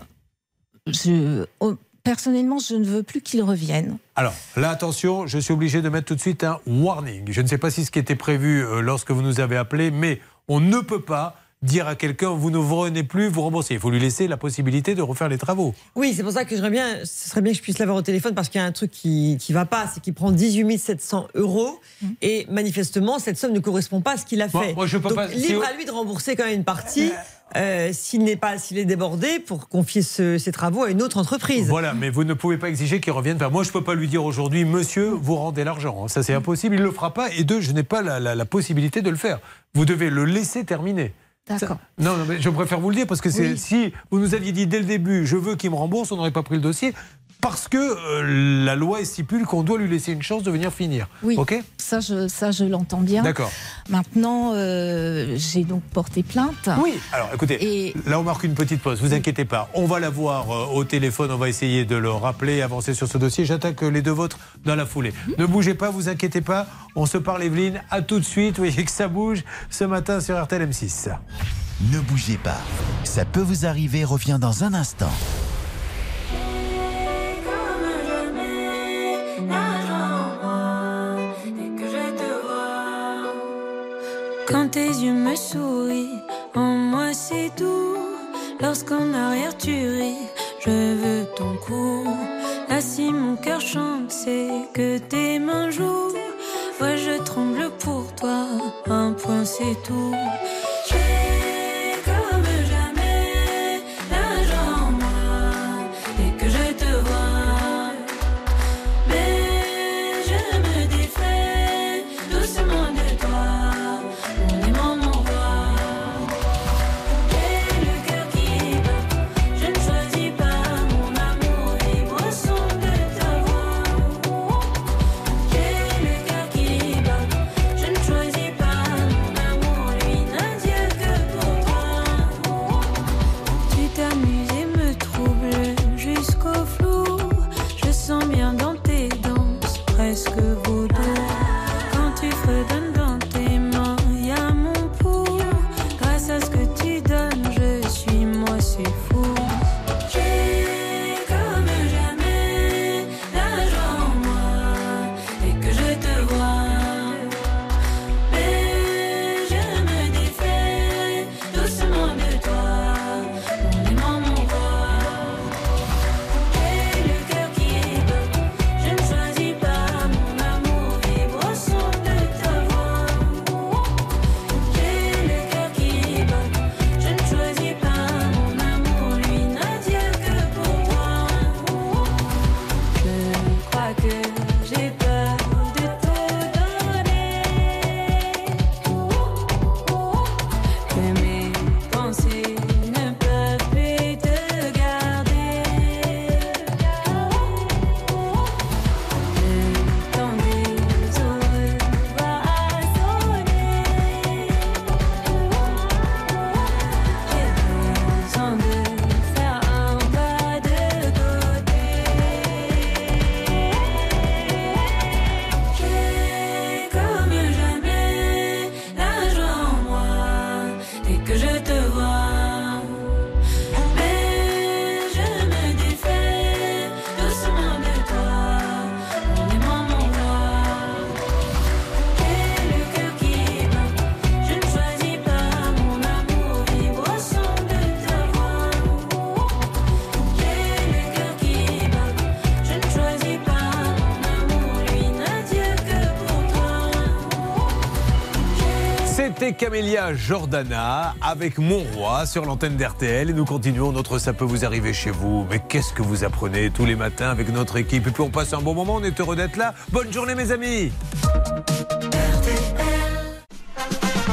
je, oh, personnellement, je ne veux plus qu'il revienne. Alors, là, attention, je suis obligé de mettre tout de suite un warning. Je ne sais pas si ce qui était prévu euh, lorsque vous nous avez appelé, mais on ne peut pas dire à quelqu'un vous ne vous revenez plus, vous remboursez. Il faut lui laisser la possibilité de refaire les travaux. Oui, c'est pour ça que j'aimerais bien, ce serait bien que je puisse l'avoir au téléphone parce qu'il y a un truc qui ne va pas, c'est qu'il prend 18 700 euros et manifestement cette somme ne correspond pas à ce qu'il a Moi- fait. moi, je peux Donc, pas- si- libre à lui de rembourser quand même une partie euh, s'il n'est pas, s'il est débordé pour confier ce- ses travaux à une autre entreprise. Voilà, mais vous ne pouvez pas exiger qu'il revienne. Enfin, moi, je ne peux pas lui dire aujourd'hui, monsieur, vous rendez l'argent. Ça, c'est impossible. Il ne le fera pas. Et deux, je n'ai pas la, la- la possibilité de le faire. Vous devez le laisser terminer. D'accord. Non, non, mais je préfère vous le dire parce que c'est- Oui. si vous nous aviez dit dès le début, je veux qu'il me rembourse, on n'aurait pas pris le dossier. Parce que euh, la loi stipule qu'on doit lui laisser une chance de venir finir. Oui, OK? Ça je, ça, je l'entends bien. D'accord. Maintenant, euh, j'ai donc porté plainte. Oui, alors écoutez, là on marque une petite pause, vous inquiétez pas. On va l'avoir euh, au téléphone, on va essayer de le rappeler, avancer sur ce dossier. J'attaque les deux vôtres dans la foulée. Ne bougez pas, vous inquiétez pas. On se parle, Evelyne. À tout de suite. Vous voyez que ça bouge ce matin sur RTL M6. Ne bougez pas. Ça peut vous arriver, revient dans un instant. Quand tes yeux me sourient, en moi c'est doux. Lorsqu'en arrière tu ris, je veux ton cou. Là si mon cœur chante, c'est que tes mains jouent. Ouais, je tremble pour toi, un point c'est tout. Camélia Jordana avec Mon Roi sur l'antenne d'RTL et nous continuons notre Ça peut vous arriver chez vous. Mais qu'est-ce que vous apprenez tous les matins avec notre équipe? Et puis on passe un bon moment, on est heureux d'être là. Bonne journée mes amis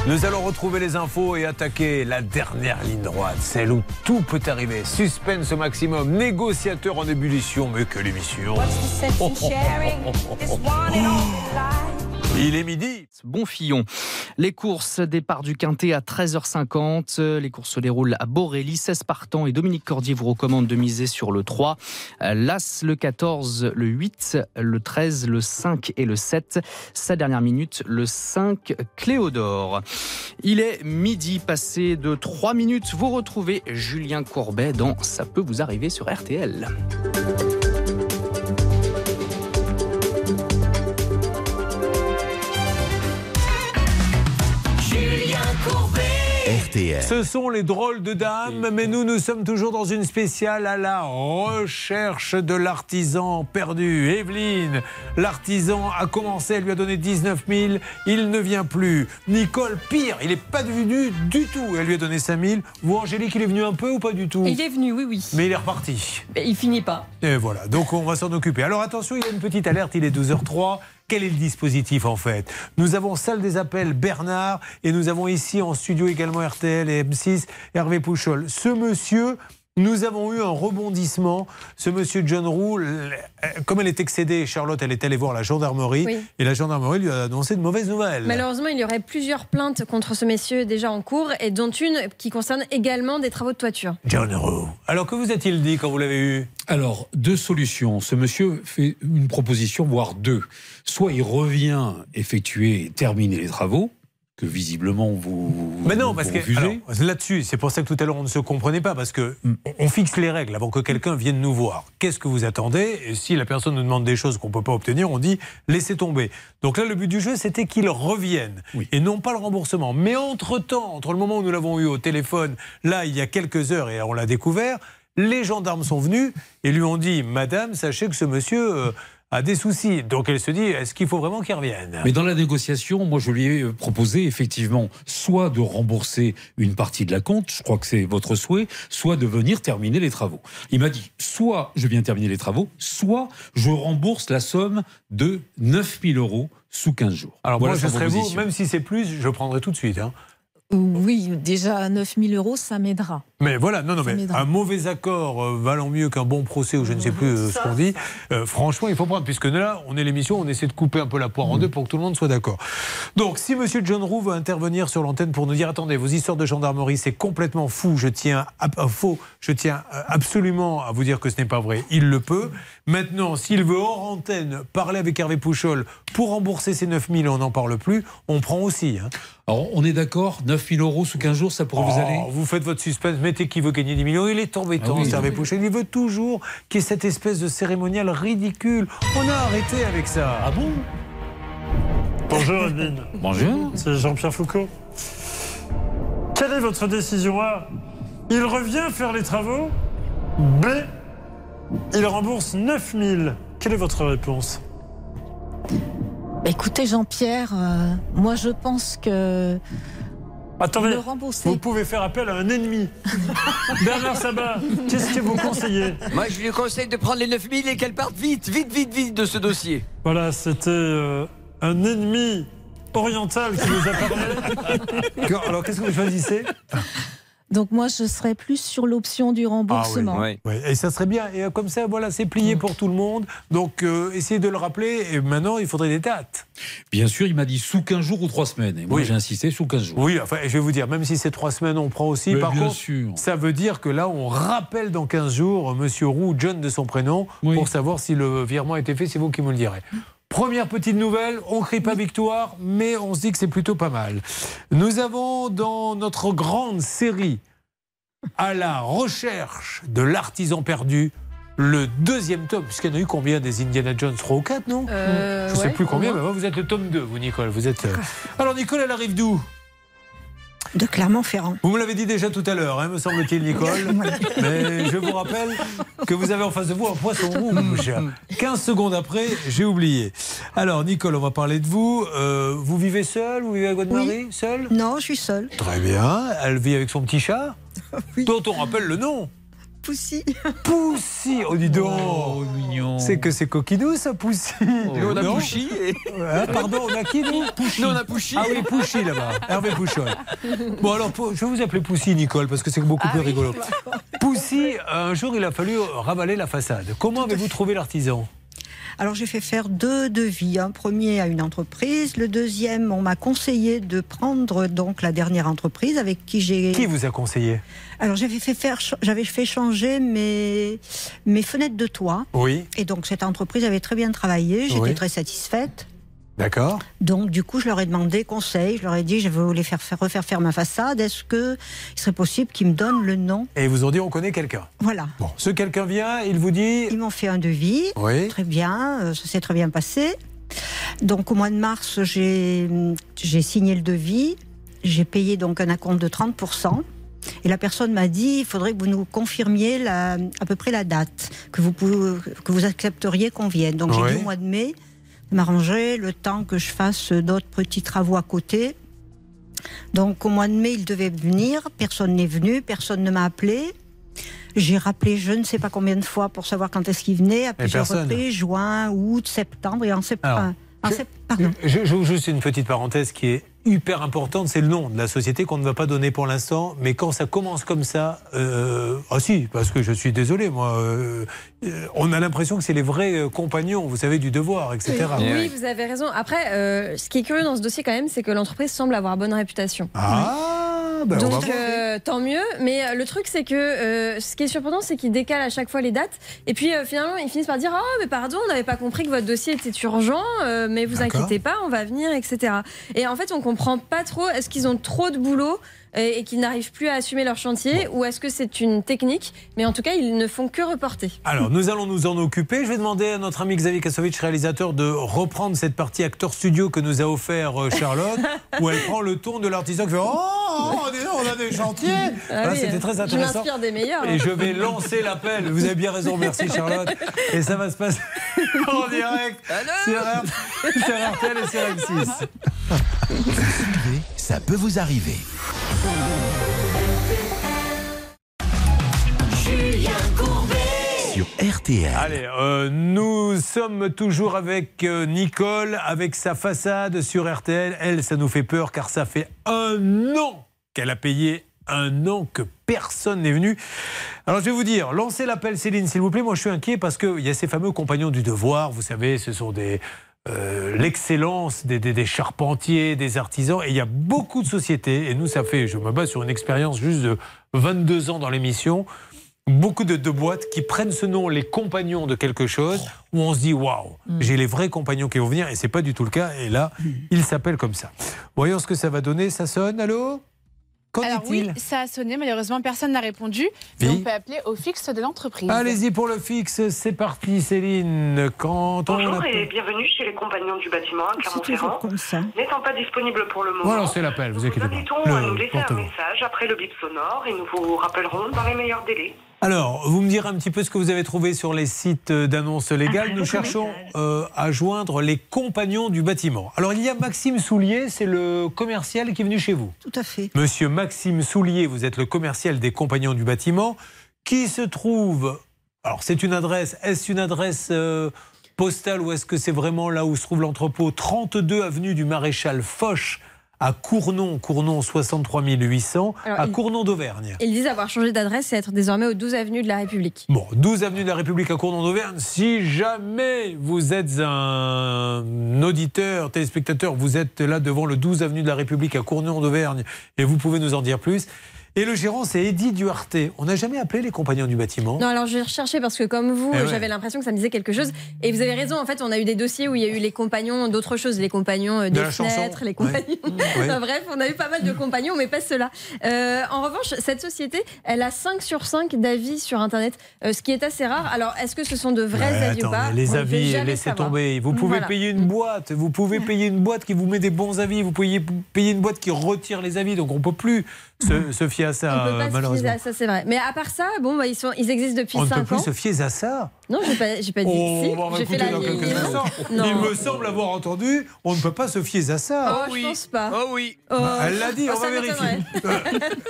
Nous allons retrouver les infos et attaquer la dernière ligne droite, celle où tout peut arriver. Suspense au maximum, négociateur en ébullition, mais quelle émission oh, oh. Il est midi. Bon Fillon. Les courses, départ du Quintet à 13h50. Les courses se déroulent à Borély. 16 partants et Dominique Cordier vous recommande de miser sur le 3. L'As, le 14, le 8, le 13, le 5 et le 7. Sa dernière minute, le 5, Cléodore. Il est midi passé de 3 minutes. Vous retrouvez Julien Courbet dans Ça peut vous arriver sur RTL. RTL. Ce sont les drôles de dames, mais nous, nous sommes toujours dans une spéciale à la recherche de l'artisan perdu. Evelyne, l'artisan a commencé, elle lui a donné 19 000, il ne vient plus. Nicole, pire, il n'est pas venu du tout, elle lui a donné 5 000. Vous, Angélique, il est venu un peu ou pas du tout Il est venu, oui, oui. Mais il est reparti. Mais il finit pas. Et voilà, donc on va s'en occuper. Alors attention, il y a une petite alerte, il est 12h03. Quel est le dispositif en fait? Nous avons salle des appels Bernard et nous avons ici en studio également RTL et M6 Hervé Pouchol. Ce monsieur, nous avons eu un rebondissement. Ce monsieur John Roux, euh, comme elle est excédée, Charlotte, elle est allée voir la gendarmerie Oui. et la gendarmerie lui a annoncé de mauvaises nouvelles. Malheureusement, il y aurait plusieurs plaintes contre ce monsieur déjà en cours et dont une qui concerne également des travaux de toiture. John Roux. Alors que vous a-t-il dit quand vous l'avez eu? Alors, deux solutions. Ce monsieur fait une proposition, voire deux. Soit il revient effectuer et terminer les travaux, que visiblement vous. Mais non, vous parce que là-dessus, c'est pour ça que tout à l'heure on ne se comprenait pas, parce que on fixe les règles avant que quelqu'un vienne nous voir. Qu'est-ce que vous attendez? Et si la personne nous demande des choses qu'on ne peut pas obtenir, on dit laissez tomber. Donc là, le but du jeu, c'était qu'il revienne et non pas le remboursement. Mais entre-temps, entre le moment où nous l'avons eu au téléphone, là, il y a quelques heures et on l'a découvert, les gendarmes sont venus et lui ont dit Madame, sachez que ce monsieur euh, a des soucis. Donc elle se dit est-ce qu'il faut vraiment qu'il revienne? Mais dans la négociation, moi, je lui ai proposé effectivement soit de rembourser une partie de la compte, je crois que c'est votre souhait, soit de venir terminer les travaux. Il m'a dit soit je viens terminer les travaux, soit je rembourse la somme de 9000 euros sous 15 jours. Alors Voilà moi, je serais vous, proposition. même si c'est plus, je prendrai tout de suite. hein. Oui, déjà 9000 euros, ça m'aidera. Mais voilà, non, non, mais un mauvais accord euh, valant mieux qu'un bon procès ou je ne sais plus euh, ce qu'on dit. euh, franchement, il faut prendre, puisque là, on est l'émission, on essaie de couper un peu la poire en deux pour que tout le monde soit d'accord. Donc, si Monsieur John Roux veut intervenir sur l'antenne pour nous dire, attendez, vos histoires de gendarmerie, c'est complètement fou, je tiens euh, faux, je tiens absolument à vous dire que ce n'est pas vrai. Il le peut. Maintenant, s'il veut hors antenne parler avec Hervé Pouchol pour rembourser ses 9000 et on n'en parle plus, on prend aussi. hein. Alors, on est d'accord 9000 euros sous 15 jours, ça pourrait vous Oh, aller Vous faites votre suspense, mettez qui veut gagner 10 millions. Il est embêtant, Ah oui. Hervé. Il veut toujours qu'il y ait cette espèce de cérémonial ridicule. On a arrêté avec ça. Ah bon? Bonjour Edwin. Bonjour. C'est Jean-Pierre Foucault. Quelle est votre décision A? Il revient faire les travaux B Il rembourse 9000. Quelle est votre réponse? Écoutez, Jean-Pierre, euh, moi je pense que. Attendez, Le rembourser. vous pouvez faire appel à un ennemi. Bernard Sabat, qu'est-ce que vous conseillez Moi, je lui conseille de prendre les 9000 et qu'elle parte vite, vite, vite, vite de ce dossier. Voilà, c'était euh, un ennemi oriental qui nous a parlé. Alors, qu'est-ce que vous choisissez? Donc moi je serais plus sur l'option du remboursement. Ah oui. Et ça serait bien. Et euh, comme ça, voilà, c'est plié pour tout le monde. Donc, euh, essayez de le rappeler. Et maintenant, il faudrait des dates. Bien sûr, il m'a dit sous 15 jours ou 3 semaines. Et moi, Oui. j'ai insisté sous 15 jours. Oui, enfin, je vais vous dire, même si c'est trois semaines, on prend aussi. Mais Par bien contre, sûr. ça veut dire que là, on rappelle dans 15 jours Monsieur Roux, John de son prénom, pour savoir si le virement a été fait. C'est vous qui me le direz. Première petite nouvelle, on ne crie pas victoire, mais on se dit que c'est plutôt pas mal. Nous avons dans notre grande série à la recherche de l'artisan perdu le deuxième tome, puisqu'il y en a eu combien des Indiana Jones? 3 ou 4, non? Euh, Je ne sais ouais, plus combien, mais vous êtes le tome 2, vous Nicole. Vous êtes... euh, Alors Nicole, elle arrive d'où? De Clermont-Ferrand. Vous me l'avez dit déjà tout à l'heure, hein, me semble-t-il, Nicole. Mais je vous rappelle que vous avez en face de vous un poisson rouge. 15 secondes après, j'ai oublié. Alors, Nicole, on va parler de vous. Euh, vous vivez seule? Vous vivez avec votre mari Seul Non, je suis seule. Très bien. Elle vit avec son petit chat? Dont on rappelle le nom. Poussy. Poussy Oh, dis donc mignon. C'est que c'est coquinou, ça, Poussy Nous, on a Pouchy et- Hein, Pardon, on a qui, nous Pouchy. Nous, on a Pouchy. Ah oui, Pouchy, là-bas. Hervé Pouchon. Bon, alors, pour- je vais vous appeler Poussy, Nicole, parce que c'est beaucoup Ah plus rigolo. Poussy, un jour, il a fallu ravaler la façade. Comment avez-vous trouvé l'artisan? Alors j'ai fait faire deux devis. Un premier à une entreprise, le deuxième, on m'a conseillé de prendre donc la dernière entreprise avec qui j'ai. Qui vous a conseillé? Alors j'avais fait faire, j'avais fait changer mes mes fenêtres de toit. Oui. Et donc cette entreprise avait très bien travaillé. J'étais Oui. très satisfaite. D'accord. Donc du coup, je leur ai demandé conseil. Je leur ai dit, je voulais faire, faire refaire faire ma façade. Est-ce que il serait possible qu'ils me donnent le nom? Et ils vous ont dit, on connaît quelqu'un. Voilà. Bon, ce quelqu'un vient, il vous dit. Ils m'ont fait un devis. Oui. Très bien, euh, ça s'est très bien passé. Donc au mois de mars, j'ai j'ai signé le devis. J'ai payé donc un acompte de 30%. Et la personne m'a dit, il faudrait que vous nous confirmiez la- à peu près la date que vous, pouvez- que vous accepteriez qu'on vienne. Donc j'ai Oui. dit au mois de mai, m'arranger le temps que je fasse d'autres petits travaux à côté. Donc au mois de mai, il devait venir. Personne n'est venu, personne ne m'a appelé. J'ai rappelé je ne sais pas combien de fois pour savoir quand est-ce qu'il venait, à plusieurs reprises, juin, août, septembre et en Alors, septembre. En je- sept-. Je- J'ouvre juste une petite parenthèse qui est hyper importante, c'est le nom de la société qu'on ne va pas donner pour l'instant, mais quand ça commence comme ça, euh, ah si, parce que je suis désolé, moi, euh, on a l'impression que c'est les vrais euh, compagnons, vous savez, du devoir, etc. Oui, vous avez raison. Après, euh, ce qui est curieux dans ce dossier quand même, c'est que l'entreprise semble avoir bonne réputation. Ah, ben on va Donc voir. euh, tant mieux. Mais le truc c'est que euh, ce qui est surprenant, c'est qu'ils décalent à chaque fois les dates. Et puis euh, finalement, ils finissent par dire oh mais pardon, on n'avait pas compris que votre dossier était urgent, euh, mais vous inquiétez pas, on va venir, etc. Et en fait, on comprend pas trop. Est-ce qu'ils ont trop de boulot? Et, et qu'ils n'arrivent plus à assumer leur chantier, ou est-ce que c'est une technique Mais en tout cas, ils ne font que reporter. Alors, nous allons nous en occuper. Je vais demander à notre ami Xavier Kasovic, réalisateur, de reprendre cette partie acteur studio que nous a offert euh, Charlotte, où elle prend le ton de l'artisan qui fait Oh, dis donc, on a des chantiers Ah Voilà, oui, C'était très je intéressant. m'inspire des meilleurs. hein. Et je vais lancer l'appel. Vous avez bien raison, merci Charlotte. Et ça va se passer en direct sur RTL et sur M6. Ça peut vous arriver. Sur RTL. Allez, euh, nous sommes toujours avec euh, Nicole, avec sa façade sur RTL. Elle, ça nous fait peur car ça fait un an qu'elle a payé, un an que personne n'est venu. Alors je vais vous dire, lancez l'appel Céline, s'il vous plaît. Moi je suis inquiet parce qu'il y a ces fameux compagnons du devoir, vous savez, ce sont des... euh, l'excellence des, des- des charpentiers, des artisans. Et il y a beaucoup de sociétés, et nous, ça fait, je me base sur une expérience juste de 22 ans dans l'émission, beaucoup de, de boîtes qui prennent ce nom, les compagnons de quelque chose, où on se dit waouh, j'ai les vrais compagnons qui vont venir, et c'est pas du tout le cas. Et là, ils s'appellent comme ça. Voyons ce que ça va donner. Ça sonne, allô? Qu'en Alors oui, ça a sonné, malheureusement personne n'a répondu. Oui. Mais on peut appeler au fixe de l'entreprise. Allez-y pour le fixe, c'est parti Céline. Quand on Bonjour appelle- et bienvenue chez les compagnons du bâtiment à Clermont-Ferrand. N'étant pas disponible pour le moment, Voilà, c'est l'appel, vous inquiétez nous pas. invitons à nous laisser un message après le bip sonore et nous vous rappellerons dans les meilleurs délais. Alors, vous me direz un petit peu ce que vous avez trouvé sur les sites d'annonces légales. Nous cherchons euh, à joindre les compagnons du bâtiment. Alors, il y a Maxime Soulier, c'est le commercial qui est venu chez vous. Tout à fait. Monsieur Maxime Soulier, vous êtes le commercial des compagnons du bâtiment, qui se trouve. Alors, c'est une adresse. Est-ce une adresse euh, postale ou est-ce que c'est vraiment là où se trouve l'entrepôt 32 avenue du Maréchal Foch à Cournon, Cournon 63 800, Alors, à il- Cournon d'Auvergne. Ils disent avoir changé d'adresse et être désormais au 12 avenue de la République. Bon, 12 avenue de la République à Cournon d'Auvergne. Si jamais vous êtes un auditeur, téléspectateur, vous êtes là devant le 12 avenue de la République à Cournon d'Auvergne et vous pouvez nous en dire plus. Et le gérant, c'est Eddie Duarte. On n'a jamais appelé les compagnons du bâtiment. Non, alors je vais rechercher parce que comme vous, Eh ouais. j'avais l'impression que ça me disait quelque chose. Et vous avez raison, en fait, on a eu des dossiers où il y a eu les compagnons d'autres choses, les compagnons euh, De des chanson. fenêtres, les compagnons. Ouais. Enfin, bref, on a eu pas mal de compagnons, mais pas ceux-là. Euh, en revanche, cette société, elle a 5 sur 5 d'avis sur Internet, euh, ce qui est assez rare. Alors, est-ce que ce sont de vrais Ouais, avis attends, ou pas les On avis, laissez savoir. tomber. Vous pouvez Voilà. payer une boîte. Vous pouvez payer une boîte qui vous met des bons avis. Vous pouvez payer une boîte qui retire les avis. Donc on peut plus se, se fier à ça, On peut pas se malheureusement. fier à ça, c'est vrai. Mais à part ça, bon, bah, ils, sont, ils existent depuis On ne peut 5 plus ans. se fier à ça. Non, j'ai pas, j'ai pas dit Oh, si. J'ai fait la dans quelques liaison. instants. Non. Il me semble avoir entendu, on ne peut pas se fier à ça. Oh, je pense pas. Oh oui. Bah, Elle l'a dit, Oh, on ça va vérifier.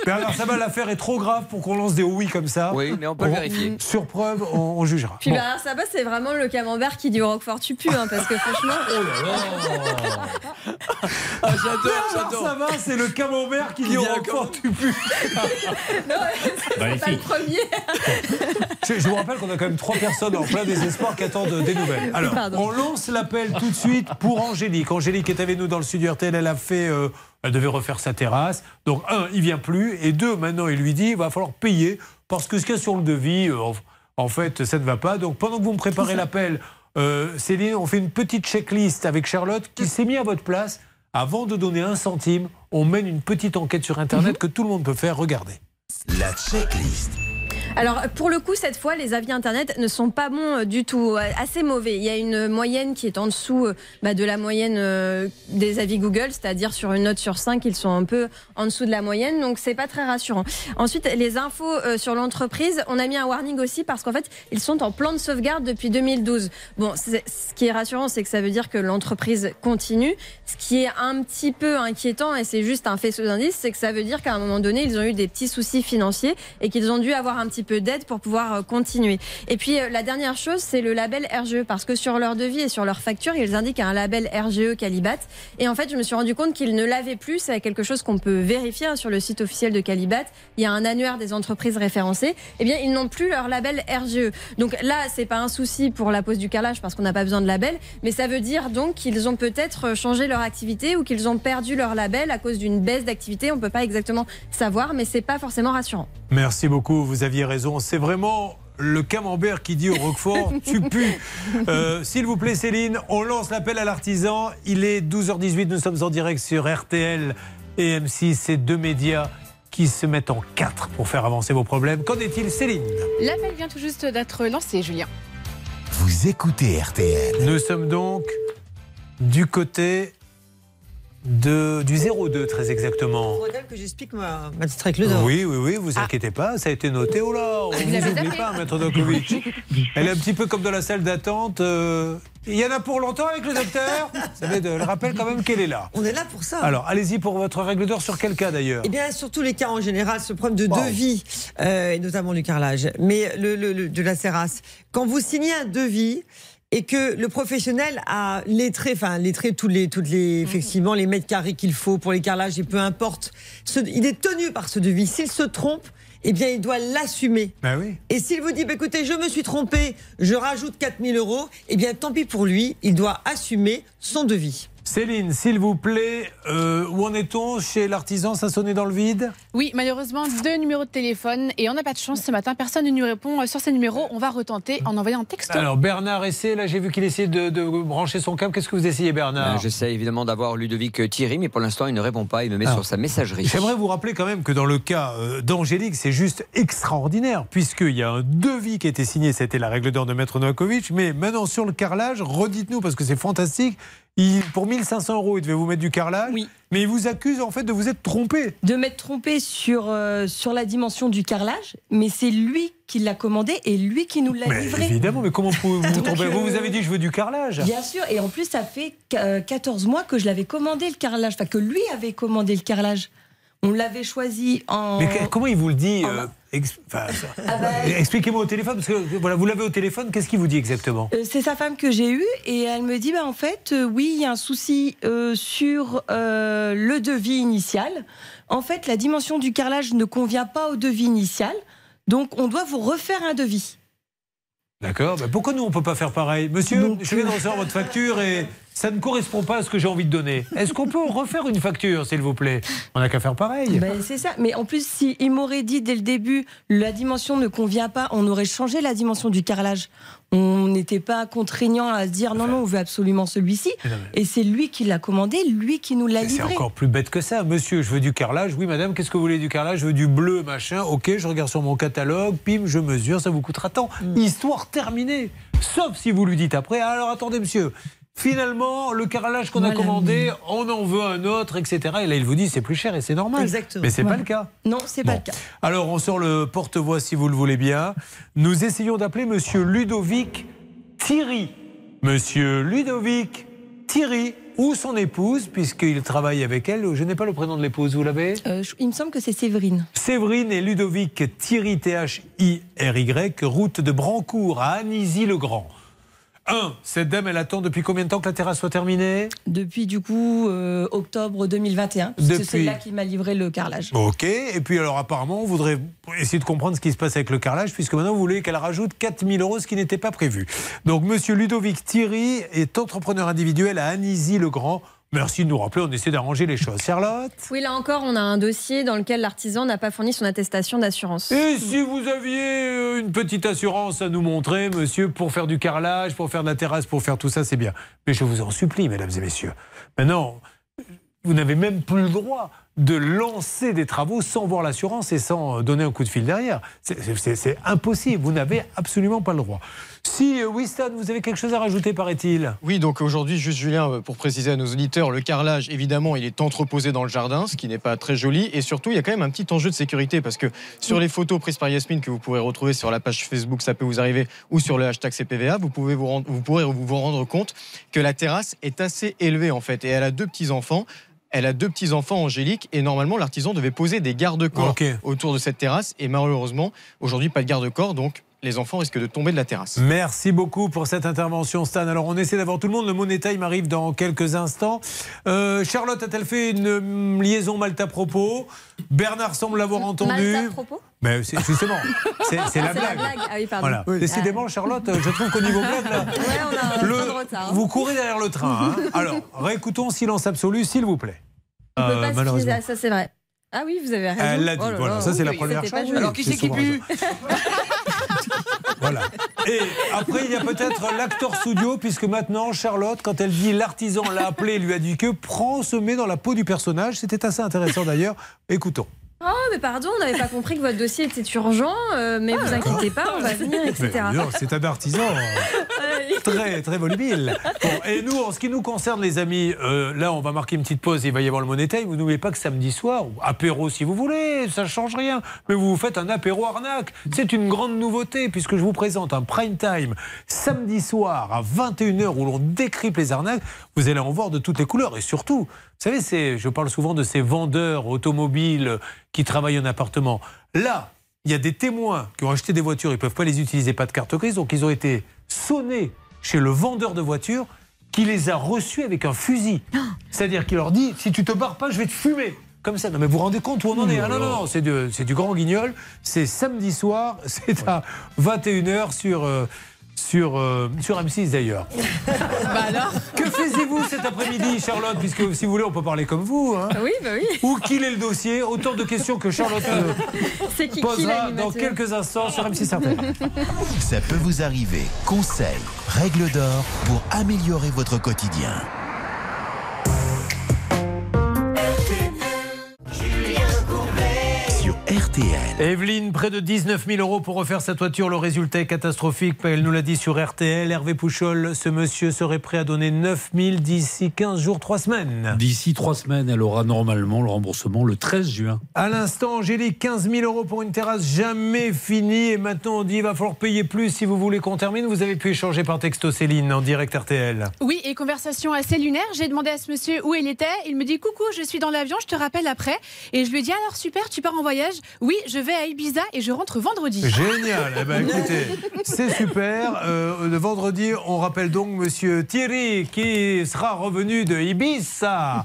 Bernard Sabat, l'affaire est trop grave pour qu'on lance des oui comme ça. Oui, mais on peut vérifier. Sur preuve, on, on jugera. Puis Bon. Bernard Sabat, c'est vraiment le camembert qui dit au Roquefort tu pues, hein, parce que franchement. Ah, j'adore, Bernard j'adore. Sabat, c'est le camembert qui dit au Roquefort tu pues. non, c'est pas le premier. Je, je vous rappelle qu'on a quand même trois personnes en plein désespoir qui attendent des nouvelles. Alors, Pardon. on lance l'appel tout de suite pour Angélique. Angélique est avec nous dans le studio RTL. Elle a fait. euh, elle devait refaire sa terrasse. Donc, un, il vient plus. Et deux, maintenant, il lui dit il va falloir payer parce que ce qu'il y a sur le devis, euh, en- fait, ça ne va pas. Donc, pendant que vous me préparez l'appel, euh, Céline, on fait une petite checklist avec Charlotte qui s'est mis à votre place. Avant de donner un centime, on mène une petite enquête sur Internet que tout le monde peut faire. Regardez. La checklist. Alors, pour le coup, cette fois, les avis Internet ne sont pas bons euh, du tout, euh, assez mauvais. Il y a une moyenne qui est en dessous euh, bah, de la moyenne des avis Google, c'est-à-dire sur une note sur 5, ils sont un peu en dessous de la moyenne, donc c'est pas très rassurant. Ensuite, les infos sur l'entreprise, on a mis un warning aussi parce qu'en fait, ils sont en plan de sauvegarde depuis 2012. Bon, ce qui est rassurant, c'est que ça veut dire que l'entreprise continue. Ce qui est un petit peu inquiétant, et c'est juste un faisceau d'indices, c'est que ça veut dire qu'à un moment donné, ils ont eu des petits soucis financiers et qu'ils ont dû avoir un petit peu d'aide pour pouvoir euh, continuer. Et puis euh, la dernière chose, c'est le label RGE, parce que sur leur devis et sur leur facture, ils indiquent un label RGE Calibat. Et en fait, je me suis rendu compte qu'ils ne l'avaient plus. C'est quelque chose qu'on peut vérifier hein, sur le site officiel de Calibat. Il y a un annuaire des entreprises référencées. Eh bien, ils n'ont plus leur label RGE. Donc là, c'est pas un souci pour la pose du carrelage parce qu'on n'a pas besoin de label, mais ça veut dire donc qu'ils ont peut-être changé leur activité ou qu'ils ont perdu leur label à cause d'une baisse d'activité. On peut pas exactement savoir, mais c'est pas forcément rassurant. Merci beaucoup, vous aviez raison. C'est vraiment le camembert qui dit au Roquefort Tu pues. Euh, S'il vous plaît, Céline, on lance l'appel à l'artisan. Il est 12h18, nous sommes en direct sur RTL et M6, ces deux médias qui se mettent en quatre pour faire avancer vos problèmes. Qu'en est-il, Céline? L'appel vient tout juste d'être lancé, Julien. Vous écoutez RTL. Nous sommes donc du côté de, du 02, très exactement. Faudrait que j'explique ma, ma petite règle d'or. Oui, oui, oui, vous inquiétez pas, ça a été noté. Oh là, on ne Vous oublie pas, Maître Dokovic. Elle est un petit peu comme dans la salle d'attente. euh, Il y en a pour longtemps avec le docteur Vous savez, de- elle rappelle quand même qu'elle est là. On est là pour ça. Alors, allez-y pour votre règle d'or sur quel cas d'ailleurs Eh bien, sur tous les cas en général, ce problème de devis, euh, et notamment du carrelage, mais le, le- le- de la serrasse, quand vous signez un devis et que le professionnel a lettré, enfin lettré tous les, toutes les, effectivement, les mètres carrés qu'il faut pour les carrelages et peu importe, ce- il est tenu par ce devis. S'il se trompe, eh bien, il doit l'assumer. Ben oui. Et s'il vous dit, bah, écoutez, je me suis trompé, je rajoute 4000 euros, eh bien, tant pis pour lui, il doit assumer son devis. Céline, s'il vous plaît, euh, où en est-on chez l'artisan? Ça sonnait dans le vide? Oui, malheureusement, deux numéros de téléphone et on n'a pas de chance ce matin. Personne ne nous répond sur ces numéros. On va retenter en envoyant un texto. Alors, Bernard essaie, là j'ai vu qu'il essayait de, de brancher son câble. Qu'est-ce que vous essayez, Bernard? Euh, J'essaie évidemment d'avoir Ludovic Thierry, mais pour l'instant, il ne répond pas. Il me met Ah. sur sa messagerie. J'aimerais vous rappeler quand même que dans le cas euh, d'Angélique, c'est juste extraordinaire, puisqu'il y a un devis qui a été signé, c'était la règle d'or de Maître Novakovic, mais maintenant sur le carrelage, redites-nous, parce que c'est fantastique, il, pour 1500 euros, il devait vous mettre du carrelage, mais il vous accuse en fait de vous être trompé. de m'être trompé sur, euh, sur la dimension du carrelage, mais c'est lui qui l'a commandé et lui qui nous l'a livré. évidemment, mais comment pouvez-vous vous tromper Vous, euh, vous avez dit, je veux du carrelage. Bien sûr, et en plus, ça fait euh, 14 mois que je l'avais commandé le carrelage, enfin que lui avait commandé le carrelage. On l'avait choisi en. Mais comment il vous le dit euh, ex- enfin, ça- Ah bah, Expliquez-moi au téléphone, parce que voilà, vous l'avez au téléphone, qu'est-ce qu'il vous dit exactement? Euh, c'est sa femme que j'ai eue et elle me dit bah, en fait euh, oui il y a un souci euh, sur le devis initial. En fait la dimension du carrelage ne convient pas au devis initial donc on doit vous refaire un devis. D'accord, mais pourquoi nous on peut pas faire pareil? Monsieur, je viens de recevoir votre facture et ça ne correspond pas à ce que j'ai envie de donner. Est-ce qu'on peut refaire une facture, s'il vous plaît? On n'a qu'à faire pareil. Ben, c'est ça. Mais en plus, si il m'aurait dit dès le début, la dimension ne convient pas, on aurait changé la dimension du carrelage. On n'était pas contraignant à se dire non, non, on veut absolument celui-ci. Et c'est lui qui l'a commandé, lui qui nous l'a Mais C'est livré. encore plus bête que ça. Monsieur, je veux du carrelage. Oui, madame, qu'est-ce que vous voulez du carrelage? Je veux du bleu, machin. Ok, je regarde sur mon catalogue, pim, je mesure, ça vous coûtera tant. Mm. Histoire terminée. Sauf si vous lui dites après, alors attendez, monsieur. Finalement, le carrelage qu'on a commandé, on en veut un autre, etc. Et là, il vous dit c'est plus cher et c'est normal. Exactement. Mais c'est pas Voilà. le cas. Non, c'est pas le cas. Alors, on sort le porte-voix si vous le voulez bien. Nous essayons d'appeler Monsieur Ludovic Thierry. Monsieur Ludovic Thierry ou son épouse, puisqu'il travaille avec elle. Je n'ai pas le prénom de l'épouse, vous l'avez? Euh, il me semble que c'est Séverine. Séverine et Ludovic Thierry, T-H-I-R-Y, route de Brancourt à Anisy-le-Grand. 1. Cette dame, elle attend depuis combien de temps que la terrasse soit terminée? Depuis du coup euh, octobre 2021. parce que Depuis- C'est là qui m'a livré le carrelage. Ok, et puis alors apparemment, on voudrait essayer de comprendre ce qui se passe avec le carrelage, puisque maintenant vous voulez qu'elle rajoute 4000 euros, ce qui n'était pas prévu. Donc monsieur Ludovic Thierry est entrepreneur individuel à Anisy-le-Grand. Merci de nous rappeler, on essaie d'arranger les choses. Charlotte Oui, là encore, on a un dossier dans lequel l'artisan n'a pas fourni son attestation d'assurance. Et si vous aviez euh, une petite assurance à nous montrer, monsieur, pour faire du carrelage, pour faire de la terrasse, pour faire tout ça, c'est bien. Mais je vous en supplie, mesdames et messieurs. Maintenant, vous n'avez même plus le droit de lancer des travaux sans voir l'assurance et sans euh, donner un coup de fil derrière. C'est- impossible. Vous n'avez absolument pas le droit. Si, euh, Winston, vous avez quelque chose à rajouter, paraît-il? Oui, donc aujourd'hui, juste Julien, euh, pour préciser à nos auditeurs, le carrelage, évidemment, il est entreposé dans le jardin, ce qui n'est pas très joli. Et surtout, il y a quand même un petit enjeu de sécurité parce que sur les photos prises par Yasmine que vous pourrez retrouver sur la page Facebook, ça peut vous arriver, ou sur le hashtag CPVA, vous, pouvez vous, rendre- vous pourrez vous rendre compte que la terrasse est assez élevée en fait. Et elle a deux petits-enfants. Elle a deux petits-enfants, Angélique, et normalement, l'artisan devait poser des garde-corps autour de cette terrasse. Et malheureusement, aujourd'hui, pas de garde-corps, donc les enfants risquent de tomber de la terrasse. Merci beaucoup pour cette intervention, Stan. Alors, on essaie d'avoir tout le monde. Le Money Time arrive dans quelques instants. Euh, Charlotte a-t-elle fait une hum, liaison malte à propos? Bernard semble l'avoir entendu. Malte à propos? Mais c'est- justement, c'est c'est la Ah, blague. Ah oui, pardon. Voilà. Oui. Décidément, Charlotte, je trouve qu'au niveau blague, là, Ouais, on a un le- peu de retard. hein. vous courez derrière le train. hein. Alors, réécoutons silence absolu, s'il vous plaît. On peut Euh, pas malheureusement. à ça, c'est vrai. Ah oui, vous avez raison. Elle l'a dit, Oh là voilà, là, ça c'est la oui, première c'était pas chose. Alors, qui c'est qui pue? Voilà. Et après, il y a peut-être l'acteur studio, puisque maintenant, Charlotte, quand elle dit l'artisan l'a appelé lui a dit que prend, se met dans la peau du personnage. C'était assez intéressant d'ailleurs. Écoutons. Oh, mais pardon, on n'avait pas compris que votre dossier était urgent, euh, mais vous inquiétez pas, on va venir, etc. C'est un artisan très, très volubile. Bon, et nous, en ce qui nous concerne, les amis, euh, là, on va marquer une petite pause. Il va y avoir le Money Time. Vous n'oubliez pas que samedi soir, ou apéro si vous voulez, ça ne change rien. Mais vous vous faites un apéro arnaque. C'est une grande nouveauté, puisque je vous présente un prime time samedi soir à 21h où l'on décrypte les arnaques. Vous allez en voir de toutes les couleurs. Et surtout, savez, c'est- je parle souvent de ces vendeurs automobiles qui travaillent en appartement. Là, il y a des témoins qui ont acheté des voitures, ils ne peuvent pas les utiliser, pas de carte grise, donc ils ont été sonnés chez le vendeur de voitures qui les a reçus avec un fusil. C'est-à-dire qu'il leur dit si tu te barres pas, je vais te fumer. Comme ça. Non, mais vous vous rendez compte où on en est Ah non, non, non, c'est du, c'est du grand guignol. C'est samedi soir, c'est à 21h sur. euh, sur, euh, sur M6 d'ailleurs. Bah alors Que faisiez-vous cet après-midi, Charlotte? Puisque si vous voulez, on peut parler comme vous. hein. Oui, bah oui. Où qu'il est le dossier Autant de questions que Charlotte euh, qui, posera dans quelques instants sur M6 RTL. Ça peut vous arriver. Conseils, règles d'or pour améliorer votre quotidien. RTL. Evelyne, près de 19 000 euros pour refaire sa toiture. Le résultat est catastrophique. Elle nous l'a dit sur RTL. Hervé Pouchol, ce monsieur serait prêt à donner 9 000 d'ici 15 jours, 3 semaines. D'ici trois semaines, elle aura normalement le remboursement le 13 juin. À l'instant, Angélique, 15 000 euros pour une terrasse jamais finie. Et maintenant, on dit il va falloir payer plus si vous voulez qu'on termine. Vous avez pu échanger par texto Céline en direct RTL. Oui, et conversation assez lunaire. J'ai demandé à ce monsieur où il était. Il me dit Coucou, je suis dans l'avion, je te rappelle après. Et je lui ai dit Alors super, tu pars en voyage Oui, Oui, je vais à Ibiza et je rentre vendredi. Génial. Eh ben, écoutez, c'est super. Euh, le vendredi, on rappelle donc Monsieur Thierry qui sera revenu de Ibiza.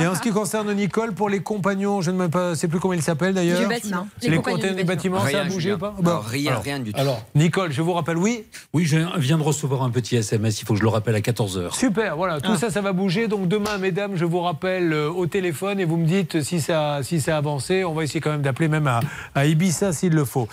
Et en ce qui concerne Nicole, pour les compagnons, je ne sais sais plus comment ils s'appellent d'ailleurs. Du bâtiment. Les, Les compagnons du bâtiment, ça a Rien, bougé ou pas Non, rien, rien du tout. Alors, Nicole, je vous rappelle, oui Oui, je viens de recevoir un petit SMS, il faut que je le rappelle à 14h. Super, voilà, tout Ah. ça, ça va bouger. Donc demain, mesdames, je vous rappelle euh, au téléphone et vous me dites si ça, si ça a avancé. On va essayer quand même d'appeler même à, à Ibiza s'il le faut.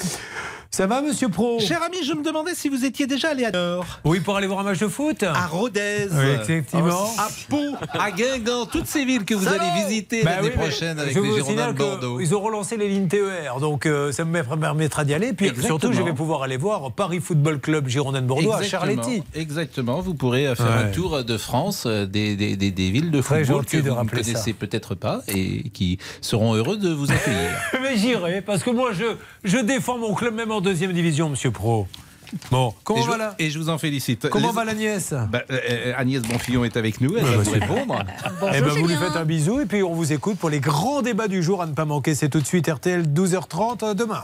Ça va, monsieur Pro Cher ami, je me demandais si vous étiez déjà allé à Nord. Oui, pour aller voir un match de foot À Rodez. Oui, effectivement. À Pau, à Guingamp, toutes ces villes que vous allez visiter Bah l'année oui, prochaine avec les Girondins de Bordeaux. Ils ont relancé les lignes TER, donc euh, ça me permettra d'y aller. Puis Exactement. surtout, je vais pouvoir aller voir Paris Football Club Girondins de Bordeaux à. Charletti. Exactement, vous pourrez euh, faire Ouais. un tour de France, euh, des, des, des, des villes de Très football que de vous ne connaissez peut-être pas et qui seront heureux de vous accueillir. Mais j'irai, parce que moi, je, je défends mon club même en deuxième division, monsieur Pro. Bon, comment et, je, va la... et je vous en félicite. Comment Les- va la nièce Bah, euh, euh, Agnès Bonfillon est avec nous, elle va bah, répondre. Eh ben, vous lui faites un bisou et puis on vous écoute pour les grands débats du jour à ne pas manquer. C'est tout de suite RTL 12h30 demain.